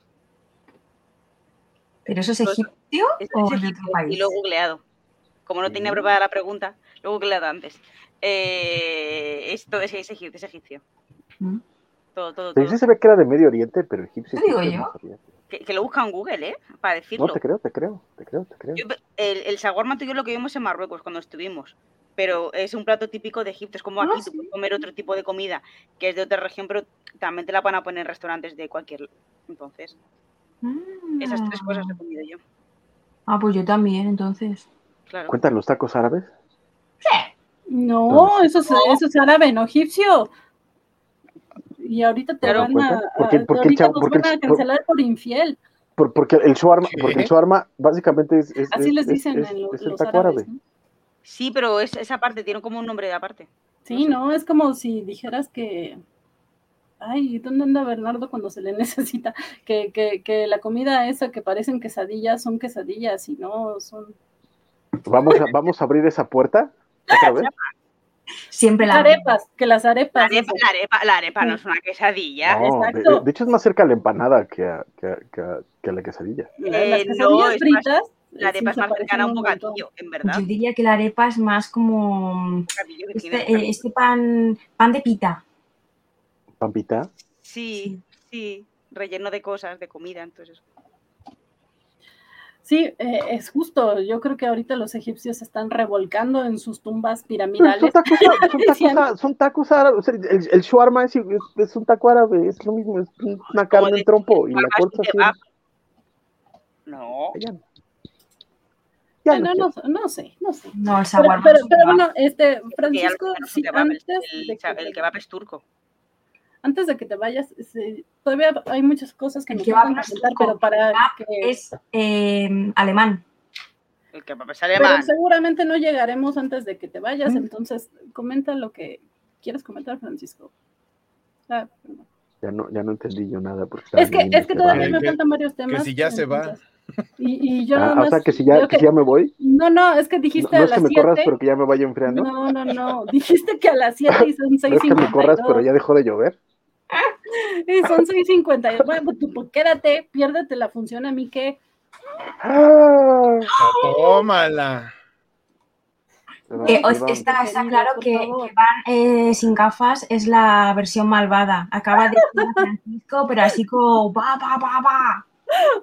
¿Pero eso es Pues, egipcio Es- o es de otro egipcio, país? Y lo he googleado. Como no tenía Mm. preparada la pregunta, lo he googleado antes. Eh, esto es, es egipcio. Es egipcio. Mm. Todo, todo, Pero todo. sí se ve que era de Medio Oriente, pero egipcio. Te digo yo. Que, que lo busca en Google, ¿eh? Para decirlo. No, te creo, te creo, te creo, te creo. Yo- el, el shawarma tú y yo lo que vimos en Marruecos cuando estuvimos. Pero es un plato típico de Egipto. Es como Ah, aquí, tú sí. puedes comer otro tipo de comida que es de otra región, pero también te la van a poner en restaurantes de cualquier. Entonces, esas tres cosas he comido yo. Ah, pues yo también, entonces. Claro. ¿Cuentan los tacos árabes? No, eso es, eso es árabe, no egipcio. Y ahorita te Claro, van a, cuenta, porque- a- porque el ahorita chavo- nos porque van a el- cancelar por infiel. Por- porque el shawarma, porque el shawarma básicamente es, es- Así es- les es- dicen es- en lo- el los taco árabes. árabe. ¿no? Sí, pero es, esa parte tiene como un nombre de aparte. Sí, no, es como si dijeras que. Ay, ¿dónde anda Bernardo cuando se le necesita? Que, que, que la comida esa que parecen quesadillas son quesadillas y no son. Vamos a, vamos a abrir esa puerta otra vez. Siempre la arepas, que las La arepas. arepa, la arepa, la arepa no es una quesadilla. No, de, exacto. de hecho es más cerca a la empanada que a, que a- que a- que a la quesadilla. Las Eh, quesadillas no, más- fritas. La arepa sí es se más cercana a un bocadillo, en verdad. Yo diría que la arepa es más como este, eh, este pan, pan de pita. Pampita. Sí, sí, relleno de cosas, de comida, entonces. Sí, eh, es justo. Yo creo que ahorita los egipcios se están revolcando en sus tumbas Pero Son piramidales. tacos, son tacos, son tacos árabes. el, el shawarma es, es, es un taco árabe, es lo mismo, es una carne en de- trompo y la un así. kebab. No. Ya, ya Bueno, no no, no sé, no sé. No, el Pero, shawarma. pero, pero kebab. bueno, este, Francisco, no un sí, el- antes el, de que- el kebab es turco. Antes de que te vayas, sí, todavía hay muchas cosas que El no es comentar, turco, pero para que... Es eh, alemán. El kebab es Pero alemán. seguramente no llegaremos antes de que te vayas, Mm. entonces comenta lo que quieres comentar, Francisco. Ah, perdón. ya no, ya no entendí yo nada. Porque es que, es que todavía me Que- faltan varios temas. si ya se va. Y, y yo Ah, nada o sea que si ya, creo que si ya me voy, No, no, es que no, dijiste no a es que las me corras, 7. pero que ya me vaya enfriando. No, no, no. Dijiste que a las 7 y son No es que me corras, 6.52. pero ya dejó de llover. Y son 6.52. Bueno, pues tú pues, quédate, piérdete la función a mí que. Ah, Tómala. Eh, está, claro que, Van eh, sin gafas es la versión malvada. Acaba de decir Francisco, pero así como va, va, va, va.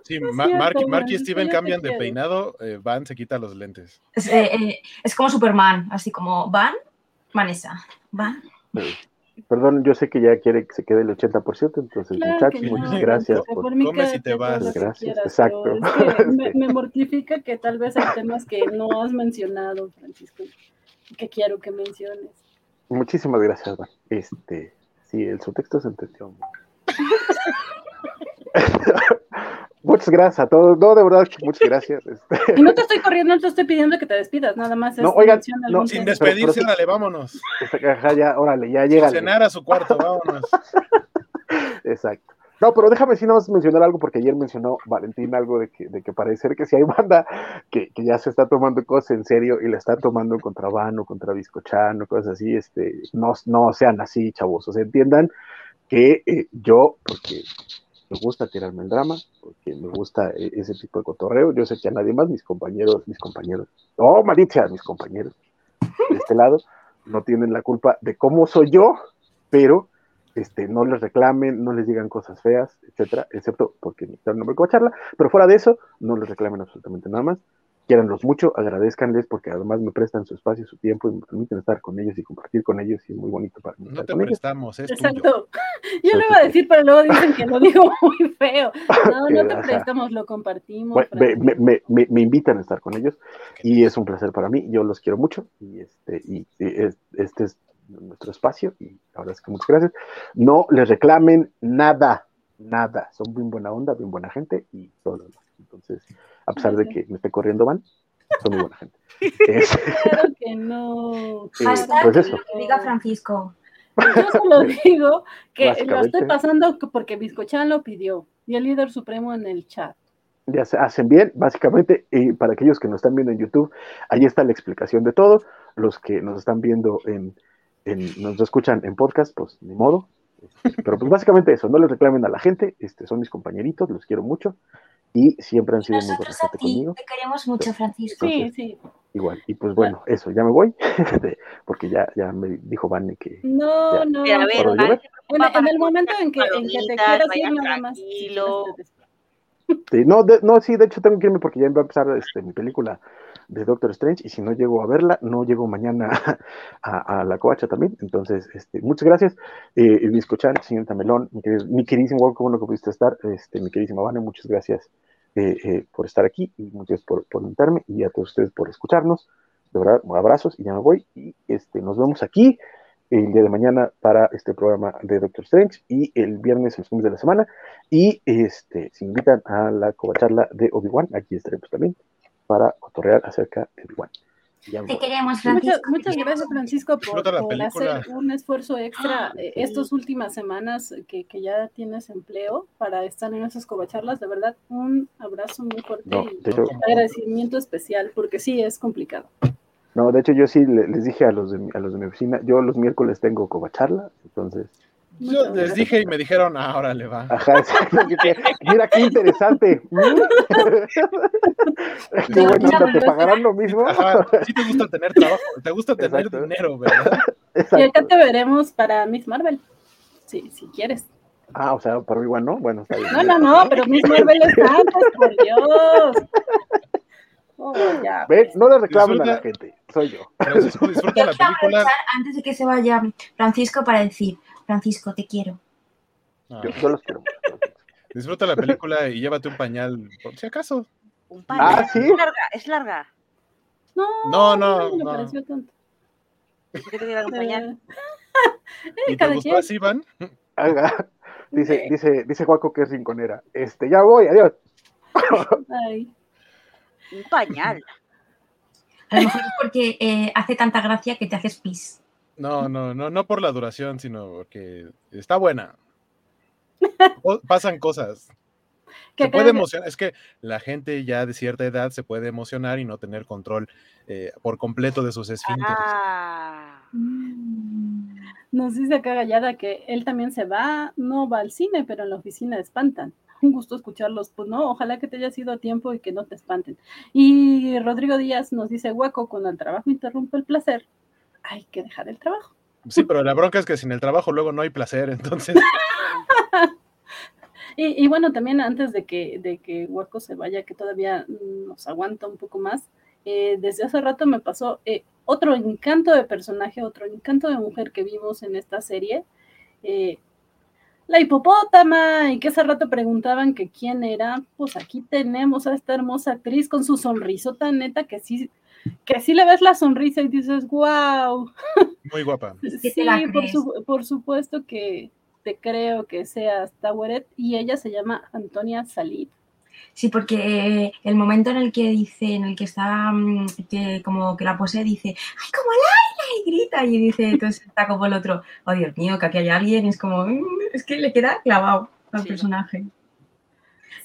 Sí, No Mark, Mark y Steven cambian de peinado, eh, Van se quita los lentes. Es, eh, eh, es como Superman, así como Van, Vanessa. Van. Perdón, yo sé que ya quiere que se quede el 80%, entonces Claro muchachos, no, muchas gracias por... por mí Come si quédate te vas. Gracias, quieras, exacto. es que me, me mortifica que tal vez hay temas que no has mencionado, Francisco, y que quiero que menciones. Muchísimas gracias. Este, sí, el subtexto se entendió. muchas gracias a todos. No, de verdad, que muchas gracias. Este, Y no te estoy corriendo, no te estoy pidiendo que te despidas, nada más es No, oigan, no, Sin despedirse, dale, vámonos. ajá, ya, órale, ya llega. Cenar a su cuarto, vámonos. Exacto. No, pero déjame si nada más mencionar algo, porque ayer mencionó Valentín algo de que, de que parece ser que si hay banda que, que ya se está tomando cosas en serio y la está tomando contra Vano, contra Biscochan o cosas así, este, no, no sean así, chavos. O sea, entiendan que eh, yo, porque me gusta tirarme el drama, porque me gusta eh, ese tipo de cotorreo, yo sé que a nadie más, mis compañeros, mis compañeros, oh, malicia, mis compañeros de este lado, no tienen la culpa de cómo soy yo, pero este, no les reclamen, no les digan cosas feas, etcétera, excepto porque un nombre como charla, pero fuera de eso, no les reclamen absolutamente nada más. Quiéranlos mucho, agradezcanles porque además me prestan su espacio, su tiempo y me permiten estar con ellos y compartir con ellos y es muy bonito para mí. No te con ellos. prestamos, es tuyo. Exacto. Yo lo iba a decir, pero luego dicen que lo digo muy feo. No, no te prestamos, lo compartimos. Bueno, me, Francisco. me- me- me- me invitan a estar con ellos y es un placer para mí. Yo los quiero mucho y este, y, y es- este es nuestro espacio y la verdad es que muchas gracias. No les reclamen nada, nada. Son bien buena onda, bien buena gente y todo lo demás. Entonces, a pesar de que me esté corriendo van, son muy buena gente. Es- Claro que no. Sí, Hashtag pues eso. lo que diga Francisco. Yo solo digo que lo estoy pasando porque Biscochan lo pidió y el líder supremo en el chat. ya se hacen bien, básicamente, y para aquellos que nos están viendo en YouTube, ahí está la explicación de todo. Los que nos están viendo en, en- nos escuchan en podcast, pues ni modo. Este, Pero pues básicamente eso, no les reclamen a la gente, este, son mis compañeritos, los quiero mucho y siempre han sido muy nosotros a gente ti, conmigo. te queremos mucho, Francisco. Sí, Entonces, sí. Igual, y pues bueno, eso, ya me voy, porque ya, ya me dijo Vane que No, Ya. no. A ver, se En, el momento en que, en que te quieras ir, nada más. tranquilo. Sí, no, de- no, sí, de hecho tengo que irme porque ya va a empezar este, mi película de Doctor Strange y si no llego a verla, no llego mañana a, a la coacha también. Entonces, este, muchas gracias. Eh, y escuchan, señorita Melón, mi, querido- mi queridísimo, Walt, cómo no que pudiste estar, este, mi queridísima Vane, muchas gracias eh, eh, por estar aquí y muchas gracias por, por invitarme y a todos ustedes por escucharnos. De verdad, abrazos y ya me voy y este, nos vemos aquí el día de mañana para este programa de Doctor Strange y el viernes los fines de la semana. Y este, si invitan a la covacharla de Obi-Wan, aquí estaremos también para cotorrear acerca de Obi-Wan. Te queremos, Francisco. Muchas, muchas gracias, Francisco, por, por hacer un esfuerzo extra eh, estas últimas semanas que, que ya tienes empleo para estar en esas covacharlas. De verdad, un abrazo muy fuerte No, y de hecho, agradecimiento especial, porque sí es complicado. No, de hecho yo sí le- les dije a los, de mi, a los de mi oficina, yo los miércoles tengo covacharla, entonces, Yo les dije y me dijeron, ah, ahora le va. ajá, exacto, mira qué interesante. Qué buena onda, ¿te pagarán lo mismo? Ajá, sí te gusta tener trabajo, te gusta tener Exacto. dinero, ¿verdad? Y acá te veremos para Miss Marvel. Sí, si quieres. Ah, o sea, por igual no, bueno, está bien. No, no, no, pero Miss Marvel es antes, por Dios. Oh, ya. Ve, no le reclamen a la gente, soy yo. Francisco disfruta Yo la quiero película. aprovechar antes de que se vaya Francisco para decir, Francisco, te quiero. Ah, Yo, yo los quiero disfruta la película y llévate un pañal, por si acaso. Un Ah, pañal. ¿sí? Es larga, es larga. No, No, no, me no. pareció tanto. ¿Por qué te un pañal? ¿Y te gustó así, Van? Haga. Dice, dice, dice Juaco que es rinconera. Este, ya voy, adiós. Ay, Un pañal. A lo mejor es porque eh, hace tanta gracia que te haces pis. No, no, no, no por la duración, sino porque está buena. O- pasan cosas. que Se puede emocionar, es que la gente ya de cierta edad se puede emocionar y no tener control eh, por completo de sus esfínteres. Ah. Mm. Nos dice acá Gallada que él también se va, no va al cine, pero en la oficina espantan. Un gusto escucharlos, pues no, ojalá que te hayas ido a tiempo y que no te espanten. Y Rodrigo Díaz nos dice, Hueco, cuando el trabajo interrumpe el placer, hay que dejar el trabajo. Sí, pero la bronca es que sin el trabajo luego no hay placer, entonces Y, y bueno, también antes de que, de que Hueco se vaya, que todavía nos aguanta un poco más, eh, desde hace rato me pasó eh, otro encanto de personaje, otro encanto de mujer que vimos en esta serie. eh, la hipopótama, y que hace rato preguntaban que quién era, pues aquí tenemos a esta hermosa actriz con su sonrisota neta que sí, que sí le ves la sonrisa y dices, wow, muy guapa. Sí, por, su- por supuesto que te creo que seas Taweret y ella se llama Antonia Salid. Sí, porque el momento en el que dice, en el que está, mm, que como que la posee, dice, ¡ay, como Laila! Y grita, y dice, entonces está como el otro, oh Dios mío, que aquí hay alguien, y es como, "Mm", es que le queda clavado al Sí. personaje.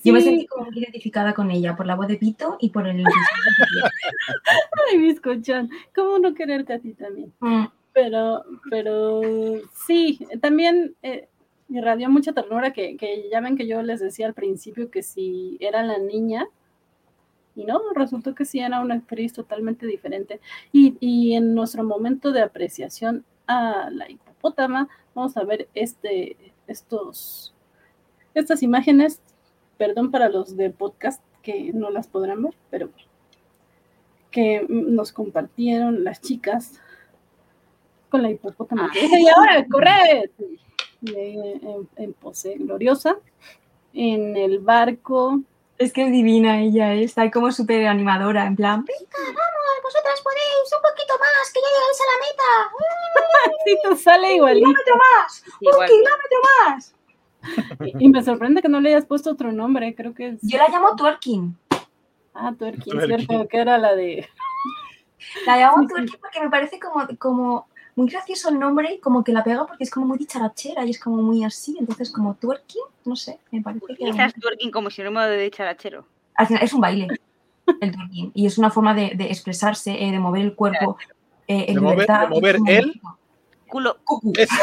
Yo me sentí como muy identificada con ella, por la voz de Pito y por el... Ay, bizcochón, ¿cómo no quererte a ti también? Mm, Pero, pero sí, también eh, me irradió mucha ternura que, que ya ven que yo les decía al principio que si era la niña, y no, resultó que sí era una actriz totalmente diferente. Y, y en nuestro momento de apreciación a la hipopótama, vamos a ver este, estos, estas imágenes, perdón para los de podcast que no las podrán ver, pero que nos compartieron las chicas con la hipopótama. y ahora, corre. En, en pose gloriosa, en el barco. Es que es divina ella, ¿eh? está como súper animadora, en plan, venga, vamos, vosotras podéis, un poquito más, que ya llegáis a la meta, Sí, te sale igualito. kilómetro más, Sí, un kilómetro más. Y, y me sorprende que no le hayas puesto otro nombre, creo que es. Yo la llamo twerking. Ah, Twerking, Twerking. cierto, que era la de. La llamo Sí, sí. twerking porque me parece como, como muy gracioso el nombre y como que la pega porque es como muy dicharachera y es como muy así. Entonces, como twerking, no sé, me parece que. Utilizas twerking como sinónimo de charachero. Al final es un baile, el twerking. Y es una forma de, de expresarse, eh, de mover el cuerpo. eh, en De mover- libertad, de mover es como él. bonito. Culo. Cucu. ¡Eso!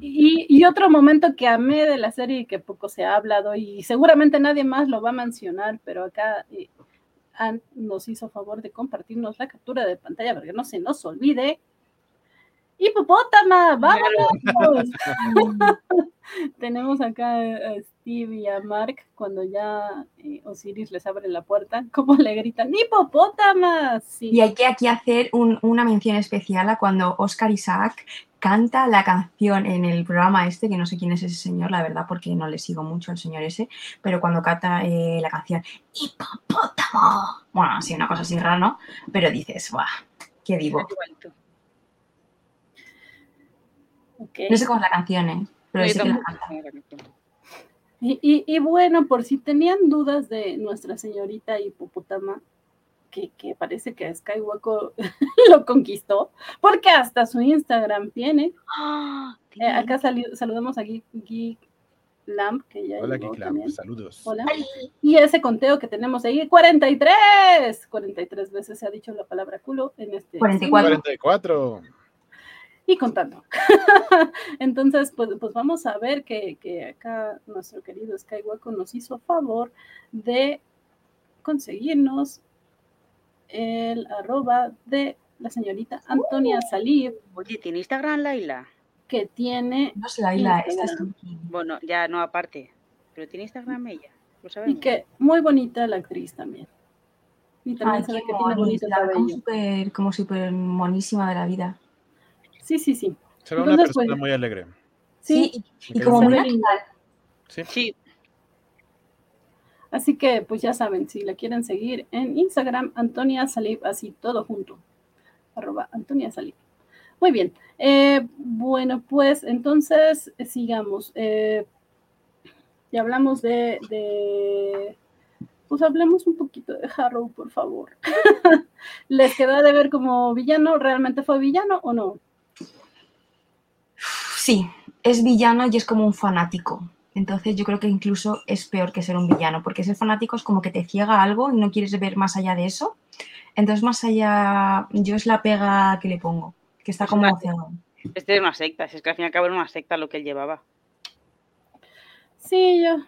Y, y otro momento que amé de la serie y que poco se ha hablado, y seguramente nadie más lo va a mencionar, pero acá eh, nos hizo favor de compartirnos la captura de pantalla para no se nos olvide. ¡Hipopótama! ¡Vámonos! Tenemos acá a Steve y a Mark cuando ya eh, Osiris les abre la puerta, como le gritan ¡Hipopótama! Sí. Y hay que aquí hacer un- una mención especial a cuando Oscar Isaac canta la canción en el programa este, que no sé quién es ese señor, la verdad, porque no le sigo mucho al señor ese, pero cuando canta eh, la canción ¡Hipopótamo! Bueno, así una cosa así rara, ¿no? Pero dices, ¡guau! ¡Qué divo! Igualito. Ok. No sé cómo es la canción, ¿eh? Pero Yo sí que la canta. Y, y- y bueno, por si tenían dudas de nuestra señorita hipopótama, que, que parece que Skywalker lo conquistó, porque hasta su Instagram tiene. Ah, Eh, acá saludamos a Geek, Geek Lamp, que ya Hola, llegó Kiklam, también. saludos. Hola. Y ese conteo que tenemos ahí, 43. 43 veces se ha dicho la palabra culo en este. 44. 44. Y contando. Entonces, pues, pues vamos a ver que, que acá nuestro querido Skywalker nos hizo favor de conseguirnos el arroba de la señorita Antonia Salib, Oye, ¿tiene Instagram, Laila? que tiene No es Laila, esta es. Bueno, ya no aparte. Pero tiene Instagram ella. Lo y que muy bonita la actriz también. Y también Ay, se ve qué que tiene bonito bonita, como cabello. súper, como súper monísima de la vida. Sí, sí, sí. Se ve una Entonces, persona pues, muy alegre. Sí, y, como muy natural. Sí. Sí, Así que, pues ya saben, si la quieren seguir en Instagram, Antonia Salib, así todo junto. Arroba Antonia Salib. Muy bien. Eh, bueno, pues entonces eh, sigamos. Eh, ya hablamos de, de- Pues hablemos un poquito de Harrow, por favor. ¿Les quedó de ver como villano? ¿Realmente fue villano o no? Sí, es villano y es como un fanático. Entonces yo creo que incluso es peor que ser un villano, porque ser fanático es como que te ciega algo y no quieres ver más allá de eso. Entonces más allá, yo es la pega que le pongo, que está como ciego. este es una secta. Si es que al fin y al cabo era una secta lo que él llevaba. Sí, yo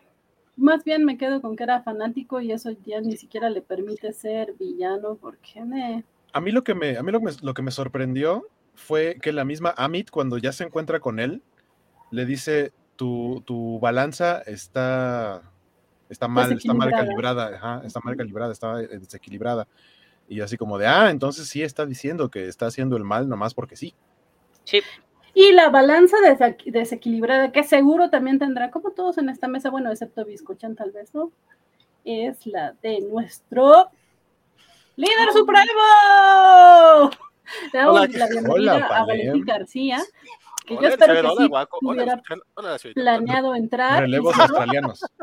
más bien me quedo con que era fanático y eso ya ni siquiera le permite ser villano porque me... A mí lo que me, a mí lo que me, lo que me sorprendió fue que la misma Amit, cuando ya se encuentra con él, le dice, tu, tu balanza está, está mal, está mal Desequilibrada. calibrada, ajá, está mal calibrada, está eh, desequilibrada. Y así como de, ah, entonces sí está diciendo que está haciendo el mal nomás porque sí. Sí. Y la balanza desequilibrada, que seguro también tendrá, como todos en esta mesa, bueno, excepto Biscochan tal vez, ¿no? Es la de nuestro líder supremo. Le damos Hola, la bienvenida hola, a. Valentín García, que yo Hola, espero Elizabeth, que hola, sí guaco. Hola, hubiera planeado entrar. Relevos no, australianos.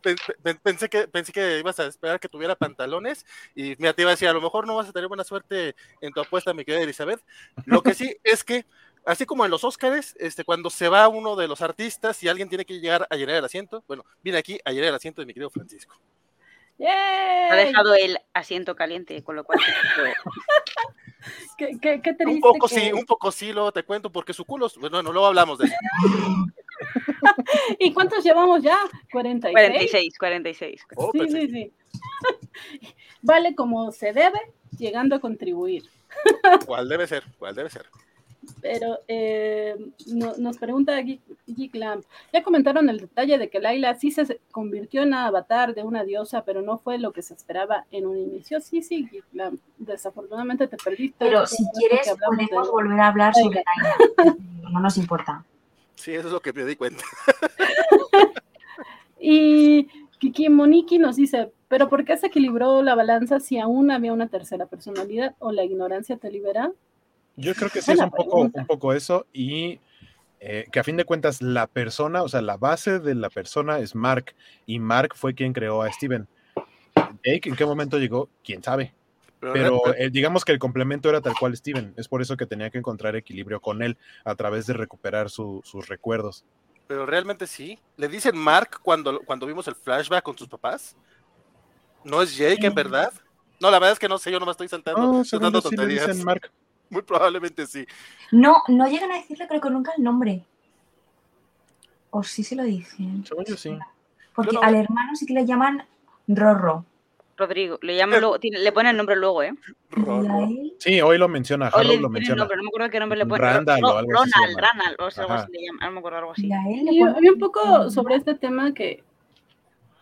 Pen- pen- Pensé que, pensé que ibas a esperar que tuviera pantalones y mira, te iba a decir, a lo mejor no vas a tener buena suerte en tu apuesta, mi querida Elizabeth. Lo que sí es que, así como en los Óscares, este, cuando se va uno de los artistas y alguien tiene que llegar a llenar el asiento, bueno, vine aquí a llenar el asiento de mi querido Francisco. Ha ¡yay! dejado el asiento caliente, con lo cual. Qué, qué- qué Un triste poco que- sí, un poco sí, luego te cuento, porque su culo, bueno, no, luego hablamos de eso. ¿Y cuántos llevamos ya? 46. 46, 46. Oh, Sí, sí, sí. Vale como se debe, llegando a contribuir. ¿Cuál debe ser? ¿Cuál debe ser? Pero eh, no- nos pregunta Geek, Geek Lamp, ya comentaron el detalle de que Laila sí se convirtió en avatar de una diosa, pero no fue lo que se esperaba en un inicio. Sí, sí, Geek Lamp, desafortunadamente te perdiste. Pero si quieres de- podemos volver a hablar sobre Laila. No nos importa. Sí, eso es lo que me di cuenta. Y Kiki Moniki nos dice, pero ¿por qué se equilibró la balanza si aún había una tercera personalidad o la ignorancia te libera? Yo creo que sí es un poco, un poco eso y eh, que a fin de cuentas la persona, o sea, la base de la persona es Mark y Mark fue quien creó a Steven. Jake, ¿en qué momento llegó? ¿Quién sabe? Pero eh, digamos que el complemento era tal cual Steven. Es por eso que tenía que encontrar equilibrio con él a través de recuperar su- sus recuerdos. Pero realmente sí. ¿Le dicen Mark cuando, cuando vimos el flashback con sus papás? ¿No es Jake en verdad? No, la verdad es que no sé, yo no me estoy saltando, No, saltando sí le tonterías. dicen Mark. Muy probablemente sí. No, no llegan a decirle creo que nunca el nombre. O sí se lo dicen. Según yo sí. Porque Yo no- al hermano sí que le llaman Rorro. Rodrigo, le llaman luego, tiene- le ponen el nombre luego, ¿eh? Rorro. Sí, hoy lo menciona, le lo menciona. nombre, no me acuerdo qué nombre le ponen. Randall o algo así se Ronald, llama. Ronald, o sea, algo así le llaman, no me acuerdo algo así. y a él le Y ponen- había un poco sobre este tema que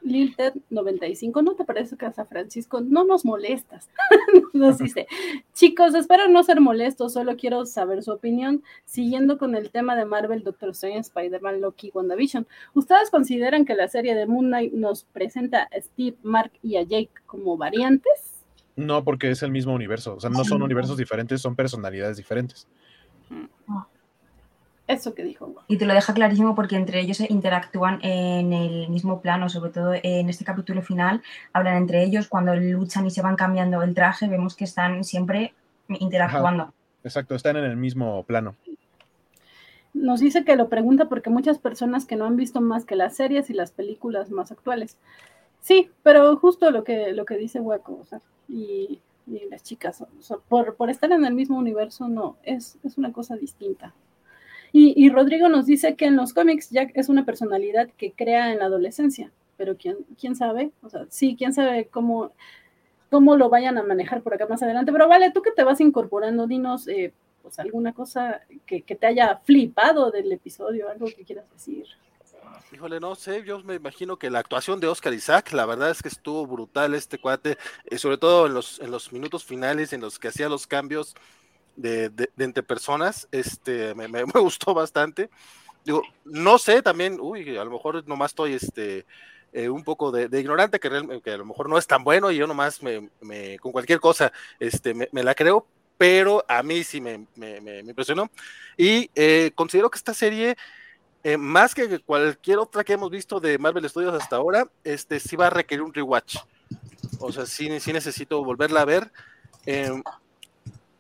Lil Ted 95, ¿no te parece que hasta Francisco no nos molestas? nos dice, chicos, espero no ser molestos, solo quiero saber su opinión, siguiendo con el tema de Marvel, Doctor Strange, Spider-Man, Loki, WandaVision. ¿Ustedes consideran que la serie de Moon Knight nos presenta a Steve, Mark y a Jake como variantes? No, porque es el mismo universo. O sea, no son universos diferentes, son personalidades diferentes. Eso que dijo. Y te lo deja clarísimo porque entre ellos interactúan en el mismo plano, sobre todo en este capítulo final, hablan entre ellos, cuando luchan y se van cambiando el traje, vemos que están siempre interactuando. Exacto, están en el mismo plano. nos dice que lo pregunta porque muchas personas que no han visto más que las series y las películas más actuales. Sí, pero justo lo que, lo que dice Hueco, o sea, y, y las chicas, o sea, por, por, estar en el mismo universo, no, es, es una cosa distinta. Y, y, Rodrigo nos dice que en los cómics Jack es una personalidad que crea en la adolescencia, pero ¿quién, quién sabe? O sea, sí, quién sabe cómo, cómo lo vayan a manejar por acá más adelante. Pero vale, tú que te vas incorporando, dinos eh, pues alguna cosa que, te haya flipado del episodio, algo que quieras decir. Híjole, no sé, yo me imagino que la actuación de Oscar Isaac, la verdad es que estuvo brutal este cuate, eh, sobre todo en los, en los minutos finales en los que hacía los cambios de, de, de entre personas, este, me, me, me, gustó bastante. Digo, no sé, también, uy, a lo mejor nomás estoy, este, eh, un poco de, de ignorante, que, real, que, a lo mejor no es tan bueno y yo nomás me, me con cualquier cosa este, me, me, la creo, pero a mí sí me, impresionó. Y eh, considero que esta serie, eh, más que cualquier otra que hemos visto de Marvel Studios hasta ahora, este, sí va a requerir un rewatch. O sea, sí, sí necesito volverla a ver. Eh,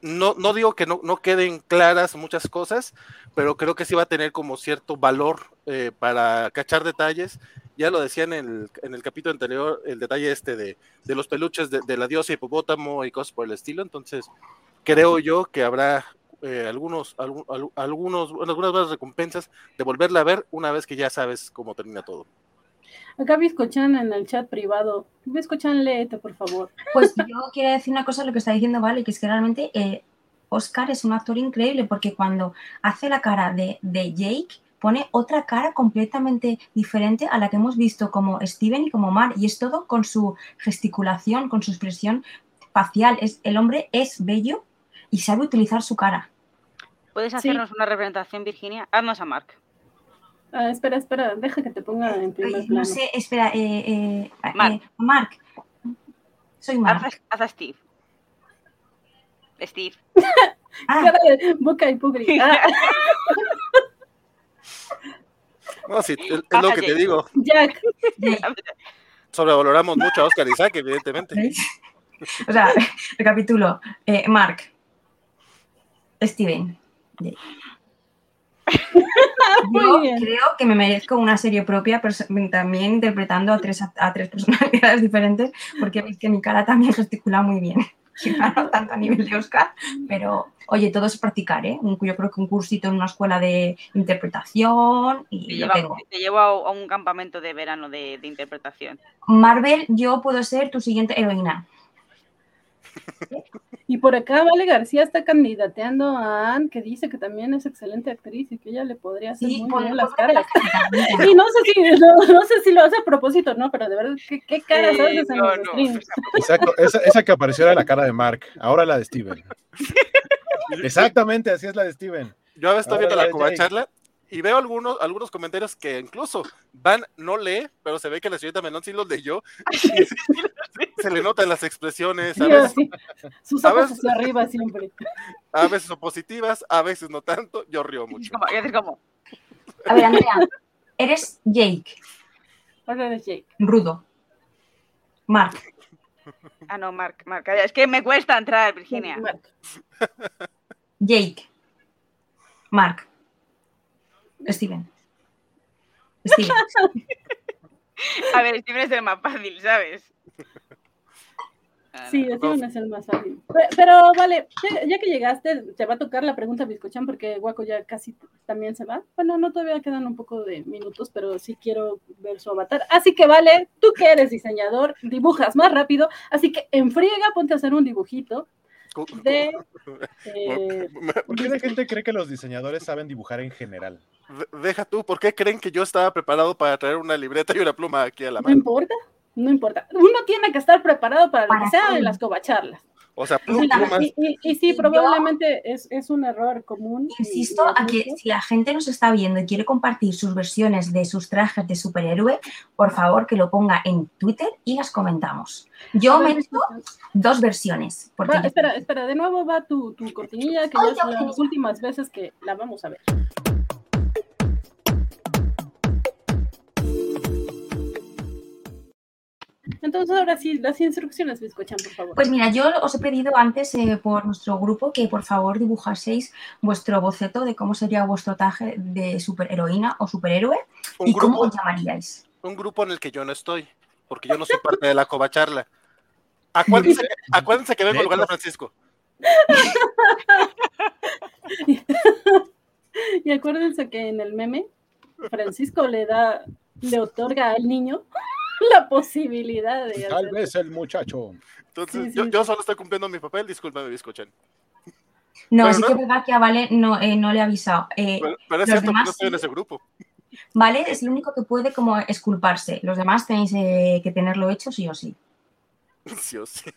no, no, digo que no, no, queden claras muchas cosas, pero creo que sí va a tener como cierto valor eh, para cachar detalles. Ya lo decía en el, en el capítulo anterior, el detalle este de, de los peluches de, de, la diosa hipopótamo y cosas por el estilo. Entonces, creo yo que habrá eh, algunos, algunos, algunas buenas recompensas de volverla a ver una vez que ya sabes cómo termina todo. Acá Biscochan en el chat privado. Biscochan, léete, por favor. Pues yo quiero decir una cosa lo que está diciendo Vale, que es que realmente eh, Oscar es un actor increíble porque cuando hace la cara de, de, Jake pone otra cara completamente diferente a la que hemos visto como Steven y como Mar y es todo con su gesticulación, con su expresión facial. Es, el hombre es bello y sabe utilizar su cara. ¿Puedes hacernos sí. una representación, Virginia? Haznos a Mark. Ah, espera, espera, deja que te ponga en primer Ay, plano. No sé, espera, eh, eh, Mark. Eh, Mark. Soy Mark. Haz, haz a Steve. Steve. ah. Cara de boca y pugri. Ah. no, sí, es, es lo que te digo. Jack. Sobrevaloramos mucho a Oscar Isaac, evidentemente. o sea, recapitulo. Eh, Mark. Steven. Yo creo que me merezco una serie propia, pero también interpretando a tres, a tres personalidades diferentes, porque veis que mi cara también gesticula muy bien. No tanto a nivel de Oscar, pero oye, todo es practicar, ¿eh? Yo creo que un cursito en una escuela de interpretación y te, lleva, tengo. te llevo a, un campamento de verano de, de interpretación. Marvel, yo puedo ser tu siguiente heroína. Y por acá Vale García está candidateando a Anne, que dice que también es excelente actriz y que ella le podría hacer sí, muy bien las caras. y no sé si no, no, sé si lo hace a propósito, ¿no? Pero de verdad, ¿qué, qué caras sí, haces en no, los streams? Exacto, esa, esa, que apareció era la cara de Mark, ahora la de Steven. Exactamente, así es la de Steven. Yo a veces estoy viendo la, la Cuba charla y veo algunos, algunos comentarios que incluso Van no lee, pero se ve que la señorita Menón sí los leyó. se, se le notan las expresiones. A veces, sí, Sus ojos a veces, hacia arriba siempre. A veces son positivas, a veces no tanto. Yo río mucho. ¿Cómo? ¿Cómo? A ver, Andrea, eres Jake. Eres Jake. Rudo. Mark. Ah, no, Mark, Mark. Es que me cuesta entrar, Virginia. Mark. Jake. Mark. Steven. Steven. A ver, Steven es el más fácil, ¿sabes? Sí, Steven es el más fácil. Pero vale, ya que llegaste, te va a tocar la pregunta Biscochan porque Guaco ya casi también se va. Bueno, no todavía quedan un poco de minutos, pero sí quiero ver su avatar. Así que vale, tú que eres diseñador, dibujas más rápido, así que en friega ponte a hacer un dibujito de... Eh, ¿Por qué la gente cree que los diseñadores saben dibujar en general? Deja tú, ¿por qué creen que yo estaba preparado para traer una libreta y una pluma aquí a la mano? No importa, no importa. Uno tiene que estar preparado para lo que sea en las covacharlas. O sea, plumas. Y, y, y, sí, probablemente yo, es, es, un error común. Insisto a que si la gente nos está viendo y quiere compartir sus versiones de sus trajes de superhéroe, por favor que lo ponga en Twitter y las comentamos. Yo me meto dos versiones. Va, espera, espera, de nuevo va tu, tu cortinilla, que ya son las últimas veces que la vamos a ver. Entonces, ahora sí las instrucciones, Biscochan, por favor. Pues mira, yo os he pedido antes eh, por nuestro grupo que por favor dibujaseis vuestro boceto de cómo sería vuestro traje de superheroína o superhéroe Un y cómo os llamaríais. un grupo en el que yo no estoy, porque yo no soy parte de la covacharla. Acuérdense, que- acuérdense que vengo en lugar de Francisco. Y acuérdense que en el meme, Francisco le da, le otorga al niño la posibilidad de Tal hacer- vez el muchacho. Entonces, Sí, sí, yo, sí. yo solo estoy cumpliendo mi papel, discúlpame, Biscochan. No, Pero sí no- que es verdad que a Vale no, eh, no le he avisado. Eh, Pero, pero es Los cierto que demás no estoy en ese grupo. Vale es el único que puede como esculparse. Los demás tenéis eh, que tenerlo hecho sí o sí. Sí o sí.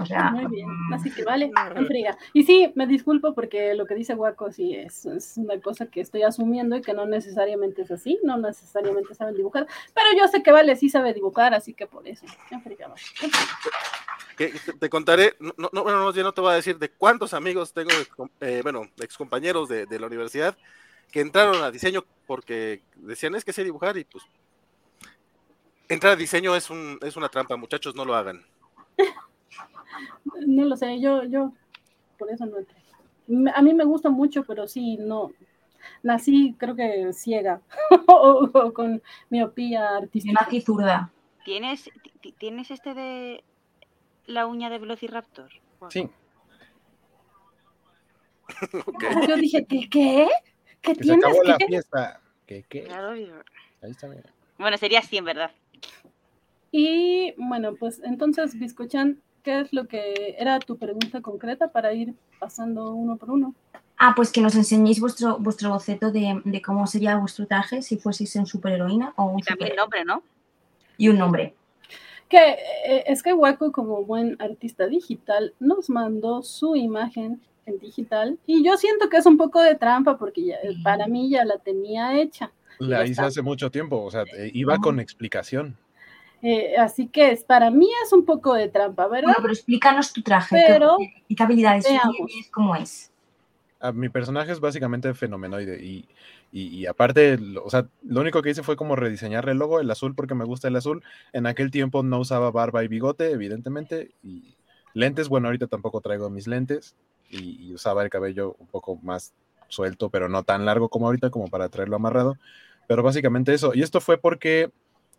O sea, Muy bien, mm, así que vale, en friega. Y sí, me disculpo porque lo que dice Guaco sí es, es una cosa que estoy asumiendo y que no necesariamente es así, no necesariamente saben dibujar, pero yo sé que Vale sí sabe dibujar, así que por eso, vale. Que te, te contaré, no, no, no, yo no te voy a decir de cuántos amigos tengo, eh, bueno, ex compañeros de, de la universidad que entraron a diseño porque decían es que sé dibujar y pues entrar a diseño es, un, es una trampa, muchachos, no lo hagan. No lo sé, yo, yo, por eso no entré. A mí me gusta mucho, pero sí, no, nací creo que ciega o, o con miopía artística. nací zurda. ¿Tienes, ti- ¿Tienes este de la uña de Velociraptor? Sí, Ok. Yo dije, ¿qué? ¿Qué? ¿Qué que se tienes? acabó la ¿Qué? fiesta. ¿Qué, qué? Claro, yo- Ahí está, mira. Bueno, sería así en verdad. Y bueno, pues entonces, Biscochan, ¿qué es lo que era tu pregunta concreta para ir pasando uno por uno? Ah, pues que nos enseñéis vuestro, vuestro boceto de, de cómo sería vuestro traje si fueseis un superheroína o un Y también superhéroe. nombre, ¿no? Y un nombre. Que eh, es que Waco, como buen artista digital, nos mandó su imagen en digital y yo siento que es un poco de trampa porque ya- para mí ya la tenía hecha. La hice hace mucho tiempo, o sea, eh, iba con explicación. Eh, así que es, para mí es un poco de trampa, ¿verdad? Bueno, pero explícanos tu traje. Pero, ¿qué, y qué habilidades tienes? ¿Cómo es? Ah, mi personaje es básicamente fenomenoide y, y, y aparte, lo- o sea, lo único que hice fue como rediseñar el logo, el azul porque me gusta el azul. En aquel tiempo no usaba barba y bigote, evidentemente, y lentes, bueno, ahorita tampoco traigo mis lentes y, y usaba el cabello un poco más suelto, pero no tan largo como ahorita, como para traerlo amarrado. Pero básicamente eso. Y esto fue porque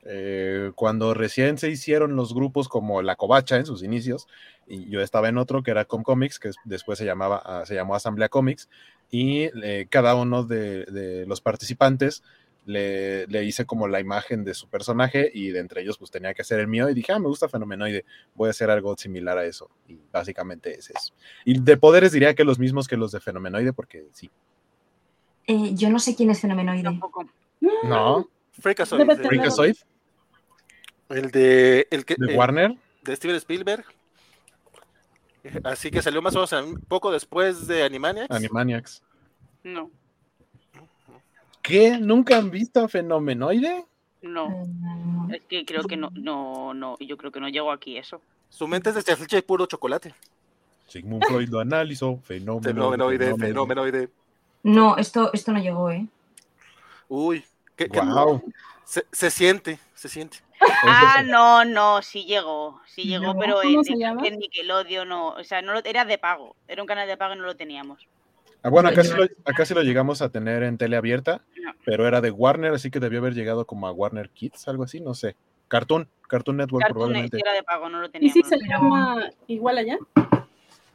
eh, cuando recién se hicieron los grupos como La Covacha en sus inicios, y yo estaba en otro que era Comcomics, que es- después se, llamaba, ah, se llamó Asamblea Comics, y eh, cada uno de, de los participantes le, le hice como la imagen de su personaje y de entre ellos pues tenía que hacer el mío y dije, ah, me gusta Fenomenoide, voy a hacer algo similar a eso. Y básicamente es eso. Y de poderes diría que los mismos que los de Fenomenoide, porque sí. Eh, yo no sé quién es Fenomenoide. Tampoco. No, Freakazoid, de- tener- Freakazoid el de, el que, de eh, Warner. de Steven Spielberg. Así que salió más o menos un poco después de Animaniacs. Animaniacs. No, ¿Qué? ¿Nunca han visto Fenomenoide? no. Es que creo que no, no, no. Yo creo que no llego aquí eso. Su mente es de salchicha y puro chocolate. Sigmund Freud lo analizó. Fenómeno. Fenomenoide, fenomenoide. No, esto, esto no llegó, ¿eh? Uy, qué, qué- Wow. se, se siente, se siente. Ah, no, no, sí llegó, sí llegó, ¿Llegó? pero ¿Cómo en, Nickelodeon no, o sea, no lo, era de pago, era un canal de pago y no lo teníamos. Ah, bueno, acá sí, lo, acá sí lo llegamos a tener en tele abierta, No. pero era de Warner, así que debió haber llegado como a Warner Kids, algo así, no sé. Cartoon, Cartoon Network Cartoon probablemente. era de pago, no lo ¿Y teníamos. si se llama igual allá?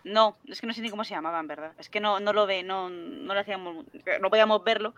No, es que no sé ni cómo se llamaba, en verdad. Es que no, no lo ve, no, no lo hacíamos, no podíamos verlo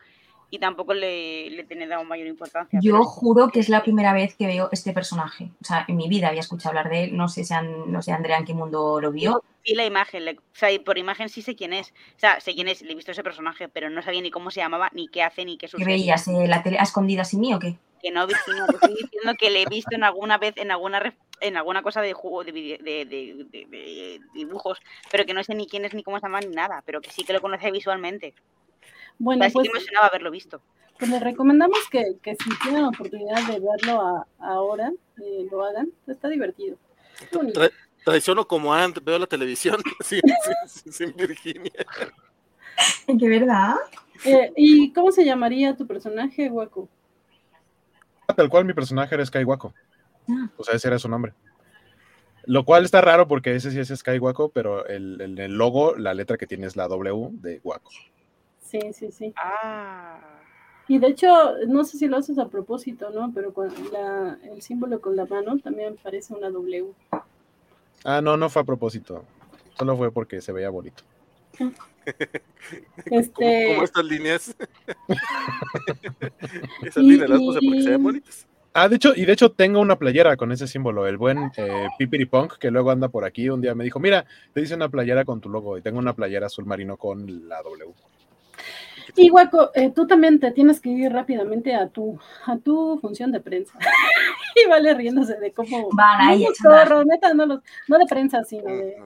y tampoco le, le tenía dado mayor importancia. Yo pero- juro que es la primera vez que veo este personaje. O sea, en mi vida había escuchado hablar de él. No sé si han- no sé Andrea en qué mundo lo vio. Sí, la imagen, le- o sea, por imagen sí sé quién es. O sea, sé quién es, le he visto ese personaje, pero no sabía ni cómo se llamaba, ni qué hace, ni qué ¿Qué sucede. veías? eh, ¿La tele a escondidas y mí o qué? Que no, Virginia, te estoy diciendo que le he visto en alguna vez en alguna en alguna cosa de juego de- de- de dibujos, pero que no sé ni quién es ni cómo se llama ni nada, pero que sí que lo conoce visualmente. Bueno, Así pues, que me sonaba haberlo visto. pues les recomendamos que, que si tienen la oportunidad de verlo a- ahora, eh, lo hagan. Está divertido. Qué bonito. Tra- traiciono como antes, veo la televisión sin, sin- sin Virginia. ¿De verdad? Eh, ¿Y cómo se llamaría tu personaje, Waco? Tal cual mi personaje era Skywalker. Ah. O sea, ese era su nombre. Lo cual está raro porque ese sí es Sky Waco, pero el, el- el logo, la letra que tiene es la W de Waco. Sí, sí, sí. Ah. Y de hecho, no sé si lo haces a propósito, ¿no? Pero con la, el símbolo con la mano también parece una W. Ah, no, no fue a propósito. Solo fue porque se veía bonito. Como, Este, como estas líneas. Esas Y- líneas las puse porque se ven bonitas. Ah, de hecho, y de hecho tengo una playera con ese símbolo. El buen eh, Pipiri Punk, que luego anda por aquí, un día me dijo, mira, te hice una playera con tu logo y tengo una playera azul marino con la W. y Guaco, eh, tú también te tienes que ir rápidamente a tu, a tu función de prensa. y vale riéndose de cómo. Van ahí no, neta, no, los- no de prensa, sino de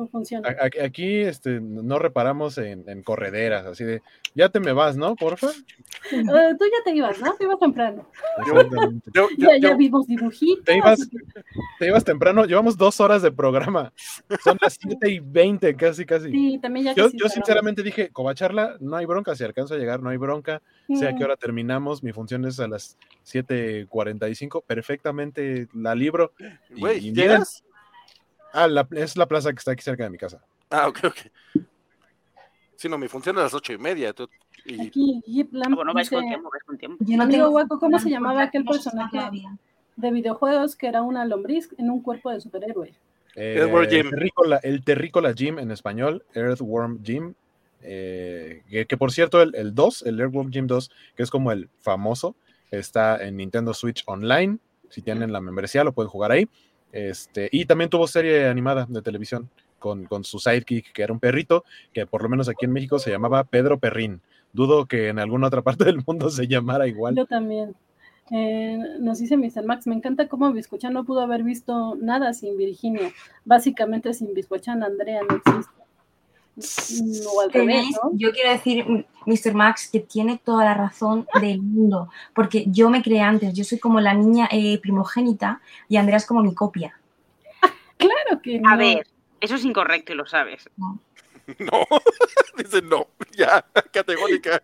No, no, de- tu función. A- a- Aquí este, no reparamos en, en correderas, así de, ya te me vas, ¿no? Porfa. Eh, tú ya te ibas, ¿no? Te ibas temprano. Exactamente. Yo, yo, Ya, ya vimos dibujitos. Te ibas, te ibas temprano, llevamos dos horas de programa. Son las 7 y 20, casi, casi. Sí, también ya Yo, sinceramente dije, Covacharla, no hay bronca, si alcanzo a llegar, no hay bronca, sé a qué Mm. hora terminamos, mi función es a las 7.45, perfectamente la libro. Y- Güey, ¿llegas? Ah, la- es la plaza que está aquí cerca de mi casa. Ah, ok, ok. Sí, no, mi función es a las ocho y media. tú- y Aquí, Jeep Lamp Ah, bueno, vais con tiempo, vais con tiempo. Yo no Amigo tengo Guaco, ¿cómo se llamaba aquel no personaje? de videojuegos que era una lombriz en un cuerpo de superhéroe. Eh, Earthworm Jim. El terrícola, el terrícola Jim en español, Earthworm Jim. eh, que, que por cierto, el, el 2, el Earthworm Jim 2, que es como el famoso, está en Nintendo Switch Online. Si tienen la membresía, lo pueden jugar ahí. Este, y también tuvo serie animada de televisión con, con su sidekick, que era un perrito, que por lo menos aquí en México se llamaba Pedro Perrín. Dudo que en alguna otra parte del mundo se llamara igual. Yo también. Eh, nos dice Mr. Max, me encanta cómo Biscochan no pudo haber visto nada sin Virginia. Básicamente sin Biscochan, Andrea no existe. O al revés, ¿no? Yo quiero decir, Mr. Max, que tiene toda la razón del mundo, porque yo me creé antes, yo soy como la niña eh, primogénita y Andrea es como mi copia. Claro que no. A ver, eso es incorrecto y lo sabes. no. Dice no, ya, categórica.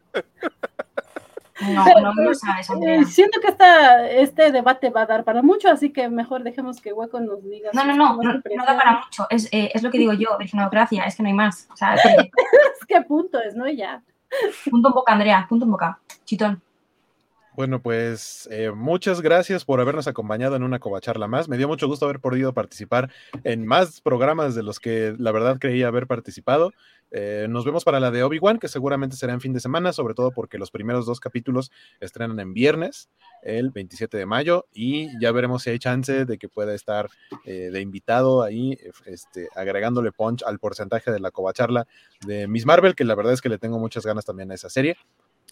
No, no lo sabes, Eh, Andrea. siento que esta, este debate va a dar para mucho, así que mejor dejemos que Hueco nos diga. No, no, no, no, no da para mucho. Es, eh, es lo que digo yo, virginocracia, es que no hay más. O sea, Es que punto es, ¿no? Ya. punto en boca, Andrea, punto en boca. Chitón. Bueno, pues eh, muchas gracias por habernos acompañado en una covacharla más. Me dio mucho gusto haber podido participar en más programas de los que la verdad creía haber participado. Eh, nos vemos para la de Obi-Wan, que seguramente será en fin de semana, sobre todo porque los primeros dos capítulos estrenan en viernes, el 27 de mayo, y ya veremos si hay chance de que pueda estar eh, de invitado ahí, este, agregándole punch al porcentaje de la covacharla de Miss Marvel, que la verdad es que le tengo muchas ganas también a esa serie.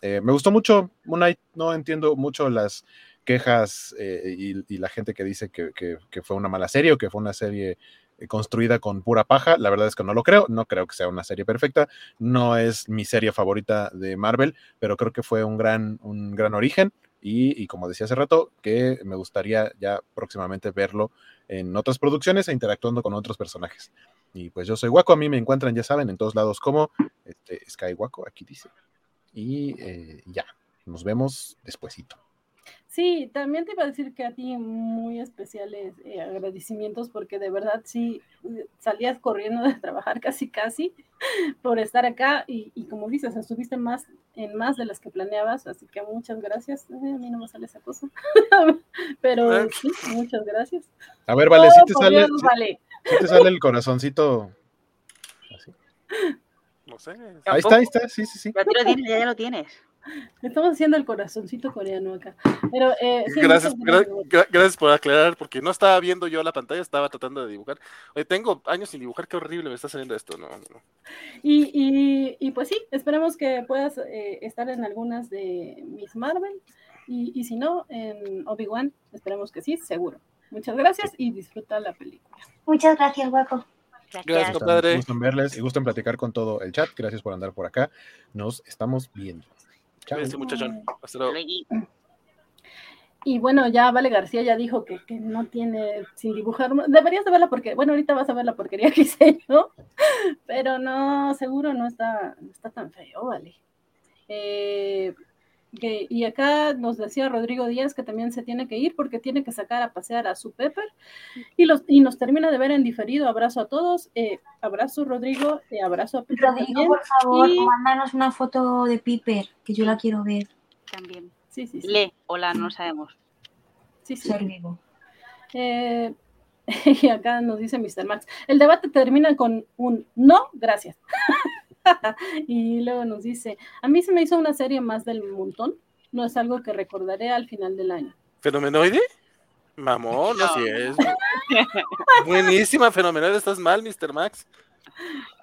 Eh, me gustó mucho Moon no entiendo mucho las quejas eh, y, la gente que dice que, fue una mala serie o que fue una serie eh, construida con pura paja. La verdad es que no lo creo, no creo que sea una serie perfecta, no es mi serie favorita de Marvel, pero creo que fue un gran, un gran origen y, y como decía hace rato, que me gustaría ya próximamente verlo en otras producciones e interactuando con otros personajes. Y pues yo soy Waco, a mí me encuentran, ya saben, en todos lados como este, Sky Waco, aquí dice. Y eh, ya, nos vemos despuesito. Sí, también te iba a decir que a ti muy especiales eh, agradecimientos porque de verdad sí eh, salías corriendo de trabajar casi casi por estar acá y, y como dices, estuviste más en más de las que planeabas, así que muchas gracias. Eh, a mí no me sale esa cosa, pero sí, muchas gracias. A ver, vale, Oh, si te sale, Dios, sí- vale. sí te sale el corazoncito. así. No sé. Ahí está, ahí está, sí, sí, sí. Ya, lo tienes, ya, ya lo tienes. Estamos haciendo el corazoncito coreano acá. Pero eh, sí, Gracias, gra- gra- gracias por aclarar, porque no estaba viendo yo la pantalla, estaba tratando de dibujar. Oye, tengo años sin dibujar, qué horrible me está saliendo esto. No. Y, y, y pues sí, esperemos que puedas eh, estar en algunas de Miss Marvel y, y si no, en Obi-Wan, esperemos que sí, seguro. Muchas gracias y disfruta la película. Muchas gracias, Guaco. Gracias, Gracias. compadre. Gusto en verles y gusto en platicar con todo el chat. Gracias por andar por acá. Nos estamos viendo. Chao. Cuídense, muchachón. Hasta luego. Luego. Y bueno, ya Vale García ya dijo que, que no tiene sin dibujar. Deberías de verla porque, bueno, ahorita vas a ver la porquería que hice yo, pero no, seguro no está, no está tan feo, Vale. Eh, Y acá nos decía Rodrigo Díaz que también se tiene que ir porque tiene que sacar a pasear a su Pepper y, los, y nos termina de ver en diferido. Abrazo a todos, eh, abrazo Rodrigo, eh, abrazo a Pepper Rodrigo, también. por favor, Y- mándanos una foto de Piper, que yo la quiero ver. También. Sí, sí, sí. Le, hola, no sabemos. sí, sí. Vivo. Eh, y acá nos dice Mr. Max, el debate termina con un no, gracias. y luego nos dice, a mí se me hizo una serie más del montón, no es algo que recordaré al final del año. ¿Fenomenoide? Mamón, No. así es. Buenísima, Fenomenoide, estás mal, Mr. Max.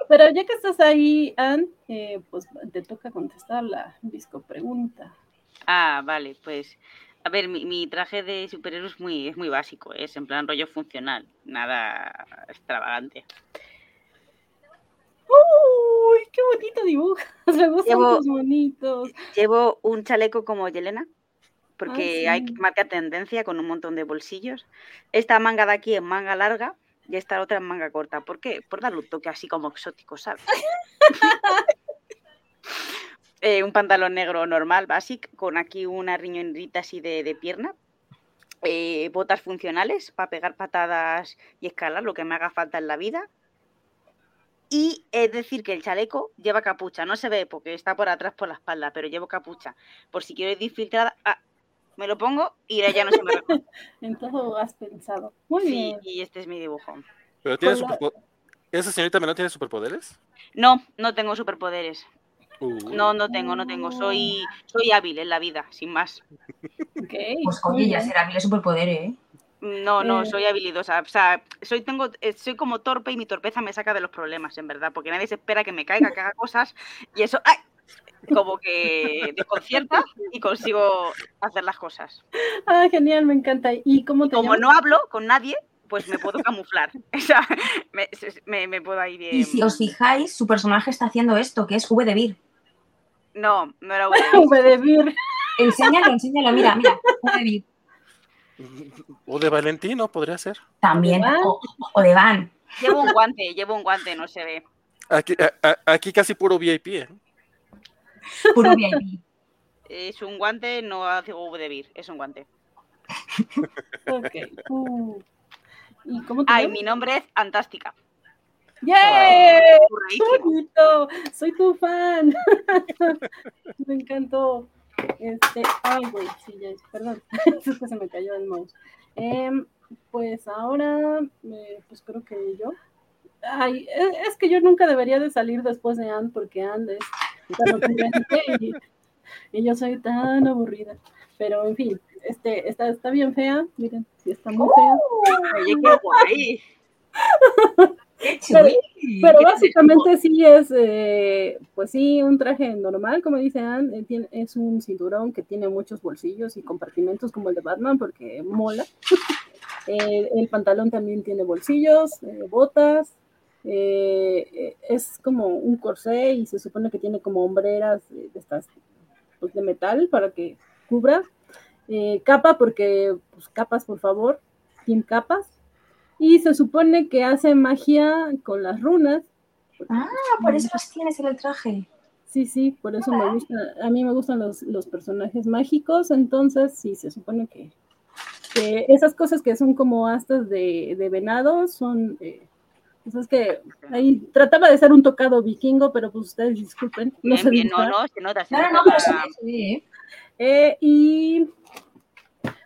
Pero ya que estás ahí, Ann, eh, pues te toca contestar la disco pregunta. Ah, vale, pues. A ver, mi, mi traje de superhéroe es muy, es muy básico, es en plan rollo funcional, nada extravagante. ¡Uy, qué bonito! Me gustan Llevo- tus bonitos. Llevo un chaleco como Yelena, porque sí. hay marca tendencia con un montón de bolsillos. Esta manga de aquí es manga larga y esta otra es manga corta. ¿Por qué? Por darle un toque así como exótico, ¿sabes? Eh, un pantalón negro normal, basic, con aquí una riñonrita así de, de pierna. Eh, botas funcionales para pegar patadas y escalar, lo que me haga falta en la vida. Y es decir que el chaleco lleva capucha, no se ve porque está por atrás por la espalda, pero llevo capucha. Por si quiero ir infiltrada, ah, me lo pongo y ya no se me reconoce. En todo has pensado. Muy Sí, bien. y este es mi dibujo. ¿Pero tiene la- ¿Esa señorita menor tiene superpoderes? No, no tengo superpoderes. Uh, No, no tengo, no tengo. Soy, soy hábil en la vida, sin más. Pues oye, ya será hábil superpoder, ¿eh? No, no, Eh. soy habilidosa. O sea, soy, tengo, eh, soy como torpe y mi torpeza me saca de los problemas, en verdad, porque nadie se espera que me caiga, que haga cosas y eso, ¡ay! como que desconcierta y consigo hacer las cosas. Ah, genial, me encanta. ¿Y cómo te Como llamas? no hablo con nadie, pues me puedo camuflar. O sea, me, me, me puedo ir bien. Y si os fijáis, su personaje está haciendo esto, que es V de Vir. No, no era bueno. V de Vir. Enséñalo, enséñalo, mira, mira. V de Vir. O de Valentino podría ser. También. O, o de Van. Llevo un guante, llevo un guante, no se ve. Aquí, a- a- aquí casi puro VIP, ¿eh? Puro VIP. Es un guante, no hace V de Vir, es un guante. Ok. Uh. ¿Y cómo te Ay, mi nombre es Antástica. ¡Yay! ¡Qué Curradísimo. bonito! Soy tu fan. me encantó. Este, ay, güey, sí, ya, perdón. es que se me cayó el mouse. Em, pues ahora, eh, pues creo que yo. Ay, es, es que yo nunca debería de salir después de Anne porque Anne es tan ocurrente y, y yo soy tan aburrida. Pero en fin, este, está, está bien fea, miren, sí está muy fea. Oye, qué guay. ¡Qué Pero- chuli! Pero ¿Qué básicamente sí es, eh, pues sí, un traje normal, como dice Anne, eh, es un cinturón que tiene muchos bolsillos y compartimentos como el de Batman porque mola. Eh, el pantalón también tiene bolsillos, eh, botas, es como un corsé y se supone que tiene como hombreras de estas pues, de metal para que cubra. Capa porque, pues capas por favor, sin capas. Y se supone que hace magia con las runas. Ah, por eso las tienes en el traje. Sí, sí, por eso me gusta, a mí me gustan los, los personajes mágicos, entonces sí, se supone que, que esas cosas que son como astas de, de venado son, eh, pues es que ahí trataba de ser un tocado vikingo, pero pues ustedes disculpen, no Bien, sé bien, no, no, se nota. Se No, no, pero ve, ¿eh? Eh, y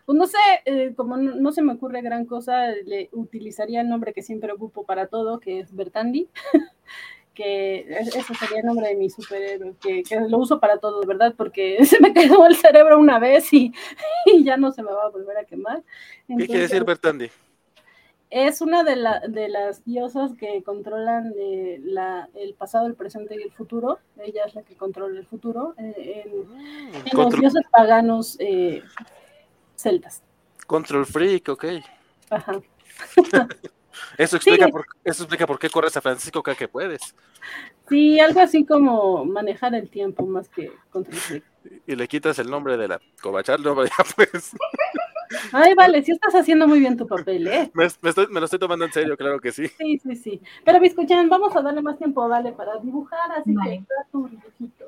pues no sé, eh, como no, no se me ocurre gran cosa, le utilizaría el nombre que siempre ocupo para todo, que es Bertandi, que es- ese sería el nombre de mi superhéroe, que, que lo uso para todo, de verdad, porque se me quedó el cerebro una vez y, y ya no se me va a volver a quemar. ¿Qué quiere decir Bertandi? es una de, la- de las diosas que controlan eh, la- el pasado, el presente y el futuro. Ella es la que controla el futuro. eh, en, en los dioses paganos celtas. control freak, ok. Ajá. Eso explica, Sí. por, eso explica por qué corres a Francisco cada que puedes. Sí, algo así como manejar el tiempo más que control freak. Y le quitas el nombre de la covachar, no, ya pues. Ay, vale, sí estás haciendo muy bien tu papel, ¿eh? Me, me estoy, me lo estoy tomando en serio, claro que sí. Sí, sí, sí. Pero Biscuchan, vamos a darle más tiempo, vale, para dibujar, así Vale. que tu dibujito.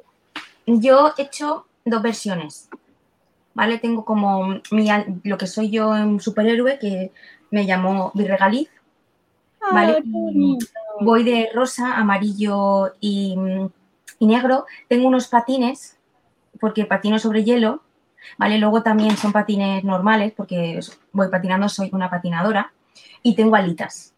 Yo he hecho dos versiones. ¿Vale? Tengo como mi, lo que soy yo en superhéroe, que me llamó Virregaliz. Vale. Ay, qué bonito. Voy de rosa, amarillo y, y negro. Tengo unos patines, porque patino sobre hielo. ¿Vale? Luego también son patines normales, porque voy patinando, soy una patinadora. Y tengo alitas.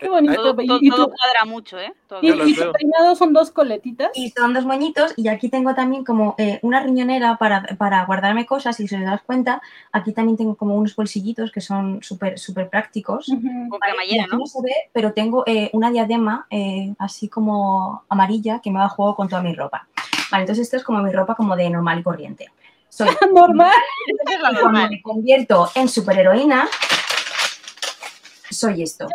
Qué bonito. Todo, Y- todo- y todo cuadra mucho, ¿eh? Todo y- y tu peinado son dos coletitas. Y son dos moñitos y aquí tengo también como eh, una riñonera para, para guardarme cosas y si os das cuenta, aquí también tengo como unos bolsillitos que son súper súper prácticos. Vale, cremallera, aquí ¿no? no se ve, pero tengo eh, una diadema eh, así como amarilla que me va a juego con toda mi ropa. Vale, entonces esto es como mi ropa como de normal y corriente. Soy Normal. Esa es la y cuando normal. me convierto en superheroína, soy esto.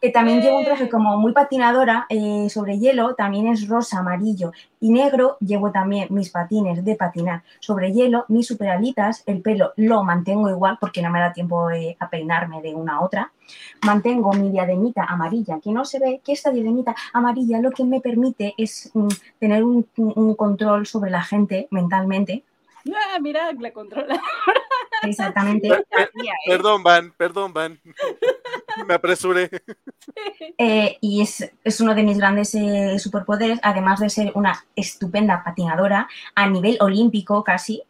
Que también llevo un traje Eh. como muy patinadora eh, sobre hielo, también es rosa, amarillo y negro. Llevo también mis patines de patinar sobre hielo, mis superalitas, el pelo lo mantengo igual porque no me da tiempo eh, a peinarme de una a otra. Mantengo mi diademita amarilla, que no se ve que esta diademita amarilla lo que me permite es mm, tener un, control sobre la gente mentalmente. Ah, mira, la controla. Exactamente. ¿eh? Perdón, Van, perdón, Van. Me apresuré. Eh, y es, es uno de mis grandes eh, superpoderes, además de ser una estupenda patinadora a nivel olímpico casi,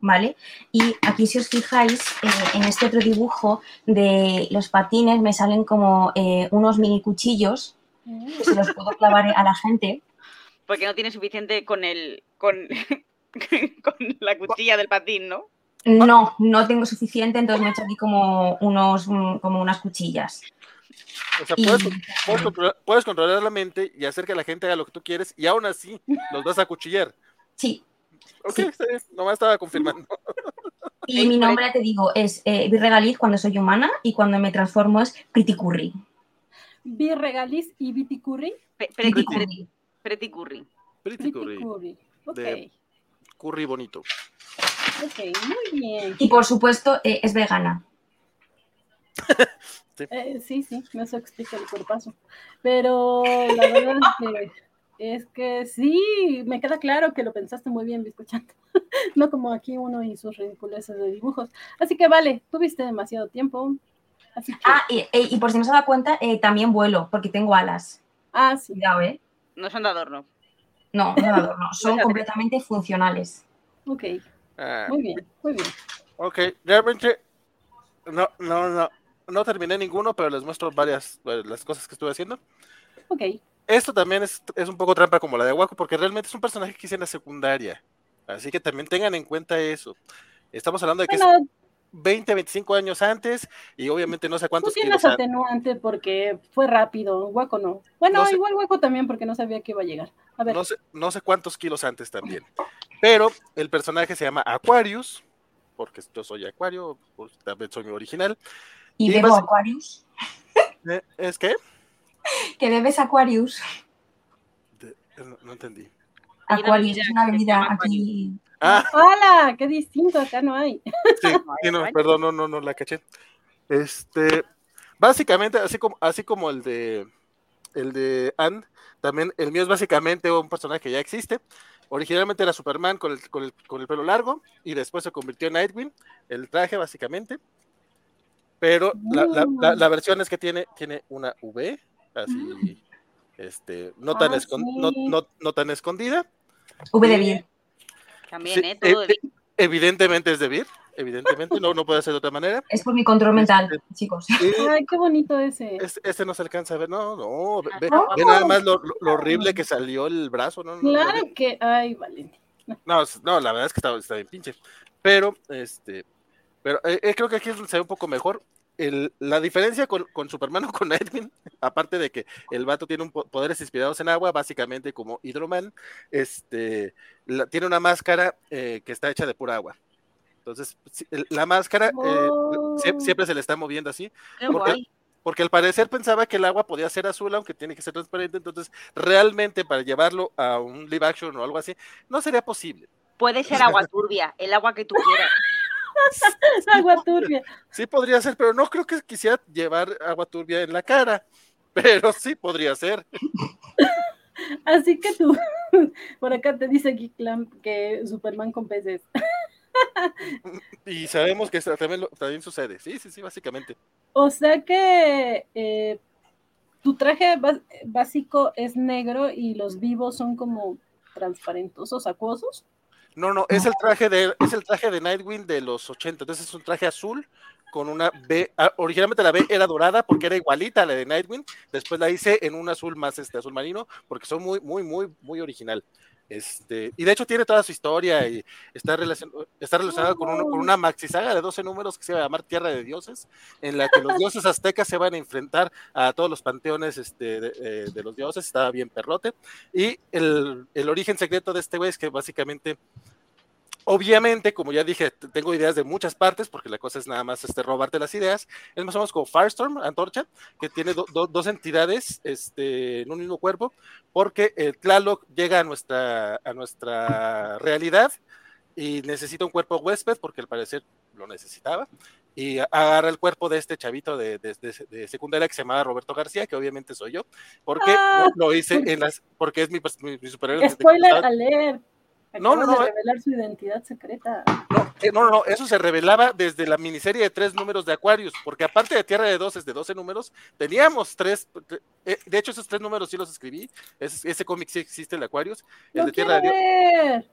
¿vale? Y aquí si os fijáis, eh, en este otro dibujo de los patines me salen como eh, unos mini cuchillos que se los puedo clavar a la gente. Porque no tiene suficiente con el. con, con la cuchilla del patín, ¿no? No, no tengo suficiente, entonces me he hecho aquí como, unos, como unas cuchillas. O sea, Y- puedes, controlar, puedes controlar la mente y hacer que la gente haga lo que tú quieres y aún así los vas a cuchillar. Sí, Ok, Sí. nomás estaba confirmando. y mi nombre, te digo, es eh, Virregaliz cuando soy humana y cuando me transformo es Pretty Curry. Birregaliz y Viticurri. Pe- Pretty Pretty, Curry. Curry. Pretty Curry. Pretty curry. Curry. Ok, De- Curry bonito. Ok, muy bien. Y por supuesto eh, es vegana. Eh, sí, sí, eso explica el cuerpazo. Pero la verdad es que, es que sí, me queda claro que lo pensaste muy bien, escuchando. No como aquí uno y sus ridiculeces de dibujos. Así que vale, tuviste demasiado tiempo. Así que, Ah, y, eh, y por si no se da cuenta, eh, también vuelo, porque tengo alas. ah, sí. Cuidado, ¿eh? No son de adorno. No, no, no, no, son completamente funcionales. Ok, Ah, muy bien, muy bien. ok, realmente no, no, no, no terminé ninguno, pero les muestro varias, varias las cosas que estuve haciendo. Ok, Esto también es, es un poco trampa como la de Waco, porque realmente es un personaje que hice en la secundaria. Así que también tengan en cuenta eso. Estamos hablando de que es 20, 25 años antes y obviamente no sé tú cuántos tienes kilos. a- atenuante porque fue rápido, Hueco no. Bueno, No sé. igual Hueco también porque no sabía que iba a llegar. A ver, No sé, no sé cuántos kilos antes también. Pero el personaje se llama Aquarius, porque yo soy Acuario, pues, también soy mi original. Y Y bebo basi- Aquarius. Eh, ¿Es que? Que bebes Aquarius. No, no entendí. Aquarius es una bebida aquí. Ah, ¡Hala! ¡Qué distinto! Acá no hay. sí, sí, no, perdón, no, no, no la caché. Este, básicamente, así como, así como el de el de Anne, también el mío es básicamente un personaje que ya existe. Originalmente era Superman con el, con el, con el pelo largo y después se convirtió en Nightwing, el traje básicamente. Pero la, la- la- la versión es que tiene, tiene una V, así, este, no tan, Ah, escon- sí. no, no- no tan escondida. V de Sí. También, Sí, ¿eh? Todo eh, de- Evidentemente es de Vir, evidentemente, no, no puede ser de otra manera. Es por mi control mental, chicos. Y ¡Ay, qué bonito ese! es- este no se alcanza a ver, no, no, ve, Ah, ve- no. ve nada más lo, lo- lo horrible que salió el brazo, no, no, no, Claro que. ¡Ay, Valentín! no, no, la verdad es que está, está bien pinche, pero, este, pero eh, eh, creo que aquí se ve un poco mejor. El- la diferencia con, con Superman o con Nightwing, aparte de que el vato tiene un po- poderes inspirados en agua, básicamente como Hydroman, este, la- tiene una máscara eh, que está hecha de pura agua. Entonces, si- el- la máscara eh, Oh. sie- siempre se le está moviendo así, Qué porque- guay. porque al parecer pensaba que el agua podía ser azul, aunque tiene que ser transparente. Entonces, realmente para llevarlo a un live action o algo así, no sería posible. Puede ser agua turbia, el agua que tú quieras. Agua turbia. Sí podría ser, pero no creo que quisiera llevar agua turbia en la cara. Pero sí podría ser. Así que tú, por acá te dice Geeklam que Superman con peces. Y sabemos que también, lo- también sucede. Sí, sí, sí, básicamente. O sea que eh, tu traje básico es negro y los vivos son como transparentosos, acuosos. No, no, es el traje de, es el traje de Nightwing de los 80. Entonces es un traje azul con una B. ah, originalmente la B era dorada porque era igualita a la de Nightwing. Después la hice en un azul más este azul marino porque son muy, muy, muy, muy original. Este, y de hecho tiene toda su historia y está, está relacionada con, uno- con una maxi saga de 12 números que se va a llamar Tierra de Dioses, en la que los dioses aztecas se van a enfrentar a todos los panteones este, de, eh, de los dioses, estaba bien perrote. Y el, el origen secreto de este güey es que básicamente, obviamente, como ya dije, tengo ideas de muchas partes, porque la cosa es nada más este, robarte las ideas. Es más o menos como Firestorm, Antorcha, que tiene do- do- dos entidades este, en un mismo cuerpo, porque el Tlaloc llega a nuestra, a nuestra realidad y necesita un cuerpo huésped, porque al parecer lo necesitaba. Y agarra el cuerpo de este chavito de, de- de- de secundaria que se llamaba Roberto García, que obviamente soy yo, porque Ah. lo, hice en las, porque es mi, pues, mi, mi superhéroe. Spoiler alert. No, no, no. de revelar su identidad secreta. No, eh, no, no, no, eso se revelaba desde la miniserie de tres números de Aquarius, porque aparte de Tierra de Doces de 12 números, teníamos tres, eh, de hecho esos tres números sí los escribí, ese, ese cómic sí existe, el Aquarius, el de Tierra quiero de Dios, ver.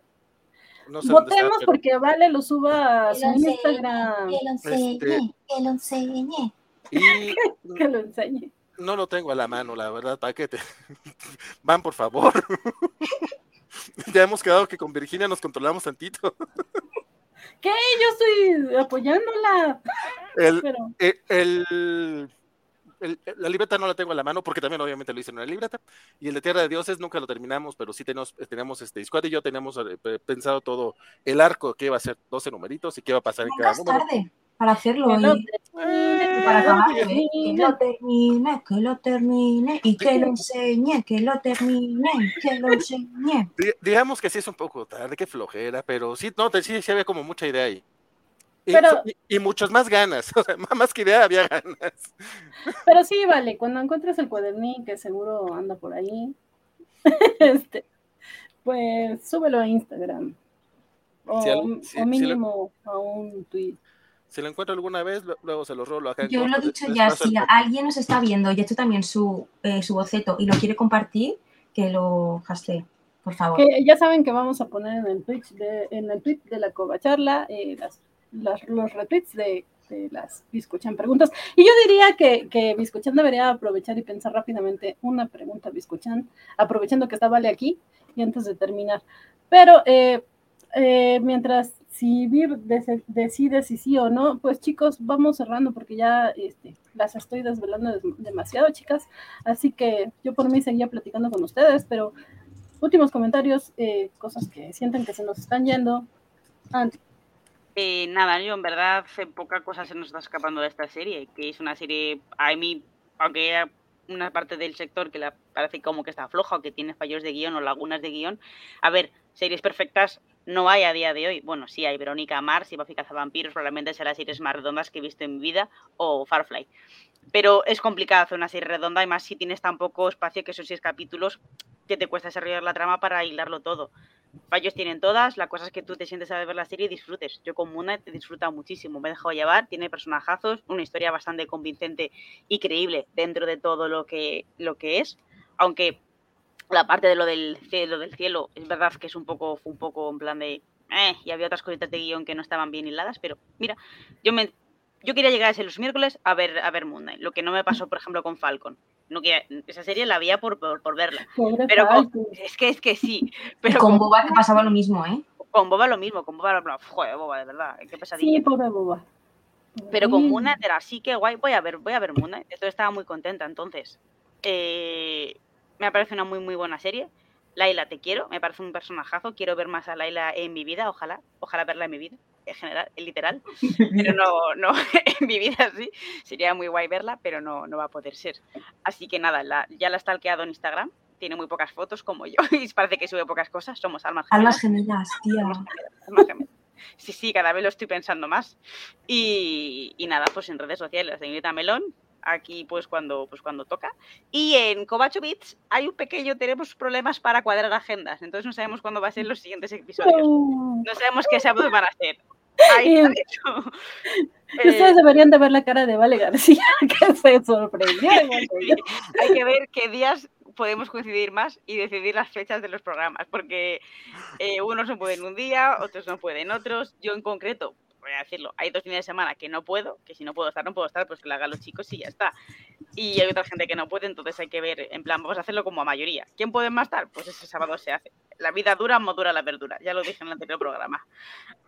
no sé dónde está, Votemos pero- porque Vale lo suba a su enseñe, Instagram. que lo enseñe, Este- que lo enseñe. y Que lo enseñe. no lo tengo a la mano, la verdad, ¿para qué te? Van, por favor. ya hemos quedado que con Virginia nos controlamos tantito. ¿Qué? Yo estoy apoyándola. El, Pero Eh, el- el- la libreta no la tengo a la mano porque también obviamente lo hice en una libreta y el de Tierra de Dioses nunca lo terminamos pero sí tenemos, eh, tenemos este Squad y yo tenemos eh, pe- pensado todo el arco que iba a ser 12 numeritos y qué iba a pasar en cada número tarde para hacerlo. que lo y- termine, para que lo acabarlo, ¿eh? Que termine. lo termine, que lo termine y que lo enseñe, que lo termine, que lo enseñe. Di- digamos que sí es un poco tarde qué flojera pero sí no te- sí, sí había como mucha idea ahí y, Pero- y, y muchas más ganas o sea, más que idea había ganas Pero sí, vale, cuando encuentres el cuadernín, que seguro anda por ahí, este, pues súbelo a Instagram. O, Si al- si- o si lo- mínimo a un tweet. Si lo encuentro alguna vez luego se lo rolo acá Yo lo he dicho ya, el si alguien nos está viendo y ha hecho también su, eh, su boceto y lo quiere compartir, que lo hastee, por favor. Que ya saben que vamos a poner en el Twitch de, en el tweet de la Cova Charla eh, las, las- los retweets de, de las Biscochan preguntas. Y yo diría que, que Biscochan debería aprovechar y pensar rápidamente una pregunta Biscochan, aprovechando que está Vale aquí y antes de terminar. Pero eh, eh, mientras si Vir decide si sí o no, pues chicos, vamos cerrando porque ya este, las estoy desvelando des- demasiado, chicas. Así que yo por mí seguía platicando con ustedes, pero últimos comentarios, eh, cosas que sienten que se nos están yendo. Andy, Eh, nada, yo en verdad poca cosa se nos está escapando de esta serie, que es una serie, a mí, aunque haya una parte del sector que la parece como que está floja o que tiene fallos de guion o lagunas de guion, a ver, series perfectas no hay a día de hoy. Bueno, sí hay Verónica Mars y Buffy Cazavampiros, probablemente serán las series más redondas que he visto en mi vida, o Farfly. Pero es complicado hacer una serie redonda, y más si tienes tan poco espacio que esos seis capítulos que te cuesta desarrollar la trama para hilarlo todo. Fallos tienen todas, la cosa es que tú te sientes a ver la serie y disfrutes. Yo con Moon Knight he disfrutado muchísimo, me he dejado llevar, tiene personajazos, una historia bastante convincente y creíble dentro de todo lo que, lo que es, aunque la parte de lo del cielo, del cielo es verdad que es un poco, fue un poco en plan de... Eh, y había otras cositas de guion que no estaban bien hiladas, pero mira, yo me yo quería llegar ese los miércoles a ver a ver Moon Knight, lo que no me pasó, por ejemplo, con Falcon. No quería, esa serie la veía por, por, por verla. pobre Pero con- es que es que sí. Pero con con, Boba que pasaba lo mismo, ¿eh? con Boba lo mismo, con Boba, no, joder, Boba, de verdad, qué pesadilla. Sí, pobre boba. Pero con. Moon Knight era así que guay, voy a ver, voy a ver Moon Knight. Entonces estaba muy contenta. Entonces, eh, me parece una muy muy buena serie. Laila, te quiero, me parece un personajazo. Quiero ver más a Laila en mi vida, ojalá, ojalá verla en mi vida, en general, en literal. Pero no, no, en mi vida sí. Sería muy guay verla, pero no, no va a poder ser. Así que nada, la- ya la he stalkeado en Instagram. Tiene muy pocas fotos como yo y parece que sube pocas cosas. Somos almas Almas gemelas. gemelas, tía. Almas gemelas, almas gemelas. Sí, sí, cada vez lo estoy pensando más. Y, y nada, pues en redes sociales, señorita Melón, aquí pues cuando, pues cuando toca. Y en Beats hay un pequeño, tenemos problemas para cuadrar agendas, entonces no sabemos cuándo va a ser los siguientes episodios. Oh. No sabemos qué sábados van a ser. Ahí está. Y Ustedes Eh, deberían de ver la cara de Vale García, que se sorprendió. sí, hay que ver qué días podemos coincidir más y decidir las fechas de los programas, porque eh, unos no pueden un día, otros no pueden otros. Yo en concreto, voy a decirlo, hay dos fines de semana que no puedo, que si no puedo estar, no puedo estar, pues que lo hagan los chicos y ya está. Y hay otra gente que no puede, entonces hay que ver, en plan, vamos a hacerlo como a mayoría. ¿Quién puede más estar? Pues ese sábado se hace. La vida dura, modura la verdura, ya lo dije en el anterior programa.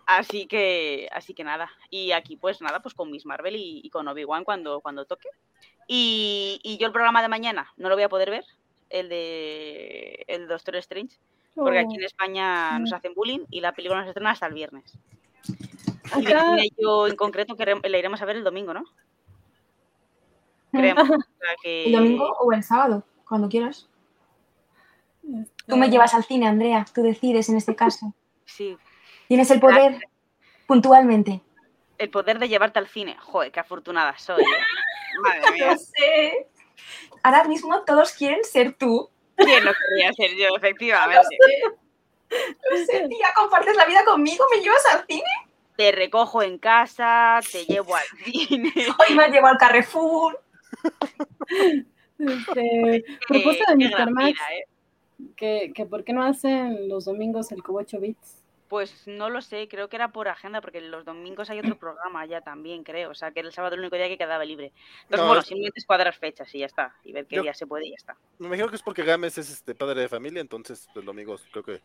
Así que, así que nada. Y aquí, pues nada, pues con Miss Marvel y, y con Obi-Wan cuando, cuando toque. Y, y yo el programa de mañana no lo voy a poder ver, el de el Doctor Strange, porque aquí en España nos hacen bullying y la película nos estrena hasta el viernes. Y Acá, cine yo en concreto que le iremos a ver el domingo, ¿no? Creemos. Que- El domingo o el sábado, cuando quieras. este, Tú me llevas al cine, Andrea. Tú decides en este caso. Sí, Tienes el poder puntualmente. el poder de llevarte al cine. Joder, qué afortunada soy. ¿eh? Madre mía. sé. Ahora mismo todos quieren ser tú. ¿Quién no querría ser yo, efectivamente? No sé, tía, compartes la vida conmigo, me llevas al cine. Te recojo en casa, te llevo al cine. Hoy me llevo al Carrefour. este, propuesta de Mr. Max, vida, ¿eh? que, que por qué no hacen los domingos el Cobocho Beats. Pues no lo sé, creo que era por agenda, porque los domingos hay otro programa ya también, creo. O sea, que el sábado el único día que quedaba libre. Entonces, No, bueno, es- simplemente es cuadrar fechas y ya está. Y ver qué Yo- día se puede y ya está. Me imagino que es porque Gámez es este padre de familia, entonces los domingos creo que.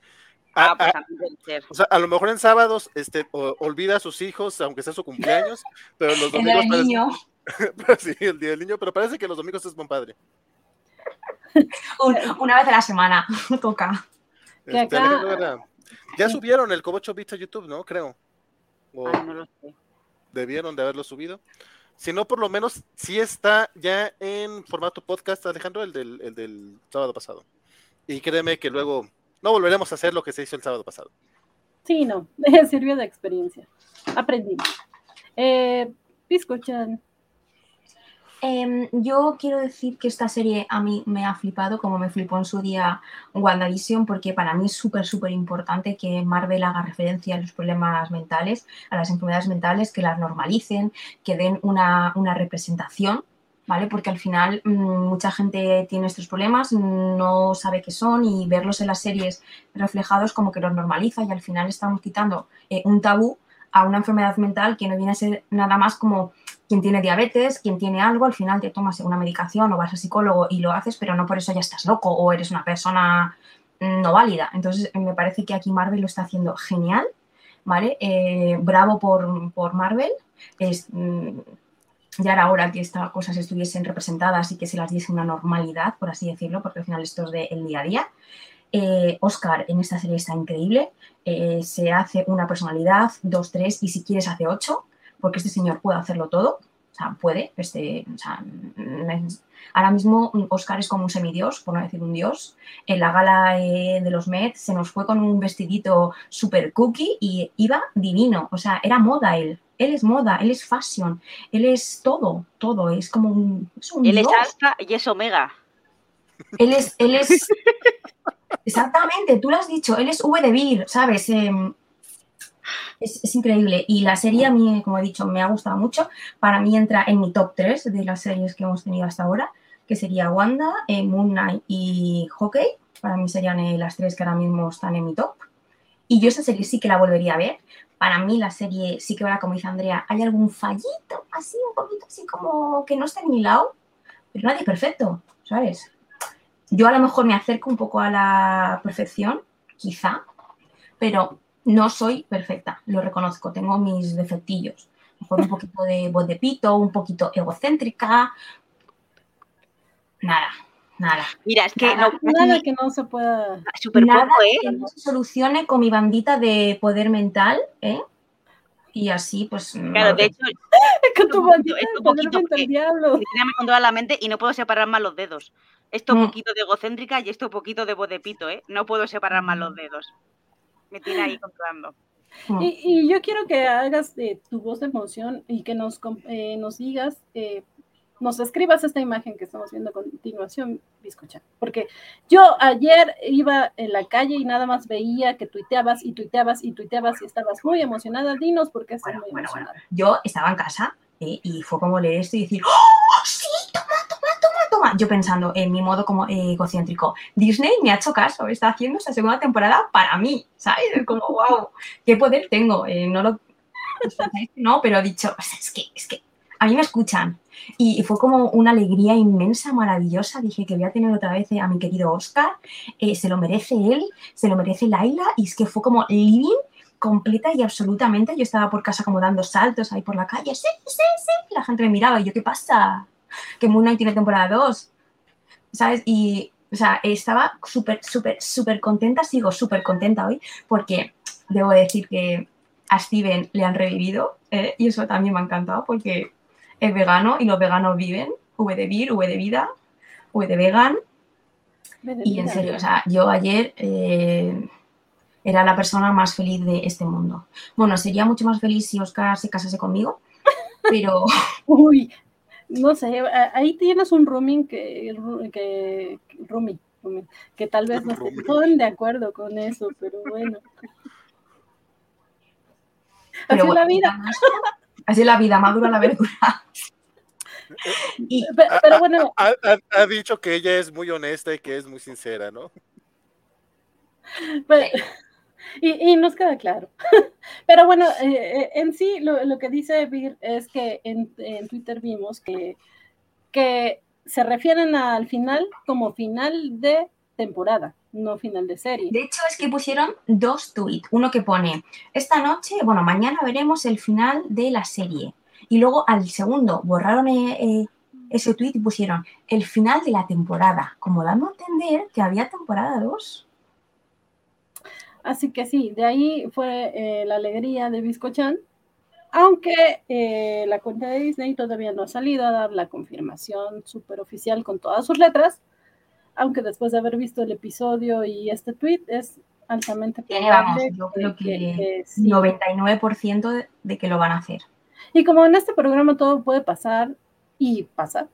Ah, Ah, pues también puede ser. o sea, a lo mejor en sábados este, o- olvida a sus hijos, aunque sea su cumpleaños, pero los El día domingos. del parece- niño. sí, el día del niño, pero parece que los domingos es buen padre. Un- una vez a la semana. Toca. Que Este, acá- Ya subieron el Cobocho Beats a YouTube, ¿no? Creo. O Ay, no lo sé. debieron de haberlo subido. Si no, por lo menos sí está ya en formato podcast, Alejandro, el del, el del sábado pasado. Y créeme que luego no volveremos a hacer lo que se hizo el sábado pasado. Sí, no, sirvió de experiencia. Aprendimos. Eh, Pisco-chan, Em, yo quiero decir que esta serie a mí me ha flipado, como me flipó en su día WandaVision, porque para mí es súper, súper importante que Marvel haga referencia a los problemas mentales, a las enfermedades mentales, que las normalicen, que den una, una representación, ¿vale? Porque al final mm, mucha gente tiene estos problemas, no sabe qué son y verlos en las series reflejados como que los normaliza y al final estamos quitando eh, un tabú a una enfermedad mental que no viene a ser nada más como quien tiene diabetes, quien tiene algo, al final te tomas una medicación o vas al psicólogo y lo haces, pero no por eso ya estás loco o eres una persona mm, no válida. Entonces, me parece que aquí Marvel lo está haciendo genial, ¿vale? Eh, bravo por, por Marvel. Es, mm, ya era hora que estas cosas estuviesen representadas y que se las diese una normalidad, por así decirlo, porque al final esto es del día a día. Eh, Oscar en esta serie está increíble. Eh, se hace una personalidad, dos, tres, y si quieres hace ocho porque este señor puede hacerlo todo, o sea, puede, este, o sea, ahora mismo Oscar es como un semidios, por no decir un dios, en la gala eh, de los Met se nos fue con un vestidito super cookie y iba divino, o sea, era moda él, él es moda, él es fashion, él es todo, todo, es como un, es un Él es alfa y es omega. Él es, él es. Exactamente, tú lo has dicho, él es V de Vir, ¿sabes? Em, es, increíble. Y la serie a mí, como he dicho, me ha gustado mucho. Para mí entra en mi top 3 de las series que hemos tenido hasta ahora, que sería Wanda, eh, Moon Knight y Hockey. Para mí serían eh, las tres que ahora mismo están en mi top. Y yo esa serie sí que la volvería a ver. Para mí la serie sí que ahora, como dice Andrea, hay algún fallito, así un poquito así como que no está ni lado, pero nadie perfecto, ¿sabes? Yo a lo mejor me acerco un poco a la perfección, quizá, pero no soy perfecta, lo reconozco, tengo mis defectillos. Mejor un poquito de voz de pito, un poquito egocéntrica. Nada, nada. Mira, es que Nada, no, nada que no se pueda. súper nada poco, que ¿eh? no se solucione con mi bandita de poder mental, ¿eh? Y así, pues. Claro, no, de hecho, Con tu un bandita poquito, es de un poder poquito, diablo. Me controla la mente y no puedo separar más los dedos. Esto Mm. poquito de egocéntrica y esto poquito de voz de pito, ¿eh? No puedo separar más los dedos. Me tiene ahí controlando. Y, y yo quiero que hagas eh, tu voz de emoción y que nos, eh, nos digas eh, nos escribas esta imagen que estamos viendo a continuación, Biscocha. Porque yo ayer iba en la calle y nada más veía que tuiteabas y tuiteabas y tuiteabas y estabas muy emocionada. Dinos por qué estás Bueno, muy bueno, bueno. emocionada. Yo estaba en casa eh, y fue como leer esto y decir, ¡Oh, toma. Yo pensando en mi modo como egocéntrico, Disney me ha hecho caso, está haciendo esta segunda temporada para mí, ¿sabes? Es Como, wow, qué poder tengo. Eh, no lo. No, pero he dicho, "O sea, es que, es que a mí me escuchan. Y, fue como una alegría inmensa, maravillosa. Dije que voy a tener otra vez a mi querido Oscar. eh, se lo merece él, se lo merece Laila. Y es que fue como living completa y absolutamente. Yo estaba por casa como dando saltos ahí por la calle. Sí, sí, sí. La gente me miraba y yo, ¿qué pasa? Que Moon Knight tiene temporada 2. ¿Sabes? Y, o sea, estaba súper, súper, súper contenta. Sigo súper contenta hoy porque debo decir que a Steven le han revivido eh, y eso también me ha encantado porque es vegano y los veganos viven. V de vir, V de vida, V de vegan. De Y en serio, o sea, yo ayer eh, era la persona más feliz de este mundo. Bueno, sería mucho más feliz si Oscar se casase conmigo, pero Uy, no sé, ahí tienes un rooming que, que, que tal vez no Roomie. estén de acuerdo con eso, pero bueno. Así pero es la vida. Así es la vida, madura la verdura. Y Pe- Pero, bueno, Ha, ha- ha dicho que ella es muy honesta y que es muy sincera, ¿no? pe- y, y nos queda claro. Pero bueno, eh, eh, en sí lo, que dice Vir es que en, en Twitter vimos que, que se refieren al final como final de temporada, no final de serie. de hecho es que pusieron dos tweets. Uno que pone, esta noche, bueno, mañana veremos el final de la serie. Y luego al segundo borraron eh, eh, ese tweet y pusieron el final de la temporada, como dando a entender que había temporada 2. Así que sí, de ahí fue eh, la alegría de Biscochan, aunque eh, la cuenta de Disney todavía no ha salido a dar la confirmación súper oficial con todas sus letras, aunque después de haber visto el episodio y este tweet es altamente Tiene, vamos, probable yo creo que que sí. 99% de- de que lo van a hacer. Y como en este programa todo puede pasar y pasa,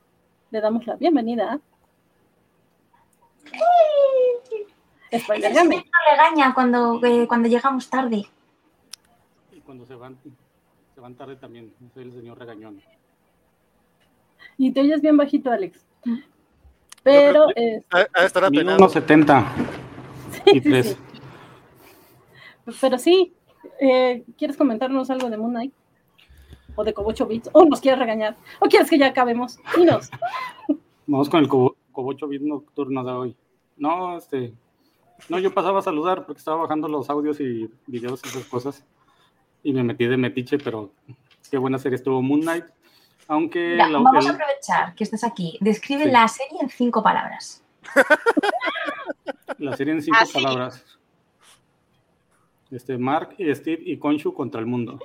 le damos la bienvenida a Spoiler Ese señor Game. no regaña cuando, eh, cuando llegamos tarde. Y cuando se van, se van tarde también. Soy el señor regañón. Y te oyes bien bajito, Alex. Pero, creo eh, estar apenado. unos 70 y sí, sí, 3. sí. Pero sí, eh, ¿quieres comentarnos algo de Moon Knight? O de Kobocho Beats, o nos quieres regañar, o quieres que ya acabemos. Dinos. Vamos con el cobo- cobocho beat nocturno de hoy. No, este. No, yo pasaba a saludar porque estaba bajando los audios y videos y esas cosas. Y me metí de metiche, pero qué buena serie estuvo Moon Knight. Aunque Mira, la- vamos a el- aprovechar que estás aquí. Describe Sí. la serie en cinco palabras. la serie en cinco palabras. Este, Mark y Steve y Konshu contra el mundo.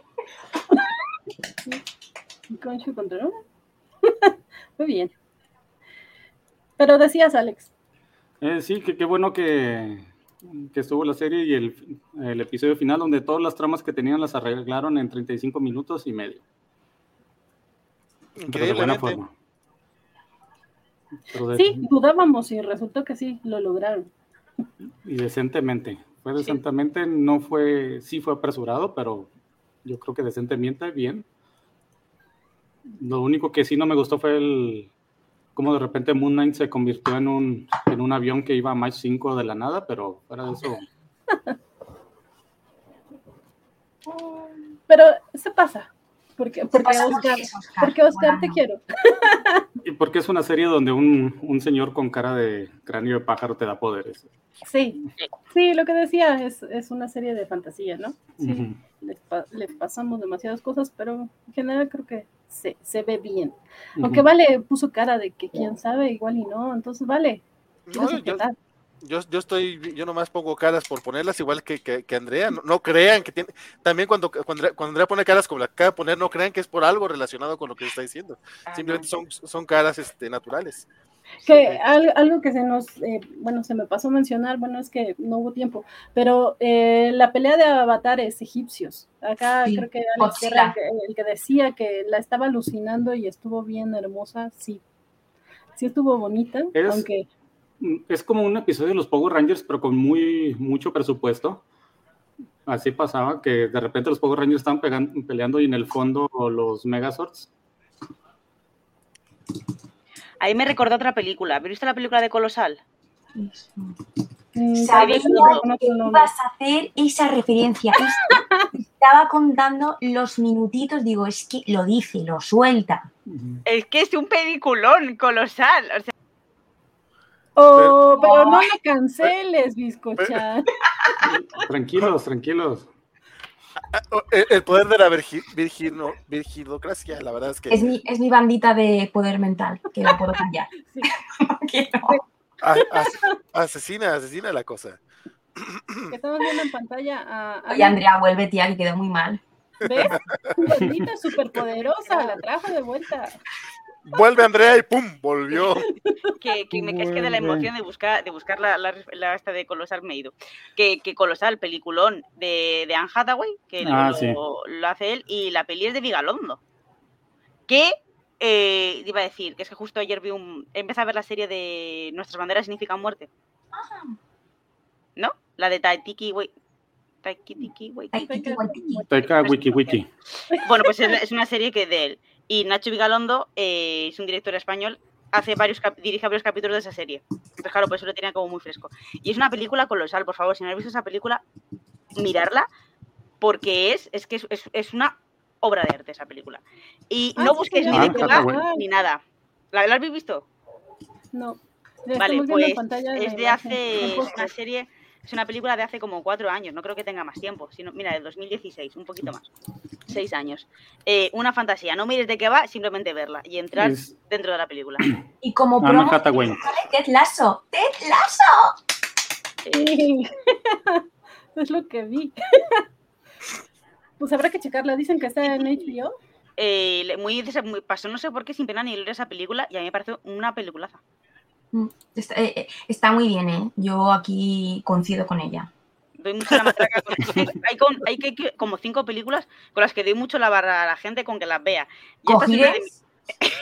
Conchu contra uno. Muy bien. Pero decías, Alex. Eh, sí, que qué bueno que, que estuvo la serie y el, el episodio final donde todas las tramas que tenían las arreglaron en 35 minutos y medio. Pero de buena forma. Pero de- Sí, dudábamos y resultó que sí, lo lograron. Y decentemente. Fue decentemente, no fue, sí fue apresurado, pero yo creo que decentemente bien. Lo único que sí no me gustó fue el cómo de repente Moon Knight se convirtió en un, en un avión que iba a Mach 5 de la nada, pero fuera de eso, Pero se pasa. Porque, porque pasa Oscar, porque Oscar, porque Oscar te quiero. y porque es una serie donde un, un señor con cara de cráneo de pájaro te da poderes. Sí, sí, lo que decía es, es una serie de fantasía, ¿no? Sí, le pasamos demasiadas cosas, pero en general creo que se, se ve bien. Aunque Vale puso cara de que quién sabe, igual y no, entonces Vale. No, ¿quieres yo, yo, yo estoy, yo nomás pongo caras por ponerlas igual que, que, que Andrea. No, no crean que tiene. También cuando, cuando, Andrea- cuando Andrea pone caras como la que acaba de poner, no crean que es por algo relacionado con lo que está diciendo. Simplemente son, son caras este, naturales. Que al- algo que se nos, eh, bueno, se me pasó a mencionar, bueno, es que no hubo tiempo, pero eh, la pelea de avatares egipcios, acá Sí, creo que era el que, el que decía que la estaba alucinando y estuvo bien hermosa, sí, sí estuvo bonita, Es- aunque Es como un episodio de los Power Rangers, pero con muy mucho presupuesto. Así pasaba, que de repente los Power Rangers estaban peleando y en el fondo los Megazords. Ahí me recordó otra película. ¿Habéis visto la película de Colosal? mm, tal Sabía que ibas a hacer esa referencia. Es- Estaba contando los minutitos, digo, es que lo dice, lo suelta. Es que es un peliculón colosal. O sea, Oh, pero no lo canceles, Biscochan. Tranquilos, tranquilos. Ah, oh, El, el poder de la virgi- virgino, virginocracia, la verdad es que Es mi, es mi bandita de poder mental, que la puedo cambiar. Sí. Que no. a- as- asesina, asesina la cosa. Que Estamos viendo en pantalla a, a- Oye, Andrea, vuelve, tía, que quedó muy mal. ¿Ves? Bandita superpoderosa, la trajo de vuelta. Vuelve Andrea y ¡pum! Volvió. que, que me es que de la emoción de buscar, de buscar la, la, la esta de Colosal me he ido. Que, que Colosal, peliculón de, de Anne Hathaway, que lo- Ah, lo, sí. lo hace él, y la peli es de Vigalondo. Que eh, iba a decir, que es que justo ayer vi un. Empecé a ver la serie de Nuestras banderas significan muerte. ¿No? La de Taitiki Waititi. Taika Wiki Wiki. Bueno, pues es, es una serie que de él. Y Nacho Vigalondo eh, es un director español, hace varios dirige varios capítulos de esa serie. Entonces, claro, por eso lo tenía como muy fresco. Y es una película colosal, por favor, si no habéis visto esa película, mirarla, porque es, es que es, es- es una obra de arte esa película. Y Ah, no sí, busquéis sí, ni Ah, de qué va, ni nada. ¿La, la habéis visto? No. Vale, pues es de hace, una serie, es una película de hace como cuatro años, no creo que tenga más tiempo, sino, mira, del 2016, un poquito más, seis años. Eh, una fantasía, no mires de qué va, simplemente verla y entrar Es dentro de la película. Y como promo. Ted Lasso. Ted Lasso. Sí. es lo que vi. pues habrá que checarla. Dicen que está en HBO. Eh, muy- pasó no sé por qué sin pena ni gloria esa película y a mí me parece una peliculaza. Mm, Está, eh, eh, está muy bien, ¿eh? Yo aquí coincido con ella. Doy mucho la matraca con- hay, con- hay que, que- como cinco películas con las que doy mucho la barra a la gente con que las vea. Y esta, es una de, ¿Cogires?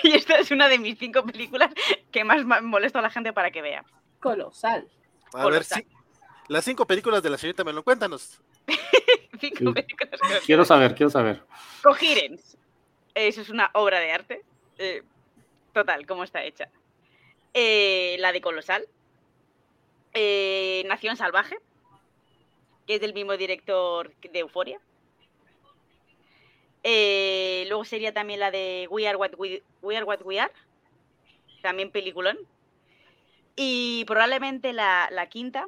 mi- y esta es una de mis cinco películas que más molesto a la gente para que vea. Colosal. A ver, sí. Las cinco películas de la señorita Melón, cuéntanos. Cinco Sí. películas Quiero saber, quiero saber. Cogirens. Eso es una obra de arte. eh, total, cómo está hecha. Eh, la de Colosal. Eh, Nación Salvaje. Que es del mismo director de Euforia. Eh, luego sería también la de We Are What We, We Are, What We Are. También peliculón. Y probablemente la, la quinta.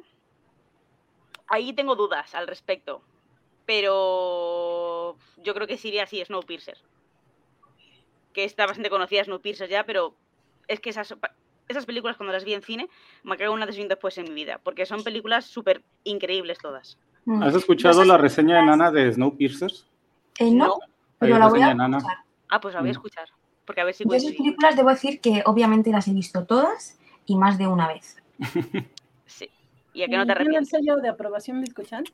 Ahí tengo dudas al respecto. Pero yo creo que sería así, Snowpiercer. Que está bastante conocida Snowpiercer ya, pero es que esas, esas películas cuando las vi en cine me cago una un después en mi vida. Porque son películas súper increíbles todas. Mm. ¿Has escuchado la reseña de Nana de Snowpiercer? Eh, no, No. pero la voy a de Nana. escuchar. Ah, pues la voy a Mm. escuchar. Porque a ver si Yo esas películas debo decir que obviamente las he visto todas y más de una vez. Sí. Y a que no te ¿Tiene el arrepientes. sello de aprobación Biscochan?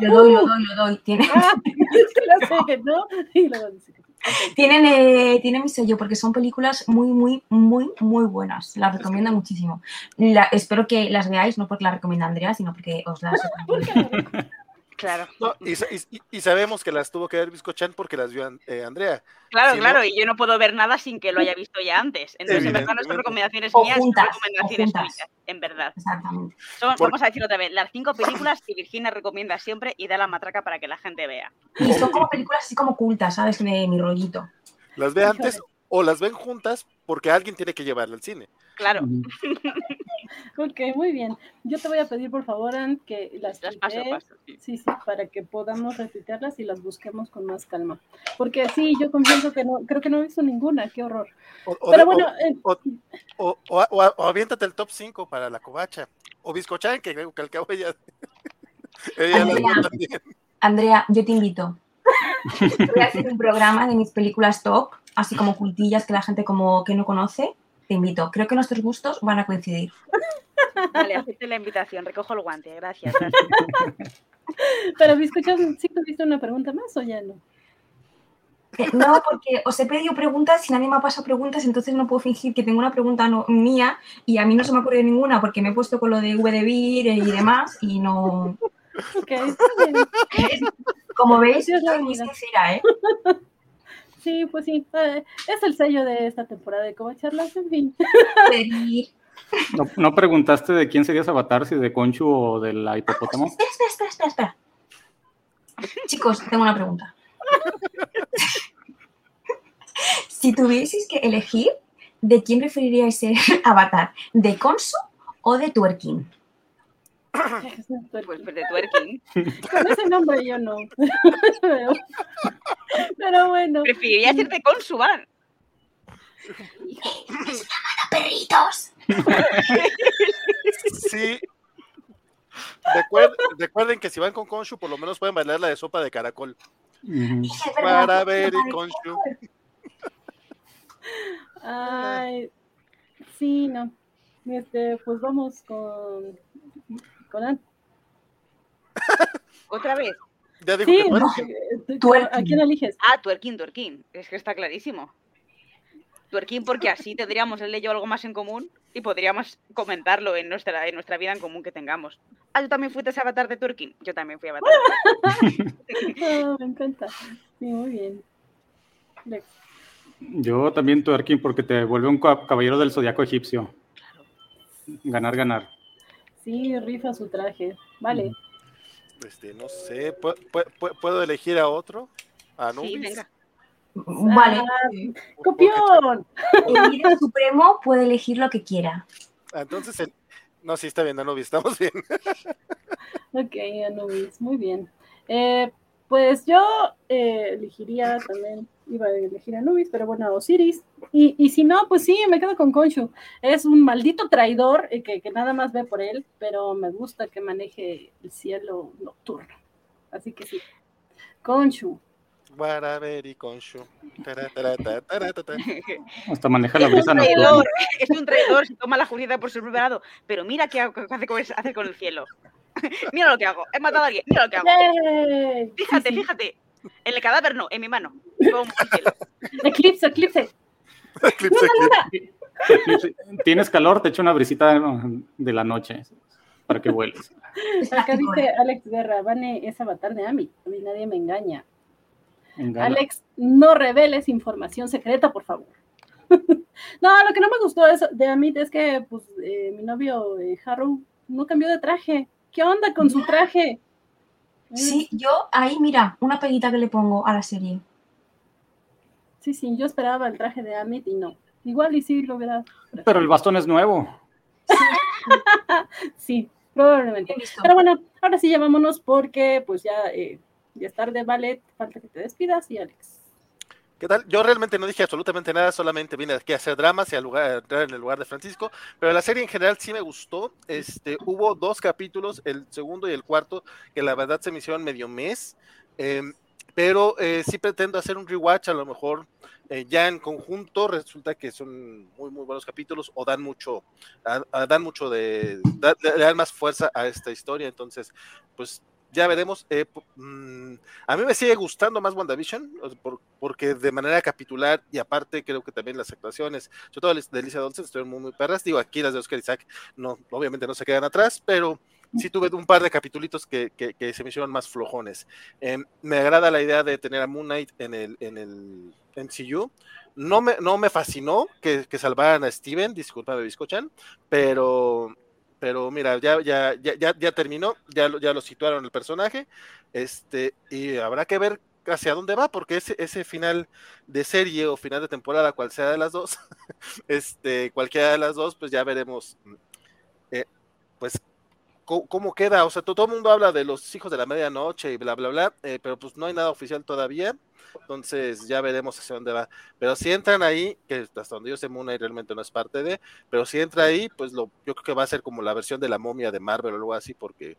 Lo doy, lo doy, lo doy. Tiene- Ah, es que la sé, ¿no? Y luego dice que. Tienen, eh, tienen mi sello porque son películas muy, muy, muy, muy buenas. Las recomiendo muchísimo. La- espero que las veáis, no porque las recomienda Andrea, sino porque os las Claro. No, y, sa- y- y sabemos que las tuvo que ver Biscochan porque las vio eh, Andrea. Claro, Si no- claro, y yo no puedo ver nada sin que lo haya visto ya antes. Entonces, en verdad, no son recomendaciones O mías, son recomendaciones tuyas, en verdad. Exactamente. Son- Vamos a decir otra vez, las cinco películas que Virginia recomienda siempre y da la matraca para que la gente vea. Y son como películas así como cultas, ¿sabes? De mi rollito. Las ve antes o las ven juntas porque alguien tiene que llevarla al cine. Claro, Ok, muy bien. Yo te voy a pedir, por favor, Ann, que las las paso, sí. Sí, sí, para que podamos retuitearlas y las busquemos con más calma. Porque sí, yo confieso que no, creo que no he visto ninguna, qué horror. O, Pero bueno, eh, o, o- o- o- o aviéntate el top 5 para la covacha. O Biscochan, que, que al cabo ella. ella también. Andrea, yo te invito. Voy a hacer un programa de mis películas top, así como cultillas que la gente como que no conoce. Te invito. Creo que nuestros gustos van a coincidir. Vale, acepte la invitación, recojo el guante, gracias. gracias. Pero, ¿escuchas? ¿Sí tuviste una pregunta más o ya no? Eh, No, porque os he pedido preguntas y nadie me ha pasado preguntas, entonces no puedo fingir que tengo una pregunta no- mía y a mí no se me ha ocurrido ninguna porque me he puesto con lo de V de Vir y demás y no... Ok, está bien. Como veis, soy muy sincera, ¿eh? Sí, pues sí. eh, Es el sello de esta temporada de Como Charlas, en fin. ¿No, no preguntaste de quién serías avatar, si de Conchu o de la hipopótamo? Espera, espera, espera, espera, espera. Chicos, tengo una pregunta. si tuvieseis que elegir, ¿de quién preferiríais ser avatar? ¿De Consu o de Twerking? Pues de twerking. Con ese nombre yo no. pero, bueno. Preferiría hacerte con su van. ¡Perritos! Sí. Recuer- recuerden que si van con Konshu, por lo menos pueden bailar la de sopa de caracol. Es Para ver y Konshu. Ay, sí, no. Este, pues vamos con. Otra vez. Ya dijo Sí, que Twerking. ¿a quién eliges? Ah, twerking, twerking. Es que está clarísimo. Twerking porque así tendríamos él y yo algo más en común y podríamos comentarlo en nuestra, en nuestra vida en común que tengamos. Ah, ¿tú también fuiste ese avatar de twerking? Yo también fui avatar. Ah, me encanta. Sí, muy bien. Lex. Yo también twerking porque te vuelve un ca- caballero del zodiaco egipcio. Ganar, ganar. Sí, rifa su traje. Vale. Este, no sé, ¿pu- pu- pu- ¿puedo elegir a otro? ¿A Sí, Anubis? venga. Vale. Ah, ¡Copión! El líder supremo puede elegir lo que quiera. Ah, Entonces, el- no, sí, está bien, Anubis, estamos bien. Ok, Anubis, muy bien. Eh, pues yo eh, elegiría también, iba a elegir a Anubis, pero bueno, a Osiris. Y, y si no, pues sí, me quedo con Konshu. Es un maldito traidor eh, que, que nada más ve por él, pero me gusta que maneje el cielo nocturno. Así que sí, Konshu. Para ver y Konshu. Tara, tara, tara, tara, tara. Hasta maneja la Es un brisa traidor, nocturna. es un traidor, se toma la justicia por su propio lado. Pero mira qué hace con, hace con el cielo. mira lo que hago. He matado a alguien, mira lo que hago. ¡Yay! Fíjate, Sí, sí. fíjate. En el cadáver no, en mi mano. Eclipse, eclipse. Eclipse, eclipse. Tienes calor, te echo una brisita de la noche para que vueles. Es Acá dice. Alex Guerra, Vane es avatar de Ami. A mí nadie me engaña. Alex, no reveles información secreta, por favor. no, lo que no me gustó es, de Amit es que pues, eh, mi novio eh, Haru no cambió de traje. ¿Qué onda con su traje? Sí, yo ahí, mira, una peguita que le pongo a la serie. Sí, sí, yo esperaba el traje de Amit y no. Igual y sí lo hubiera. Pero el bastón es nuevo. Sí, probablemente. Pero bueno, ahora sí llamámonos porque pues ya, eh, ya es tarde, vale, falta que te despidas y Alex. ¿Qué tal? Yo realmente no dije absolutamente nada, solamente vine aquí a hacer dramas y entrar en el lugar de Francisco, pero la serie en general sí me gustó. Este, hubo dos capítulos, el segundo y el cuarto, que la verdad se me hicieron medio mes, em, pero eh, sí pretendo hacer un rewatch, a lo mejor eh, ya en conjunto, resulta que son muy, muy buenos capítulos o dan mucho, dan mucho de, da- dan más fuerza a esta historia, entonces, pues ya veremos. eh, mm, a mí me sigue gustando más WandaVision, por- porque de manera capitular y aparte creo que también las actuaciones, sobre todo de Lisa Dolce, estuvieron muy, muy perras. Digo, aquí las de Oscar Isaac no, obviamente no se quedan atrás, pero sí tuve un par de capitulitos que, que- que se me hicieron más flojones. Em, me agrada la idea de tener a Moon Knight en el, en el MCU. No me, no me fascinó que, que salvaran a Steven, discúlpame, Biscochan, pero pero mira, ya, ya, ya, ya, terminó, ya lo, ya lo situaron el personaje, este, y habrá que ver hacia dónde va, porque ese, ese final de serie o final de temporada, cual sea de las dos, este, cualquiera de las dos, pues ya veremos, eh, pues, cómo, queda, o sea, to- todo el mundo habla de los hijos de la medianoche y bla, bla, bla, eh, pero pues no hay nada oficial todavía, entonces ya veremos hacia dónde va, pero si entran ahí, que hasta donde yo sé Moon Knight realmente no es parte de, pero si entra ahí, pues lo, yo creo que va a ser como la versión de la momia de Marvel o algo así, porque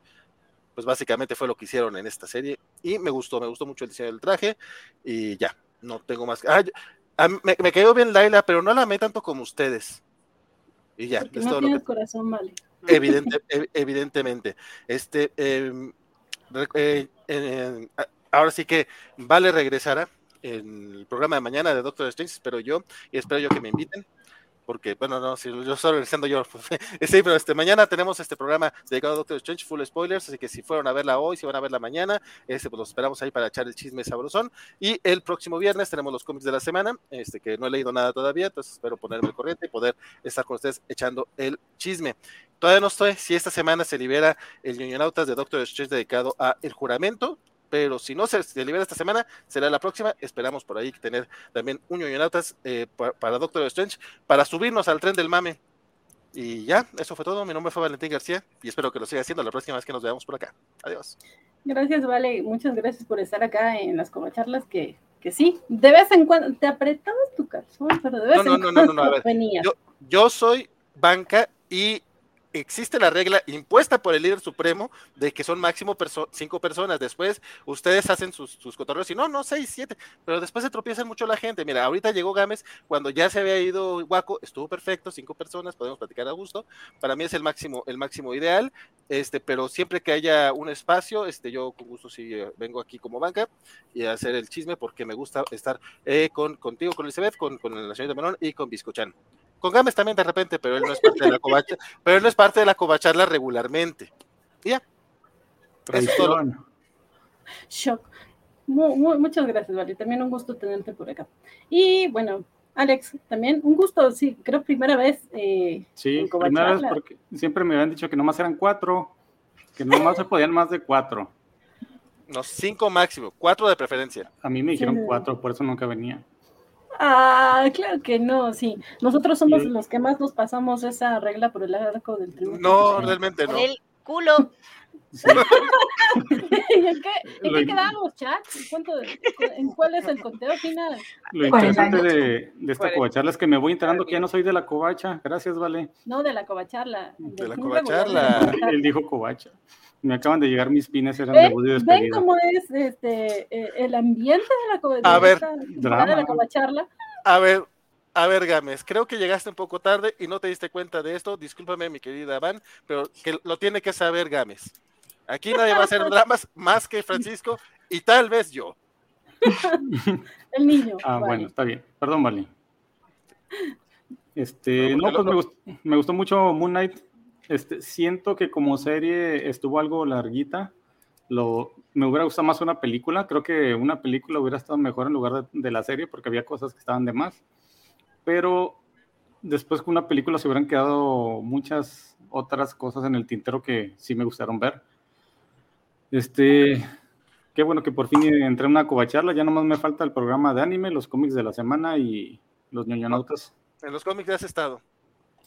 pues básicamente fue lo que hicieron en esta serie y me gustó, me gustó mucho el diseño del traje y ya, no tengo más. A me, me quedó bien Laila, pero no la amé tanto como ustedes. Y ya, Porque es no todo lo tienes que corazón, vale. evidente, ev- evidentemente. Este, em, eh, eh, ahora sí que Vale regresará en el programa de mañana de Doctor Strange, espero yo, y espero yo que me inviten. Porque, bueno, no, si yo estoy organizando yo. sí, pero este, mañana tenemos este programa dedicado a Doctor Strange, full spoilers, así que si fueron a verla hoy, si van a verla mañana, este, pues los esperamos ahí para echar el chisme sabrosón. Y el próximo viernes tenemos los cómics de la semana, este, que no he leído nada todavía, entonces espero ponerme al corriente y poder estar con ustedes echando el chisme. Todavía no estoy si esta semana se libera el Ñoñonautas de Doctor Strange dedicado a El Juramento, pero si no se, se libera esta semana, será la próxima. Esperamos por ahí tener también un Ñoñonautas eh, pa- para Doctor Strange, para subirnos al tren del mame. Y ya, eso fue todo. Mi nombre fue Valentín García y espero que lo siga haciendo la próxima vez que nos veamos por acá. Adiós. Gracias, Vale. Muchas gracias por estar acá en las comacharlas que, que sí, de vez en cuando te apretabas tu calzón, pero de vez No, no, en no, no, cuando no, no, a ver, yo soy banca y existe la regla impuesta por el líder supremo de que son máximo cinco personas. Después ustedes hacen sus, sus cotorreos y no, no, seis, siete, pero después se tropiezan mucho la gente. Mira, ahorita llegó Gámez cuando ya se había ido Guaco, estuvo perfecto, cinco personas, podemos platicar a gusto. Para mí es el máximo, el máximo ideal, este, pero siempre que haya un espacio, este, yo con gusto sí eh, vengo aquí como banca y hacer el chisme porque me gusta estar eh, con, contigo, con Elizabeth, con, con la señorita Melón y con Biscochan. Con Gámez también de repente, pero él no es parte de la covacha, pero él no es parte de la covacharla regularmente. Y ya. Eso es todo. Traición. Shock. Mu- mu- muchas gracias, Vale. También un gusto tenerte por acá. Y bueno, Alex, también un gusto, sí, creo primera vez. eh, Sí, en primera vez Covacharla. porque siempre me habían dicho que nomás eran cuatro, que nomás se podían más de cuatro. No, cinco máximo, cuatro de preferencia. A mí me dijeron Sí. cuatro, por eso nunca venía. Ah, claro que no, sí. Nosotros somos Sí. los que más nos pasamos esa regla por el arco del triunfo. No, realmente Por no. el culo. Sí, ¿En qué, en qué quedamos, chat? ¿Cuánto, ¿En cuál es el conteo final? Lo interesante de, de esta covacharla es que me voy enterando que ya no soy de la covacha. Gracias, Vale. No, de la covacharla. De la covacharla. Él dijo covacha. Me acaban de llegar mis pines, eran ¿Ven, y ven cómo es este eh, el ambiente de la, co- de A ver, esta de la covacharla? A ver, a ver, Gámez, creo que llegaste un poco tarde y no te diste cuenta de esto. Discúlpame, mi querida Van, pero que lo tiene que saber Gámez. Aquí nadie va a hacer dramas más que Francisco y tal vez yo. El niño. Ah, vale. bueno, está bien. Perdón, Vale. Este, No, pues me gustó, me gustó mucho Moon Knight. Este, siento que como serie estuvo algo larguita. Lo, me hubiera gustado más una película. Creo que una película hubiera estado mejor en lugar de, de la serie porque había cosas que estaban de más. Pero después con una película se hubieran quedado muchas otras cosas en el tintero que sí me gustaron ver. Este, qué bueno que por fin entré en una covacharla. Ya nomás me falta el programa de anime, los cómics de la semana y los ñoñonautas. En los cómics ya has estado.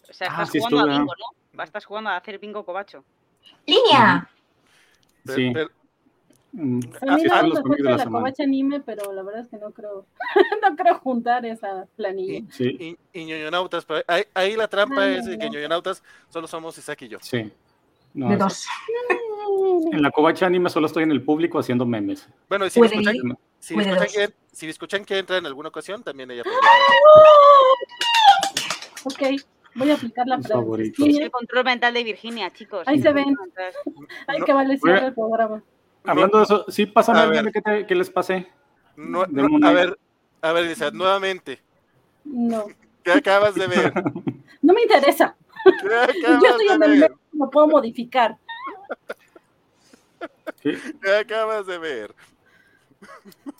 O sea, Ah, estás sí jugando a estuve, bingo, ¿no? Estás jugando a hacer bingo cobacho. ¡Línea! Pero- Sí. pero- Mm, están los cómics de la la semana. covacha anime, pero la verdad es que no creo, no creo juntar esa planilla. Sí, y, y ñoñonautas, pero ahí, ahí la trampa Ay, es de que no. ñoñonautas solo somos Isaac y yo. sí. No, De dos. En la covacha anime solo estoy en el público haciendo memes. Bueno, y si escuchan, si escuchan que, si escuchan que entra en alguna ocasión, también ella puede. Ok, voy a aplicar la favoritos. Es el control mental de Virginia, chicos. Ahí se ven. No, que vale cierre el programa. Hablando de eso, sí, pásame A ver. que, te- que les pasé. No- no, a ver, a ver, Isaac, nuevamente, No, ¿qué acabas de ver? no me interesa. ¿Qué Yo estoy en el medio, lo puedo modificar. ¿Qué? ¿Qué acabas de ver?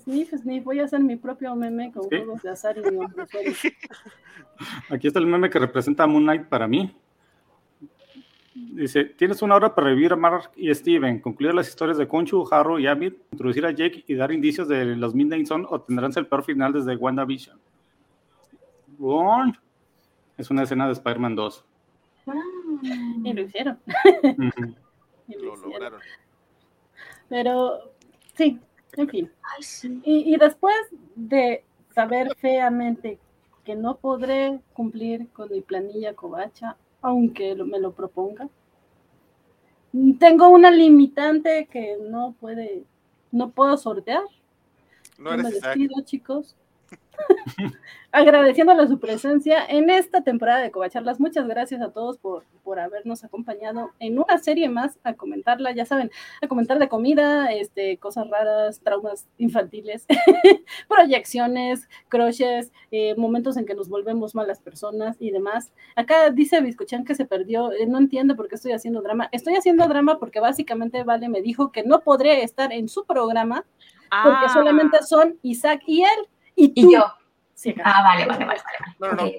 Sniff, sniff, voy a hacer mi propio meme con ¿Sí? juegos de azar y nombres. Aquí está el meme que representa a Moon Knight para mí. Dice, tienes una hora para revivir a Mark y Steven, concluir las historias de Conchu, Harrow y Abid, introducir a Jake y dar indicios de los Midnight Sun o tendrán el peor final desde WandaVision. Bon. Es una escena de Spider-Man 2. Y lo hicieron. Y lo Lo hicieron. lograron. Pero, sí, en fin. Ay, sí. Y, y después de saber feamente que no podré cumplir con mi planilla covacha, aunque lo- me lo proponga, tengo una limitante que no puede, no puedo sortear. No eres me despido, chicos. agradeciéndole su presencia en esta temporada de Covacharlas. Muchas gracias a todos por, por habernos acompañado en una serie más a comentarla, ya saben, a comentar de comida, este, cosas raras, traumas infantiles, proyecciones, crushes, eh, momentos en que nos volvemos malas personas y demás. Acá dice Biscochan que se perdió, eh, no entiendo por qué estoy haciendo drama. Estoy haciendo drama porque básicamente Vale me dijo que no podré estar en su programa porque Ah, solamente son Isaac y él y tú. Y yo. Sí, Ah, vale, vale, vale. vale. No, no, no.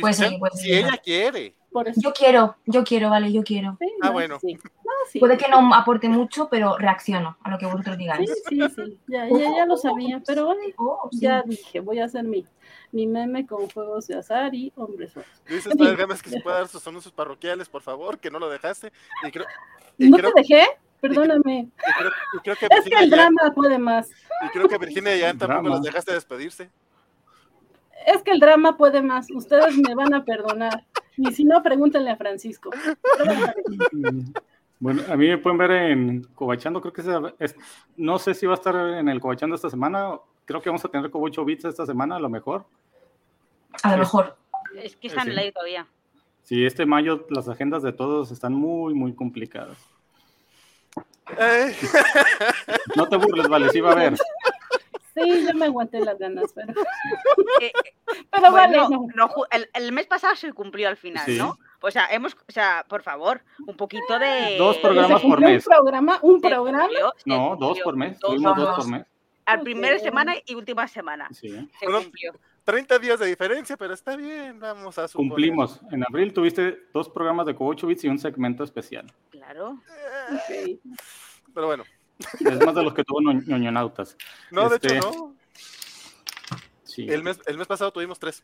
Pues sí, pues si sí, ella no. quiere. por eso. Yo quiero, yo quiero, vale, yo quiero. Sí, Ah, no, bueno. sí. No, sí. Puede que no aporte mucho, pero reacciono a lo que vosotros Sí, digáis. sí, sí, ya, ya, ya lo sabía, pero bueno, Oh, sí. ya dije, voy a hacer mi, mi meme con juegos de azar y hombres Padre fin. Gámez que se puede dar sus anuncios parroquiales, por favor, que no lo dejaste. Y creo, y ¿No creo, te dejé? Perdóname. y creo, y creo que Es que el ya, drama puede más. y creo que Virginia ya tampoco los dejaste despedirse. Es que el drama puede más. Ustedes me van a perdonar. Y si no, pregúntenle a Francisco. Bueno, a mí me pueden ver en Cobachando, creo que es- es- no sé si va a estar en el Cobachando esta semana, creo que vamos a tener como 8 bits esta semana, a lo mejor. A lo mejor. Es que está en Sí. aire todavía. Sí, este mayo las agendas de todos están muy, muy complicadas. No te burles, vale, sí va a haber. Sí, yo me aguanté las ganas, pero, Eh, pero bueno, vale, no. no ju- el, el mes pasado se cumplió al final, Sí. ¿no? O sea, hemos, o sea, por favor, un poquito de. Dos programas ¿Se por mes. Un programa, un programa. cumplió, No, dos por mes, Dos tuvimos por dos mes. por mes. Al primera semana y última semana. Sí. Se cumplió. 30 días de diferencia, pero está bien, vamos a suponer. Cumplimos. En abril tuviste dos programas de Cobo 8 bits y un segmento especial. Claro. Ok. Pero bueno, Es más de los que tuvo Ño- ñoñonautas. no, de Este, hecho no. Sí, El mes, el mes pasado tuvimos tres.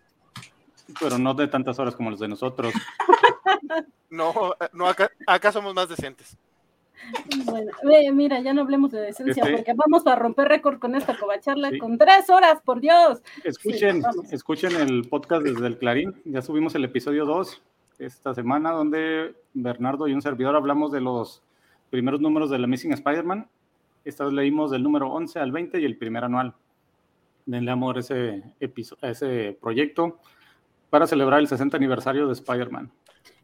pero no de tantas horas como los de nosotros. No, eh, no acá, acá somos más decentes. Bueno, mira, ya no hablemos de decencia Este- porque vamos a romper récord con esta covacharla Sí. con tres horas, por Dios. Escuchen, vamos. escuchen el podcast desde el Clarín. Ya subimos el episodio 2 esta semana, donde Bernardo y un servidor hablamos de los primeros números de la Missing Spider-Man. Esta vez leímos del número 11 al 20 y el primer anual. Denle amor a ese, ese proyecto para celebrar el 60 aniversario de Spider-Man.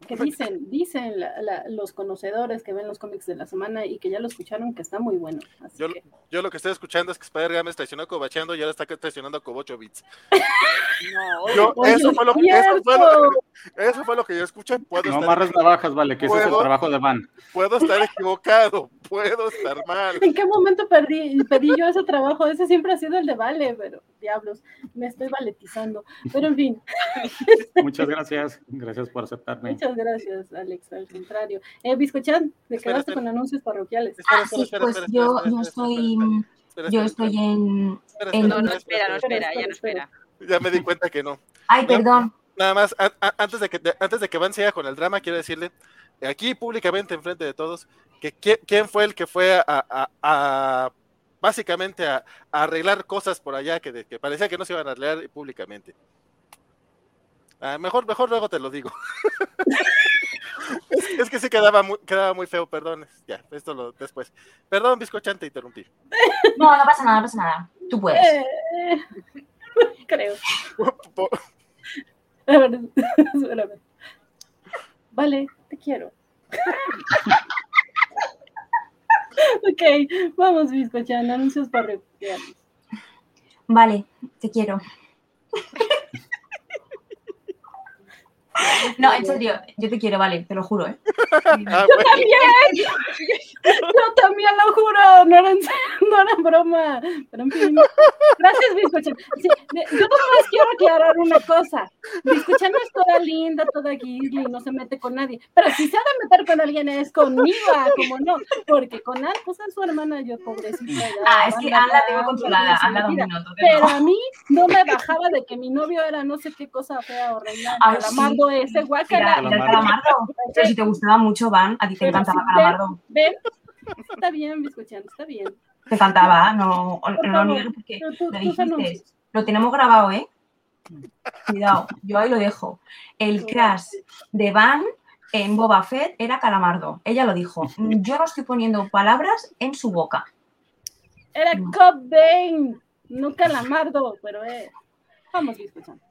Que dicen, dicen la- la- los conocedores que ven los cómics de la semana y que ya lo escucharon que está muy bueno. Así Yo, que, yo lo que estoy escuchando es que Spider Games traicionó a Cobachando y ahora está traicionando a Cobocho Bits. No, Yo, Oye, eso, fue lo, es eso, fue lo, cierto. eso fue lo que yo escuché. Puedo, No amarres navajas, vale, que ese es el trabajo de Van. puedo estar equivocado, puedo estar mal. ¿En qué momento perdí, pedí yo ese trabajo? Ese siempre ha sido el de Vale, pero diablos, me estoy valetizando. Pero en fin, Muchas gracias. Gracias por aceptarme. muchas gracias, Alex, al contrario. Eh, Biscochan, te quedaste espera. con anuncios parroquiales. Espera, Ah, sí, espera, pues espera, yo, yo estoy, yo estoy en, no, no, espera, espera, no espera, espera, ya no espera. Ya me di cuenta que no. Ay, No. perdón. Nada más, a- a- antes de que de- antes de que Van siga con el drama, quiero decirle aquí públicamente enfrente de todos que qui- quién fue el que fue a, a- a- básicamente a, a arreglar cosas por allá que, de- que parecía que no se iban a arreglar públicamente. Ah, mejor, mejor luego te lo digo. es, es que sí quedaba muy, quedaba muy feo, perdón. Ya, esto lo después. Perdón, bizcochante, interrumpí. No, no pasa nada, no pasa nada. Tú puedes. Eh, creo. Vale, te quiero. ok, vamos, Biscochan, anuncios parroquiales. Vale, te quiero. No, en serio, yo te quiero, vale, te lo juro, ¿eh? Ah, bueno. Yo también lo juro, no era, en serio, no era broma. Pero en fin. Gracias, Biscochan. Sí, yo nomás quiero aclarar una cosa. Biscochan no es toda linda, toda guisli, no se mete con nadie. Pero si se ha de meter con alguien es conmigo, ah, como no. Porque con Anne, pues es su hermana, yo pobrecita. ya, Ah, es que Anne la tengo controlada, Anne la. Pero a mí no me bajaba de que mi novio era no sé qué cosa fea o reina. Sí. ese, no. era el calamardo. Pero si te gustaba mucho, Van, a ti te Pero encantaba sí, calamardo. Ven, está bien, Biscochan, está bien. Te encantaba, no, no lo favor, niego porque Tú- lo dijiste. Lo tenemos grabado, ¿eh? Cuidado, yo ahí lo dejo. El crash de Van en Boba Fett era calamardo. Ella lo dijo. Yo no estoy poniendo palabras en su boca. Era No. Cobb Bane, no Calamardo, pero eh. Vamos.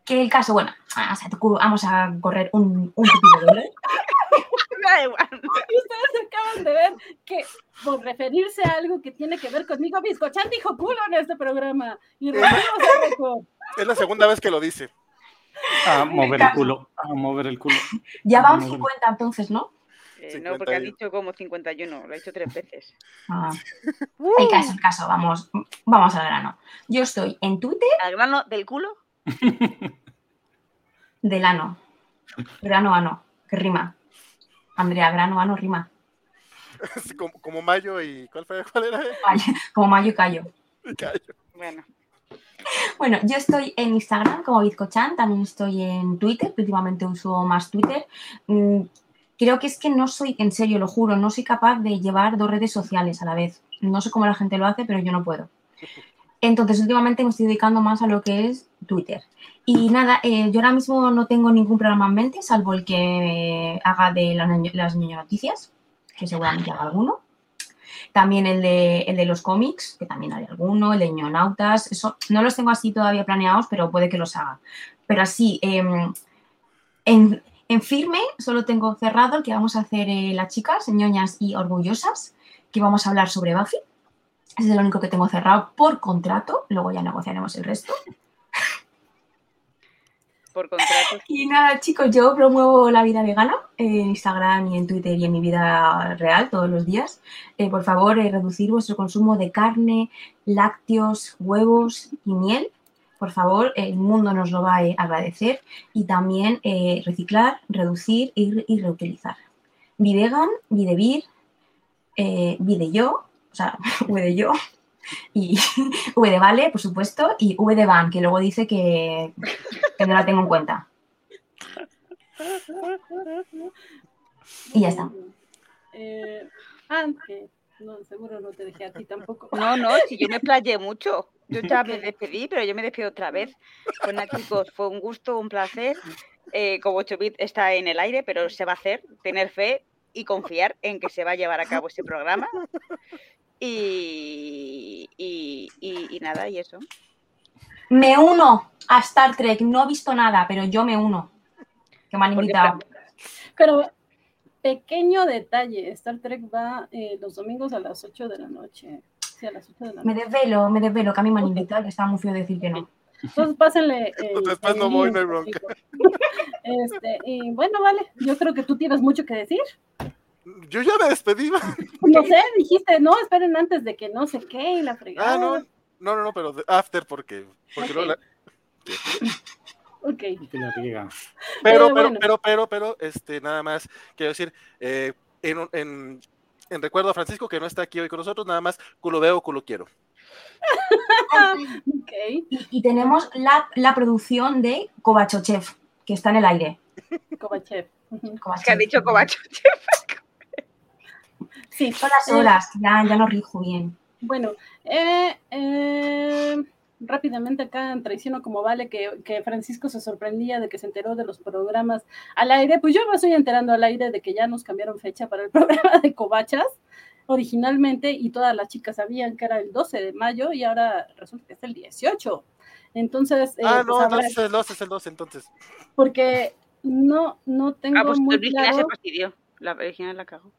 Que el caso, bueno, o sea, tu- vamos a correr un, un tupido velo. Da igual. Ustedes acaban de ver que por referirse a algo que tiene que ver conmigo, Biscochan dijo culo en este programa. Y rompimos el récord. Es la segunda vez que lo dice. A mover el culo, a mover el culo. Ya van Muy bien. 50 entonces, ¿no? Eh, no, porque ha 51. dicho como 51, lo ha dicho tres veces. Ah. El caso, el caso, vamos, vamos al grano. Yo estoy en Twitter Al grano del culo, del ano. Grano ano, que rima. Andrea, grano ano rima. Como, como Mayo y. ¿Cuál, fue, cuál era? Vale, como mayo y callo. Callo. bueno, Bueno, yo estoy en Instagram como Bizcochan, también estoy en Twitter, últimamente uso más Twitter. Mm, Creo que es que no soy, en serio, lo juro, no soy capaz de llevar dos redes sociales a la vez. No sé cómo la gente lo hace, pero yo no puedo. Entonces, últimamente me estoy dedicando más a lo que es Twitter. Y nada, eh, yo ahora mismo no tengo ningún programa en mente, salvo el que haga de las ñoño noticias, que seguramente haga alguno. También el de, el de los cómics, que también haré alguno, el de ñonautas, eso no los tengo así todavía planeados, pero puede que los haga. Pero así, em, en, en firme, solo tengo cerrado el que vamos a hacer eh, las chicas, ñoñas y orgullosas, que vamos a hablar sobre Buffy. Es el único que tengo cerrado por contrato, luego ya negociaremos el resto. por contrato. Y nada, chicos, yo promuevo la vida vegana en Instagram y en Twitter y en mi vida real todos los días. Eh, por favor, eh, reducir vuestro consumo de carne, lácteos, huevos y miel. Por favor, el mundo nos lo va a eh, agradecer. Y también eh, reciclar, reducir y, y reutilizar. Vi vegan, vi o sea, V de yo, y V de vale, por supuesto, y V de van, que luego dice que, que no la tengo en cuenta. Y ya está. Eh, ah, que no, seguro no te dejé a ti tampoco. No, no, si yo me playé mucho. Yo ya me despedí, pero yo me despido otra vez. Bueno, chicos, fue un gusto, un placer. Eh, como 8 bit está en el aire, pero se va a hacer, tener fe y confiar en que se va a llevar a cabo ese programa. Y, y, y- y nada, y eso. Me uno a Star Trek. No he visto nada, pero yo me uno. Que me han invitado. Pero, pequeño detalle, Star Trek va eh, los domingos a las 8 de la noche. Sí, a las 8 de la Me desvelo, me desvelo, que a mí me han invitado, que estaba muy feo decir que no. Entonces pásenle. eh, Después no voy, no hay bronca. Este, y bueno, vale, yo creo que tú tienes mucho que decir. Yo ya me despedí. No sé, dijiste, no, esperen antes de que no sé qué y la fregada. Ah, no. No, no, no, pero after porque. porque luego la- Ok. Y que la riega. Pero, Pero pero, bueno. pero, pero, pero, este, nada más quiero decir, eh, en, un- en, en recuerdo a Francisco que no está aquí hoy con nosotros, nada más culo veo, culo quiero. Ok. Y, y tenemos la, la producción de Kovachochev, que está en el aire. Kovachev. Kovachev. Que ha dicho Covacho. Sí. Son las eh, horas, ya, ya no rijo bien. Bueno, eh, eh, rápidamente acá traiciono como vale que, que Francisco se sorprendía de que se enteró de los programas al aire. Pues yo me estoy enterando al aire de que ya nos cambiaron fecha para el programa de Covachas originalmente y todas las chicas sabían que era el 12 de mayo y ahora resulta que es el 18. Entonces, eh, ah, no, pues entonces es el 2, es el 2, entonces. porque no, no tengo Ah, pues muy el original se claro. fastidió. La original la cagó.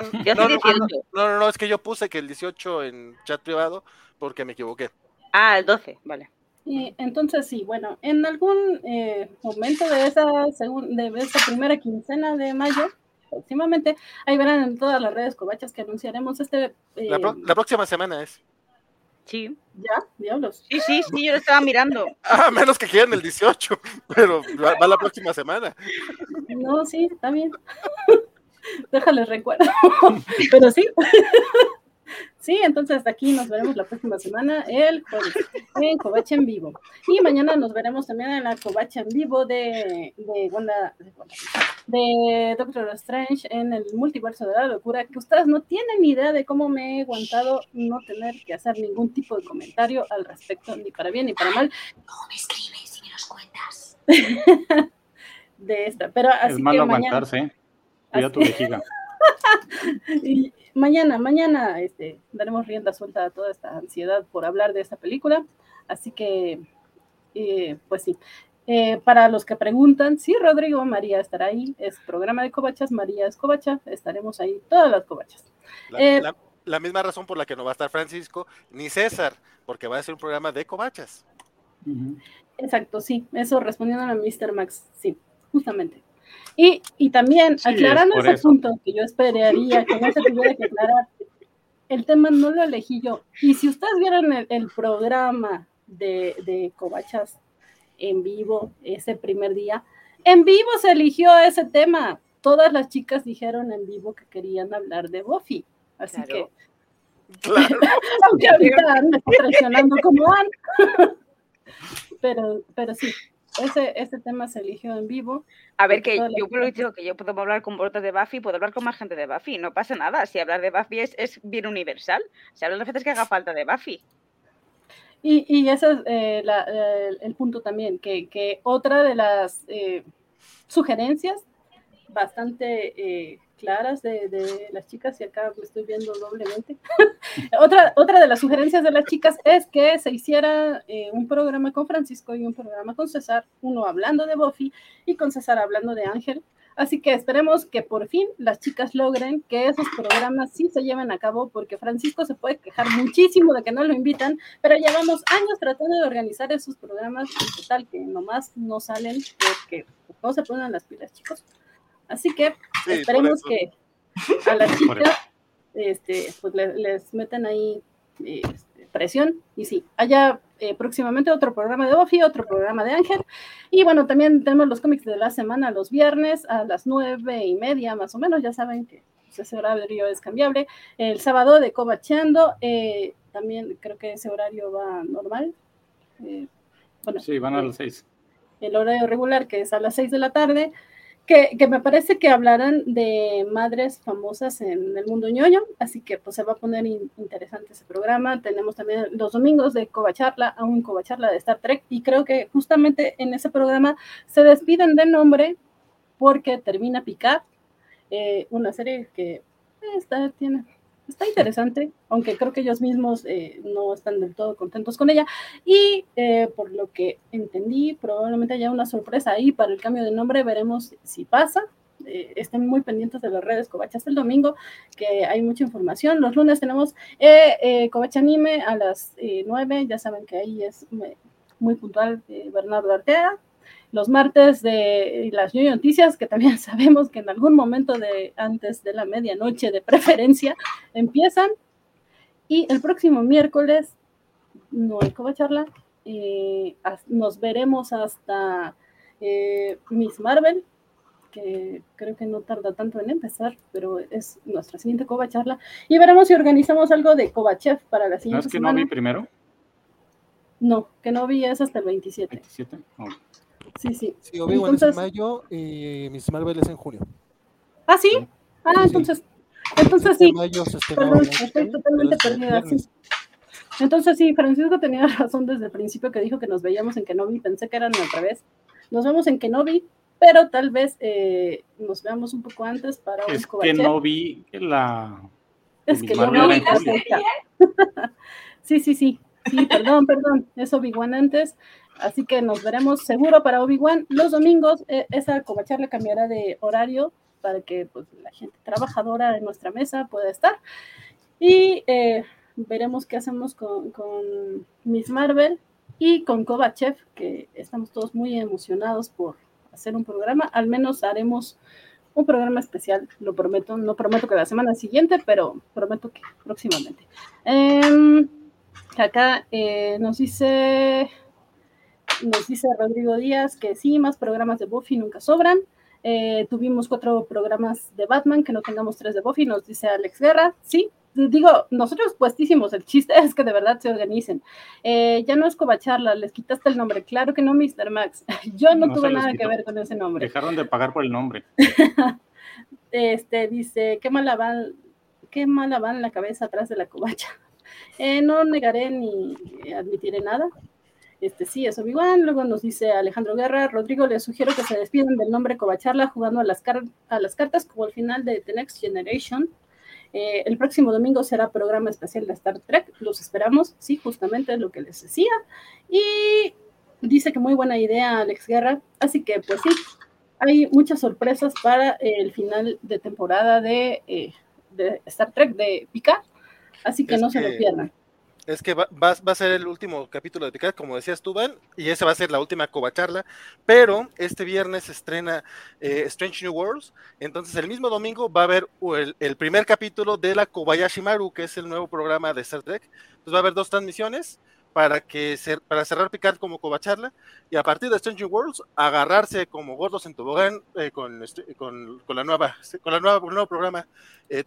Yo No, no, no, no, no, es que yo puse que el 18 en chat privado porque me equivoqué. Ah, el 12, vale. Y entonces sí, bueno, en algún eh, momento de esa, segun- de esa primera quincena de mayo, próximamente, ahí verán en todas las redes covachas que anunciaremos este... eh, La, pro- la próxima semana es. Sí. Ya, diablos. Sí, sí, sí, yo lo estaba mirando. Ah, menos que quieran el 18, pero va, va la próxima semana. No, sí, está bien. Déjales recuerdo. Pero sí. Sí, entonces aquí nos veremos la próxima semana, el jueves, en Covacha en vivo. Y mañana nos veremos también en la Covacha en vivo de, de, Wanda- de, Wanda- de Doctor Strange en el multiverso de la locura, que ustedes no tienen ni idea de cómo me he aguantado no tener que hacer ningún tipo de comentario al respecto, ni para bien ni para mal, ¿Cómo me escribes y me los cuentas? de esta. Pero así Es que malo mañana... aguantarse. Cuida tu vejiga. Y mañana, mañana este, daremos rienda suelta a toda esta ansiedad por hablar de esta película. Así que eh, pues sí. Eh, para los que preguntan, sí, Rodrigo, María estará ahí, es programa de cobachas, María es covacha, estaremos ahí todas las cobachas. La, Eh, la- la misma razón por la que no va a estar Francisco ni César, porque va a ser un programa de cobachas. Ujú. Exacto, sí, eso respondiendo a Mr. Max, sí, justamente. Y, y también, Sí, aclarando ese eso. punto que yo esperaría que no se tuviera que aclarar, el tema no lo elegí yo. Y si ustedes vieron el, el programa de, de Covachas en vivo ese primer día, en vivo se eligió ese tema. Todas las chicas dijeron en vivo que querían hablar de Buffy. Así Claro. que, Claro. aunque ahorita me está traicionando como Ann. pero, pero sí, ese, ese tema se eligió en vivo. A ver, que yo puedo chicas- decir que yo puedo hablar con votos de Buffy, puedo hablar con más gente de Buffy, no pasa nada. Si hablar de Buffy es, es bien universal, se habla las veces que haga falta de Buffy. Y, y ese es eh, la- el, el punto también, que, que otra de las eh, sugerencias bastante eh, claras de, las chicas, y acá lo estoy viendo doblemente, otra, otra de las sugerencias de las chicas es que se hiciera eh, un programa con Francisco y un programa con César, uno hablando de Buffy y con César hablando de Ángel. Así que esperemos que por fin las chicas logren que esos programas sí se lleven a cabo, porque Francisco se puede quejar muchísimo de que no lo invitan, pero llevamos años tratando de organizar esos programas y total que nomás no salen porque no se ponen las pilas, chicos. Así que Sí, esperemos que a las chicas este, pues le- les meten ahí eh, este, presión. Y sí, haya eh, próximamente otro programa de Buffy, otro programa de Ángel. Y bueno, también tenemos los cómics de la semana los viernes a las nueve y media más o menos, ya saben que pues, ese horario es cambiable, el sábado de Cobacheando, eh, también creo que ese horario va normal, eh, bueno, Sí, van a eh, las seis. el horario regular, que es a las 6 de la tarde, que, que me parece que hablarán de madres famosas en el mundo ñoño, así que pues se va a poner in- interesante ese programa. Tenemos también los domingos de Covacharla, aún Covacharla de Star Trek, y creo que justamente en ese programa se despiden de nombre porque termina Picard, eh, una serie que está, tiene, está interesante, aunque creo que ellos mismos eh, no están del todo contentos con ella. Y eh, por lo que entendí, probablemente haya una sorpresa ahí para el cambio de nombre. Veremos si pasa. Eh, estén muy pendientes de las redes Covachas el domingo, que hay mucha información. Los lunes tenemos eh, eh, Covacha Anime a las eh, 9. Ya saben que ahí es muy puntual Bernardo Artea. Los martes de las New Noticias, que también sabemos que en algún momento de antes de la medianoche de preferencia empiezan. Y el próximo miércoles no hay Covacharla. Eh, as- nos veremos hasta eh, Miss Marvel, que creo que no tarda tanto en empezar, pero es nuestra siguiente Covacharla. Y veremos si organizamos algo de Covachef para la ¿No siguiente es que no vi primero? No, que no vi es hasta el 27. 27. Oh. Sí, sí. Sí, Obi-Wan es en Entonces- mayo y Miss Marvel es en junio. Ah, sí. Ah, Sí. entonces, entonces Este sí. mayo se estrenó Perdón, estoy totalmente perdida. Entonces sí, Francisco tenía razón desde el principio que dijo que nos veíamos en Kenobi. Pensé que eran al revés. Nos vemos en Kenobi, pero tal vez eh, nos veamos un poco antes para un Es que no vi la. Es que no vi la. Sí, sí, sí. Sí, perdón, perdón. Es Obi-Wan antes. Así que nos veremos seguro para Obi-Wan los domingos. eh, esa covacharla cambiará de horario para que pues, la gente trabajadora en nuestra mesa pueda estar. Y eh, veremos qué hacemos con, con Miss Marvel y con Kovachev, que estamos todos muy emocionados por hacer un programa. Al menos haremos un programa especial, lo prometo. No prometo que la semana siguiente, pero prometo que próximamente. Em, acá eh, nos dice nos dice Rodrigo Díaz que sí, más programas de Buffy nunca sobran. Eh, tuvimos cuatro programas de Batman, que no tengamos tres de Buffy, nos dice Alex Guerra. Sí, digo, nosotros puestísimos, el chiste es que de verdad se organicen. Eh, ya no es Covacharla, les quitaste el nombre. Claro que no, Mr. Max. Yo no, tuve nada que ver con ese nombre. Dejaron de pagar por el nombre. Este dice, qué mala van, qué mala van la cabeza atrás de la covacha. Eh, no negaré ni admitiré nada. Este sí, es Obi-Wan. Luego nos dice Alejandro Guerra, Rodrigo, les sugiero que se despidan del nombre Covacharla jugando a las, car- a las cartas como el final de The Next Generation. Eh, el próximo domingo será programa especial de Star Trek. Los esperamos, sí, justamente es lo que les decía. Y dice que muy buena idea Alex Guerra, así que pues sí, hay muchas sorpresas para el final de temporada de, eh, de Star Trek de Picard, así que Es no se lo pierdan. Es que va, a ser el último capítulo de Picard, como decías tú, Van, y esa va a ser la última covacharla. Pero este viernes estrena eh, Strange New Worlds. Entonces, el mismo domingo va a haber el, primer capítulo de la Kobayashi Maru, que es el nuevo programa de Star Trek. Entonces, va a haber dos transmisiones para, cerrar Picard como covacharla. Y a partir de Strange New Worlds, agarrarse como gordos en tobogán eh, con, este- con, con la nueva, con la nueva, con el nuevo programa eh,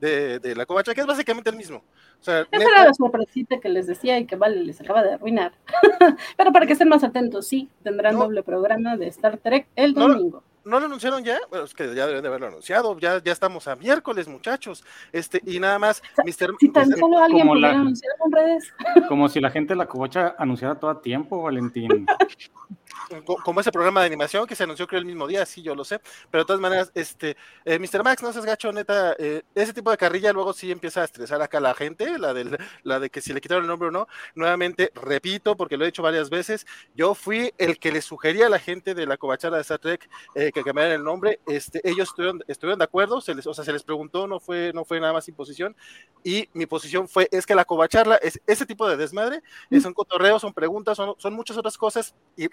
de, de la covacha, que es básicamente el mismo. O sea, Esa neta- era la sorpresita que les decía y que Vale les acaba de arruinar. Pero para que estén más atentos, sí, tendrán No. doble programa de Star Trek el no. domingo. ¿No lo anunciaron ya? Bueno, es que ya deben de haberlo anunciado. Ya, ya estamos a miércoles, muchachos. Este, y nada más, Mr. Si tan Mr. solo alguien como pudiera la- anunciarlo en redes. Como si la gente de la covacha anunciara todo a tiempo, Valentín. co- como ese programa de animación que se anunció creo el mismo día, sí, yo lo sé. Pero de todas maneras, este, eh, Mr. Max, no seas gacho, neta. eh, ese tipo de carrilla luego sí empieza a estresar acá a la gente, la, del, la de que si le quitaron el nombre o no. Nuevamente, repito, porque lo he dicho varias veces, yo fui el que le sugería a la gente de la covachara de Star Trek eh, que cambiaran el nombre. Este, ellos estuvieron, estuvieron de acuerdo, se les, o sea, se les preguntó, no fue, no fue nada más imposición. Y mi posición fue, es que la covacharla es ese tipo de desmadre, eh, son cotorreos, son preguntas, son, son muchas otras cosas. Y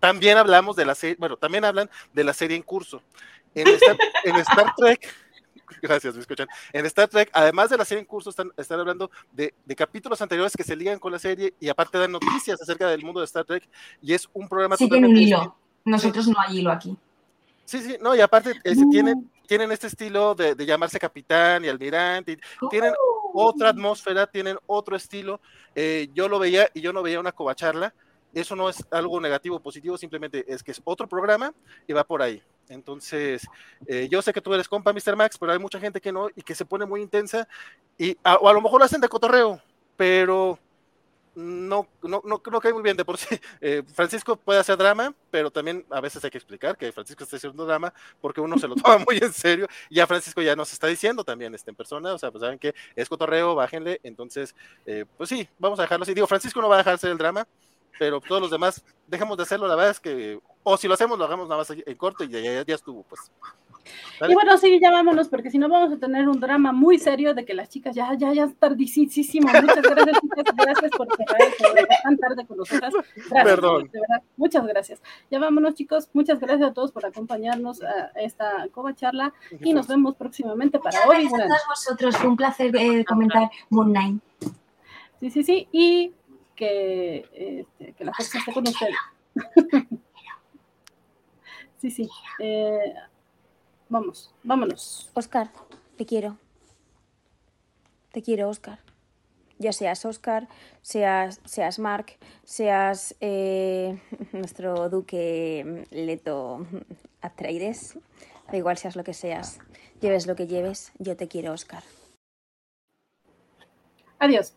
también hablamos de la serie, bueno, también hablan de la serie en curso. En Star, en Star Trek, gracias, me escuchan. En Star Trek, además de la serie en curso, están, están hablando de, de capítulos anteriores que se ligan con la serie y aparte dan noticias acerca del mundo de Star Trek. Y es un programa Siguen un totalmente hilo. Nosotros no hay hilo aquí. Sí, sí, no, y aparte ese, No. tienen, tienen este estilo de, de llamarse capitán y almirante, y tienen otra atmósfera, tienen otro estilo. Eh, yo lo veía y yo no veía una covacharla. Eso no es algo negativo o positivo, simplemente es que es otro programa y va por ahí. Entonces, eh, yo sé que tú eres compa, Mr. Max, pero hay mucha gente que no y que se pone muy intensa y a, o a lo mejor lo hacen de cotorreo, pero no, no, no, no cae muy bien de por sí. Eh, Francisco puede hacer drama, pero también a veces hay que explicar que Francisco está haciendo drama porque uno se lo toma muy en serio. Y ya Francisco ya nos está diciendo también este, en persona, o sea, pues saben que es cotorreo, bájenle. Entonces, eh, pues sí, vamos a dejarlo así. Digo, Francisco no va a dejarse el drama, pero todos los demás dejemos de hacerlo. La verdad es que, o si lo hacemos, lo hagamos nada más en corto y ya, ya, ya estuvo, pues. ¿Sale? Y bueno, sí, ya vámonos, porque si no vamos a tener un drama muy serio de que las chicas ya, ya, ya es tardísimo. Muchas gracias, chicas. Gracias por programa tan tarde con nosotras. Gracias, Perdón. de verdad. Muchas gracias. Ya vámonos, chicos. Muchas gracias a todos por acompañarnos a esta coba charla y nos vemos próximamente para Muchas hoy. gracias a todos vosotros. Fue un placer eh, comentar Moon Knight. Sí, sí, sí. Y que, este, que la fuerza esté con ustedes. sí, sí. Eh, vamos, vámonos. Oscar, te quiero. Te quiero, Oscar. Ya seas Oscar, seas, seas Mark, seas eh, nuestro duque Leto Atreides. Da igual seas lo que seas. Lleves lo que lleves, yo te quiero, Oscar. Adiós.